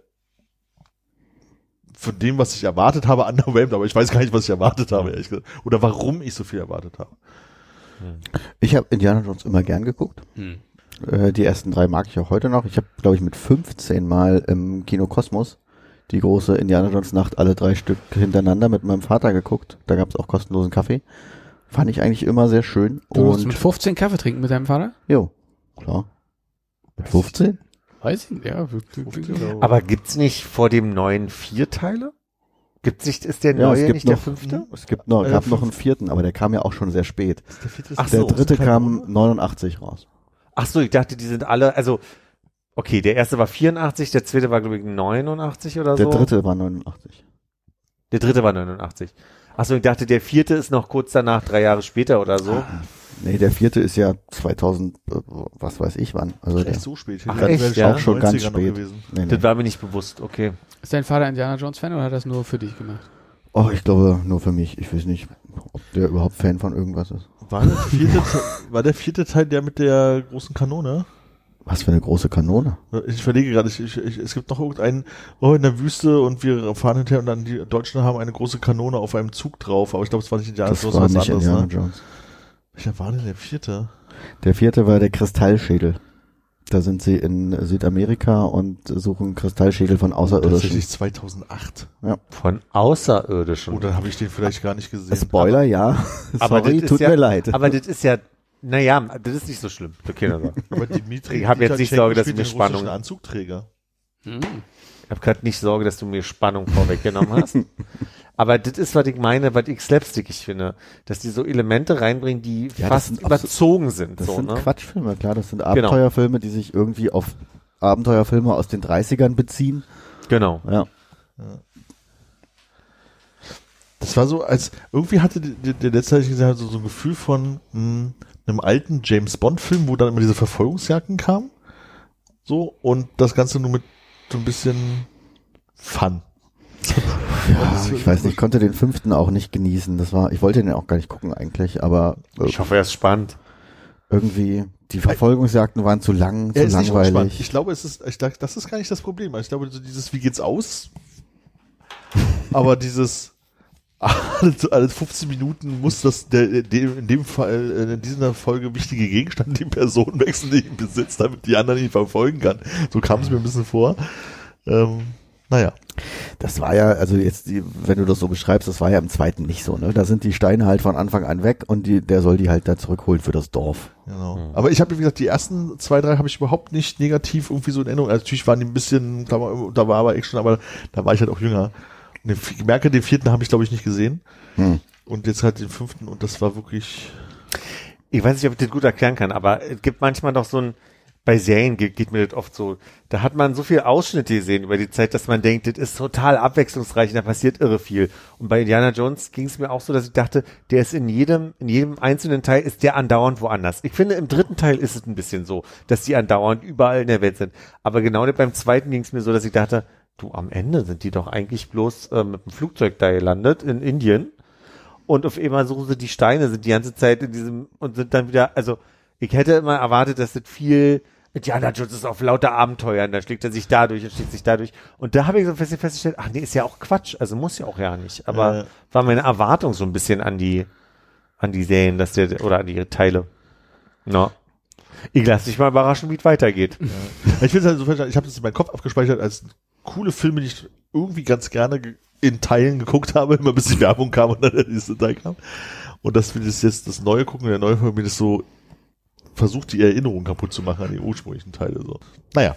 von dem, was ich erwartet habe, *laughs* underwhelmed, aber ich weiß gar nicht, was ich erwartet habe, ehrlich gesagt. Oder warum ich so viel erwartet habe. Ich habe Indiana Jones immer gern geguckt. Hm. Äh, die ersten drei mag ich auch heute noch. Ich habe, glaube ich, mit 15 Mal im Kino Kosmos die große Indiana Jones Nacht alle drei Stück hintereinander mit meinem Vater geguckt. Da gab es auch kostenlosen Kaffee. Fand ich eigentlich immer sehr schön. Du musst mit Und 15 Kaffee trinken mit deinem Vater? jo, klar. Mit 15? Weiß ich nicht, ja. Aber gibt's nicht vor dem neuen vier Teile? Gibt's nicht, ist der Ja, neue es gibt nicht der noch- fünfte? Es gibt noch, Äh, gab noch fünf- einen vierten, aber der kam ja auch schon sehr spät. Der, vierte ist Ach Der so, dritte kam Name? 89 raus. Ach so, ich dachte, die sind alle, also, okay, der erste war 84, der zweite war, glaube ich, 89 oder Der so. dritte war 89. Der dritte war 89. Ach so, ich dachte, der vierte ist noch kurz danach, drei Jahre später oder so. Nee, der vierte ist ja 2000, äh, was weiß ich wann. Also der, Echt so spät. Ach, Das echt, wäre ja? auch schon ganz 90er noch spät. gewesen. nee, nee. Das war mir nicht bewusst, okay. Ist dein Vater Indiana Jones Fan oder hat er das nur für dich gemacht? Oh, ich glaube nur für mich. Ich weiß nicht, ob der überhaupt Fan von irgendwas ist. War der, vierte, Te- war der vierte Teil der mit der großen Kanone? Was für eine große Kanone. Ich verlege gerade, ich, ich, ich, es gibt noch irgendeinen, oh, in der Wüste und wir fahren hinterher und dann die Deutschen haben eine große Kanone auf einem Zug drauf, aber ich glaube, es war nicht Indiana Das Jones, war nicht anderes, Indiana ne? Jones. Welcher war denn der vierte? Der vierte war der Kristallschädel. Da sind sie in Südamerika und suchen Kristallschädel von Außerirdischen. Tatsächlich 2008. Von Außerirdischen. Oh, dann habe ich den vielleicht gar nicht gesehen. Spoiler, ja. Aber *laughs* Sorry, tut ja- mir leid. Aber das ist ja, naja, das ist nicht so schlimm. Okay, *laughs* Aber Dimitri Ich hab jetzt nicht Sorge, dass spielt mir Spannung- Anzugträger. Hm. Ich habe gerade nicht Sorge, dass du mir Spannung vorweggenommen hast. *laughs* Aber das ist, was ich meine, was ich slapstickig finde, dass die so Elemente reinbringen, die Ja, fast sind überzogen sind. Das so, sind ne? Quatschfilme, klar. Das sind Abenteuerfilme, die sich irgendwie auf Abenteuerfilme aus den 30ern beziehen. Genau. Ja. Das war so, als irgendwie hatte die- der letzte, ich gesagt, so, so ein Gefühl von mh, einem alten James Bond Film, wo dann immer diese Verfolgungsjagden kamen. So, und das Ganze nur mit so ein bisschen Fun. Ja, ich weiß nicht, ich konnte den fünften auch nicht genießen. Das war, ich wollte den auch gar nicht gucken eigentlich, aber äh, Ich hoffe, er ist spannend. irgendwie die Verfolgungsjagden waren zu lang, Er zu langweilig. Ich glaube, es ist, ich dachte, das ist gar nicht das Problem. Ich glaube, so dieses, wie geht's aus? *laughs* Aber dieses, alle, alle 15 Minuten muss das, der, der, in dem Fall, äh, in dieser Folge wichtige Gegenstand die Person wechseln, die ihn besitzt, damit die anderen ihn verfolgen kann. So kam es mir ein bisschen vor. Ähm, naja. Das war ja, also jetzt, die, wenn du das so beschreibst, das war ja im zweiten nicht so, ne? Da sind die Steine halt von Anfang an weg und die, der soll die halt da zurückholen für das Dorf. Genau. Aber ich habe, wie gesagt, die ersten zwei, drei habe ich überhaupt nicht negativ irgendwie so in Erinnerung. Also natürlich waren die ein bisschen, da war, da war aber Action, aber da war ich halt auch jünger. Den, ich merke, den vierten habe ich, glaube ich, nicht gesehen. Hm. Und jetzt halt den fünften und das war wirklich. Ich weiß nicht, ob ich das gut erklären kann, aber es gibt manchmal doch so ein, bei Serien geht, geht mir das oft so, da hat man so viel Ausschnitte gesehen über die Zeit, dass man denkt, das ist total abwechslungsreich und da passiert irre viel. Und bei Indiana Jones ging es mir auch so, dass ich dachte, der ist in jedem, in jedem einzelnen Teil ist der andauernd woanders. Ich finde, im dritten Teil ist es ein bisschen so, dass die andauernd überall in der Welt sind. Aber genau beim zweiten ging es mir so, dass ich dachte, du, am Ende sind die doch eigentlich bloß äh, mit dem Flugzeug da gelandet in Indien und auf einmal suchen sie die Steine, sind die ganze Zeit in diesem und sind dann wieder, also ich hätte immer erwartet, dass das viel Indiana Jones ist auf lauter Abenteuern, da schlägt er sich dadurch und schlägt sich dadurch. Und da habe ich so fest- festgestellt, ach nee, ist ja auch Quatsch, also muss ja auch ja nicht. Aber Äh. war meine Erwartung so ein bisschen an die, an die Serien, dass der, oder an die Teile. Na. Ich lasse dich mal überraschen, wie es weitergeht. Ich finde halt so, ich habe das in meinem Kopf abgespeichert als coole Filme, die ich irgendwie ganz gerne ge- in Teilen geguckt habe, *laughs* immer bis die Werbung kam und dann der nächste Teil kam. Und das will ich jetzt das neue gucken, der neue Film mir das so versucht, die Erinnerung kaputt zu machen an die ursprünglichen Teile. So. Naja.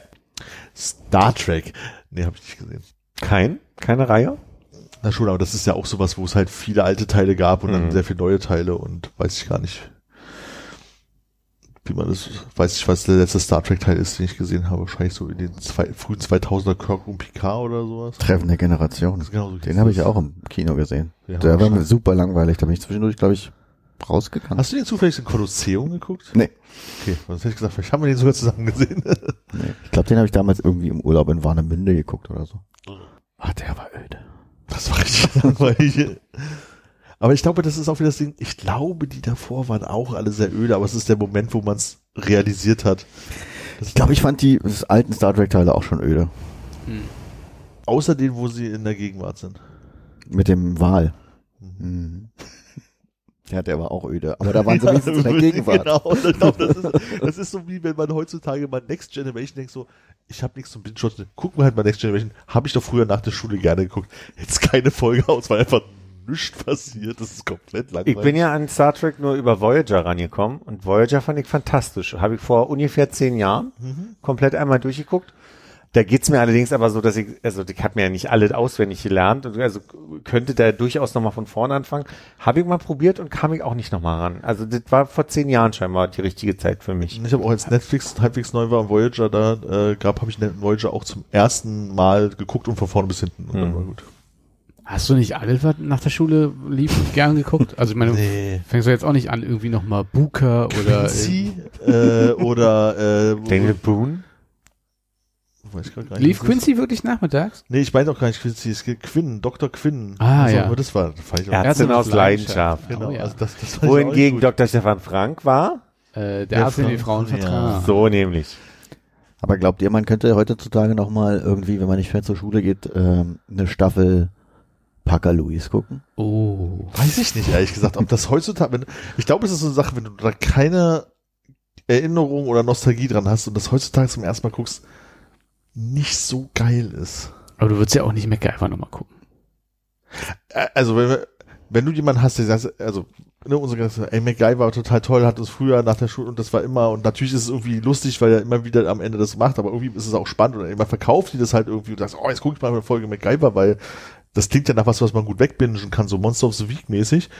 Star Trek. Nee, habe ich nicht gesehen. Kein? Keine Reihe? Na schon, aber das ist ja auch sowas, wo es halt viele alte Teile gab und dann Mhm. sehr viele neue Teile und weiß ich gar nicht, wie man das, weiß ich, was der letzte Star Trek Teil ist, den ich gesehen habe. Wahrscheinlich so in den zwei, frühen 2000er Kirk und Picard oder sowas. Treffen der Generation. Genau so Den habe ich ja auch im Kino gesehen. Ja, Der war mir super langweilig. Da bin ich zwischendurch, glaube ich, rausgegangen. Hast du den zufällig in Kolosseum geguckt? Nee. Okay, sonst hätte ich gesagt, vielleicht haben wir den sogar zusammen gesehen. *laughs* nee. Ich glaube, den habe ich damals irgendwie im Urlaub in Warnemünde geguckt oder so. Ah, der war öde. Das war richtig *laughs* langweilig. Aber ich glaube, das ist auch wieder das Ding. Ich glaube, die davor waren auch alle sehr öde, aber es ist der Moment, wo man es realisiert hat. Das Ich glaube, ich fand die alten Star Trek Teile auch schon öde. außer denen, wo sie in der Gegenwart sind. Mit dem Wal. Mhm. *laughs* Ja, der war auch öde. Aber da waren sie *laughs* wenigstens in der *laughs* Gegenwart. Genau, und ich glaub, das, ist, das ist so wie wenn man heutzutage mal Next Generation denkt, so, ich habe nichts zum Binge-Watchen, gucken wir halt mal Next Generation, habe ich doch früher nach der Schule gerne geguckt. Jetzt keine Folge aus, weil einfach nichts passiert, das ist komplett langweilig. Ich bin ja an Star Trek nur über Voyager rangekommen und Voyager fand ich fantastisch. Habe ich vor ungefähr zehn Jahren komplett einmal durchgeguckt. Da geht's mir allerdings aber so, dass ich, also ich habe mir ja nicht alle auswendig gelernt und also könnte da durchaus nochmal von vorne anfangen. Habe ich mal probiert und kam ich auch nicht nochmal ran. Also das war vor zehn Jahren scheinbar die richtige Zeit für mich. Ich habe auch als Netflix halbwegs neu war und Voyager da äh, gab, habe ich Voyager auch zum ersten Mal geguckt und von vorne bis hinten. Und dann Hm. war gut. Hast du nicht alles, was nach der Schule lief, gern geguckt? Also ich meine, Nee. fängst du jetzt auch nicht an, irgendwie nochmal Booker oder Quincy äh, oder äh, Daniel Boone? weiß ich gar nicht, lief das ist. Quincy wirklich nachmittags? Nee, ich meine auch gar nicht Quincy, es geht Quinn, Dr. Quinn. Ah, Also, ja. Aber das war, das fand ich auch, Ärztin aus Leidenschaft. genau, Oh, ja. also das, das Wohingegen. Dr. Stefan Frank war? Äh, der Arzt, den die Frauen- Frauen ja. So nämlich. Aber glaubt ihr, man könnte heutzutage noch mal irgendwie, wenn man nicht mehr zur Schule geht, ähm, eine Staffel Parker Louis gucken? Oh. Weiß ich nicht, ehrlich gesagt, ob das heutzutage, wenn, ich glaube, es ist so eine Sache, wenn du da keine Erinnerung oder Nostalgie dran hast und das heutzutage zum ersten Mal guckst, nicht so geil ist. Aber du würdest ja auch nicht MacGyver nochmal gucken. Also, wenn, wenn du jemanden hast, der sagt, also, ne, unsere ganze, ey, MacGyver war total toll, hat es früher nach der Schule und das war immer, und natürlich ist es irgendwie lustig, weil er immer wieder am Ende das macht, aber irgendwie ist es auch spannend und immer verkauft die das halt irgendwie und sagst, oh, jetzt guck ich mal eine Folge MacGyver, weil das klingt ja nach was, was man gut wegbingen kann, so Monster of the Week mäßig.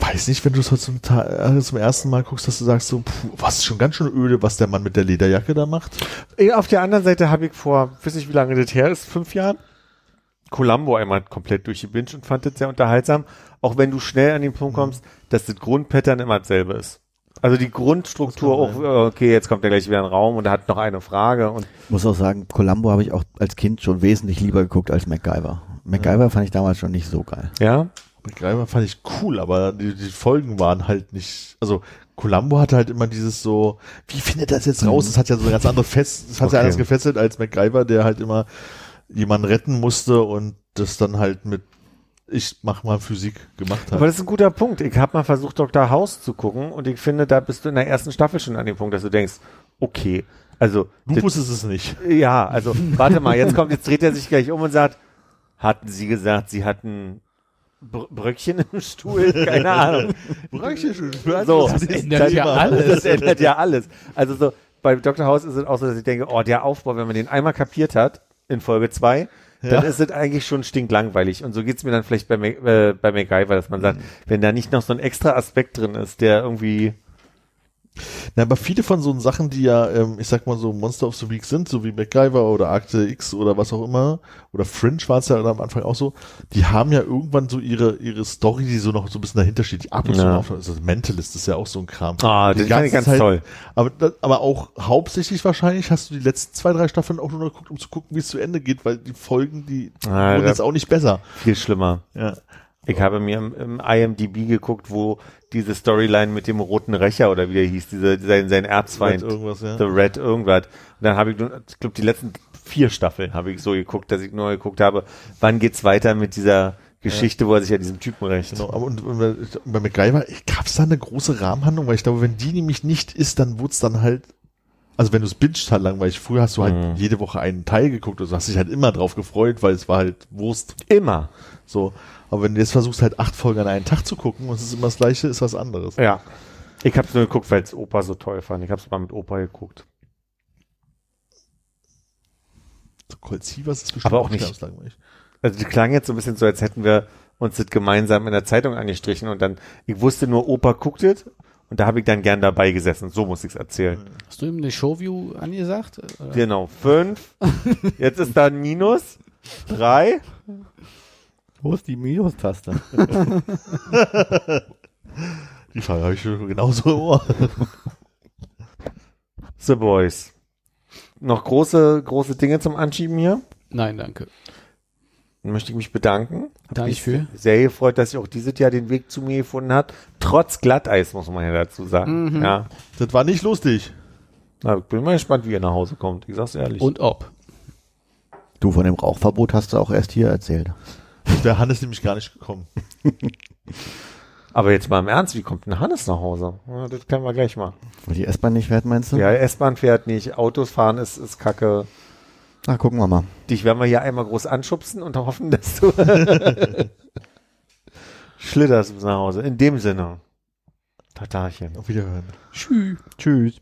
Weiß nicht, wenn du es heute zum, äh, zum ersten Mal guckst, dass du sagst so, puh, was ist schon ganz schön öde, was der Mann mit der Lederjacke da macht. Eh, Auf der anderen Seite habe ich vor, weiß ich wie lange das her ist, fünf Jahren, Columbo einmal komplett durchgebinged und fand das sehr unterhaltsam, auch wenn du schnell an den Punkt kommst, dass das Grundpattern immer dasselbe ist. Also die Grundstruktur auch, äh, okay, jetzt kommt er gleich wieder in den Raum und er hat noch eine Frage und Ich muss auch sagen, Columbo habe ich auch als Kind schon wesentlich lieber geguckt als MacGyver. MacGyver fand ich damals schon nicht so geil. ja, MacGyver fand ich cool, aber die, die Folgen waren halt nicht, also Columbo hatte halt immer dieses so, wie findet das jetzt raus? Das hat ja so eine ganz andere Fest, das hat Okay. ja anders gefesselt als MacGyver, der halt immer jemanden retten musste und das dann halt mit ich mach mal Physik gemacht hat. aber das ist ein guter Punkt. Ich habe mal versucht, Dr. House zu gucken und ich finde, da bist du in der ersten Staffel schon an dem Punkt, dass du denkst, okay, also Lupus ist es nicht. Ja, also *laughs* warte mal, jetzt kommt, jetzt dreht er sich gleich um und sagt, hatten Sie gesagt, Sie hatten Br Bröckchen im Stuhl? *laughs* Keine Ahnung. So, Das ändert ja alles. Das ändert ja alles. Also so, bei Dr. House ist es auch so, dass ich denke, oh, der Aufbau, wenn man den einmal kapiert hat, in Folge zwei, dann Ja. ist es eigentlich schon stinklangweilig. Und so geht's mir dann vielleicht bei, äh, bei MacGyver, dass man sagt, wenn da nicht noch so ein extra Aspekt drin ist, der irgendwie, Na, aber viele von so Sachen, die ja, ähm, ich sag mal so Monster of the Week sind, so wie MacGyver oder Akte X oder was auch immer, oder Fringe war es ja am Anfang auch so, die haben ja irgendwann so ihre, ihre Story, die so noch so ein bisschen dahinter steht, die ab und zu Ja. auf, also Mentalist ist ja auch so ein Kram. ah, Die das fand ich ganze ganz Zeit- toll. Aber, aber auch hauptsächlich wahrscheinlich hast du die letzten zwei, drei Staffeln auch nur noch geguckt, um zu gucken, wie es zu Ende geht, weil die Folgen, die Ah, wurden jetzt auch nicht besser. Viel schlimmer. Ja. Ich habe mir im, im IMDb geguckt, wo diese Storyline mit dem roten Rächer oder wie der hieß, diese, sein, sein Erzfeind, Red irgendwas, ja. The Red irgendwas. Und dann habe ich, ich glaube, die letzten vier Staffeln habe ich so geguckt, dass ich nur geguckt habe, wann geht's weiter mit dieser Geschichte, wo er sich an diesem Typen rächt. Genau, aber und, und bei- MacGyver gab es da eine große Rahmenhandlung, weil ich glaube, wenn die nämlich nicht ist, dann wurde es dann halt, also wenn du es binged halt langweilig, früher hast du halt Mhm. jede Woche einen Teil geguckt und du hast dich halt immer drauf gefreut, weil es war halt Wurst. Immer. So. Aber wenn du jetzt versuchst, halt acht Folgen an einen Tag zu gucken und es ist immer das gleiche, ist was anderes. Ja. Ich habe es nur geguckt, weil es Opa so toll fand. Ich habe es mal mit Opa geguckt. So Colt Sievers ist bestimmt Aber auch nicht-. Also die klang jetzt so ein bisschen so, als hätten wir uns das gemeinsam in der Zeitung angestrichen und dann, ich wusste nur, Opa guckt es und da habe ich dann gern dabei gesessen. So muss ich es erzählen. Hast du ihm eine Showview angesagt? Oder? Genau, fünf. Jetzt ist da ein Minus. Drei. Wo ist die Minus-Taste? *laughs* Die Frage habe ich schon genauso im Ohr. *laughs* The Boys. Noch große, große Dinge zum Anschieben hier. Nein, danke. Dann möchte ich mich bedanken. Da Mich ich für. Sehr gefreut, dass sie auch dieses Jahr den Weg zu mir gefunden hat. Trotz Glatteis, muss man ja dazu sagen. Mhm. Ja. Das war nicht lustig. Na, ich bin mal gespannt, wie ihr nach Hause kommt. Ich sag's ehrlich. Und ob. Du von dem Rauchverbot hast du auch erst hier erzählt. Der Hannes nämlich gar nicht gekommen. *laughs* Aber jetzt mal im Ernst, wie kommt denn Hannes nach Hause? Ja, das können wir gleich mal. Wo die S-Bahn nicht fährt, meinst du? Ja, S-Bahn fährt nicht, Autos fahren ist, ist kacke. Na, gucken wir mal. Dich werden wir hier einmal groß anschubsen und hoffen, *laughs* dass du *laughs* schlitterst bis nach Hause. In dem Sinne. Tatarchen. Auf Wiederhören. Tschüss.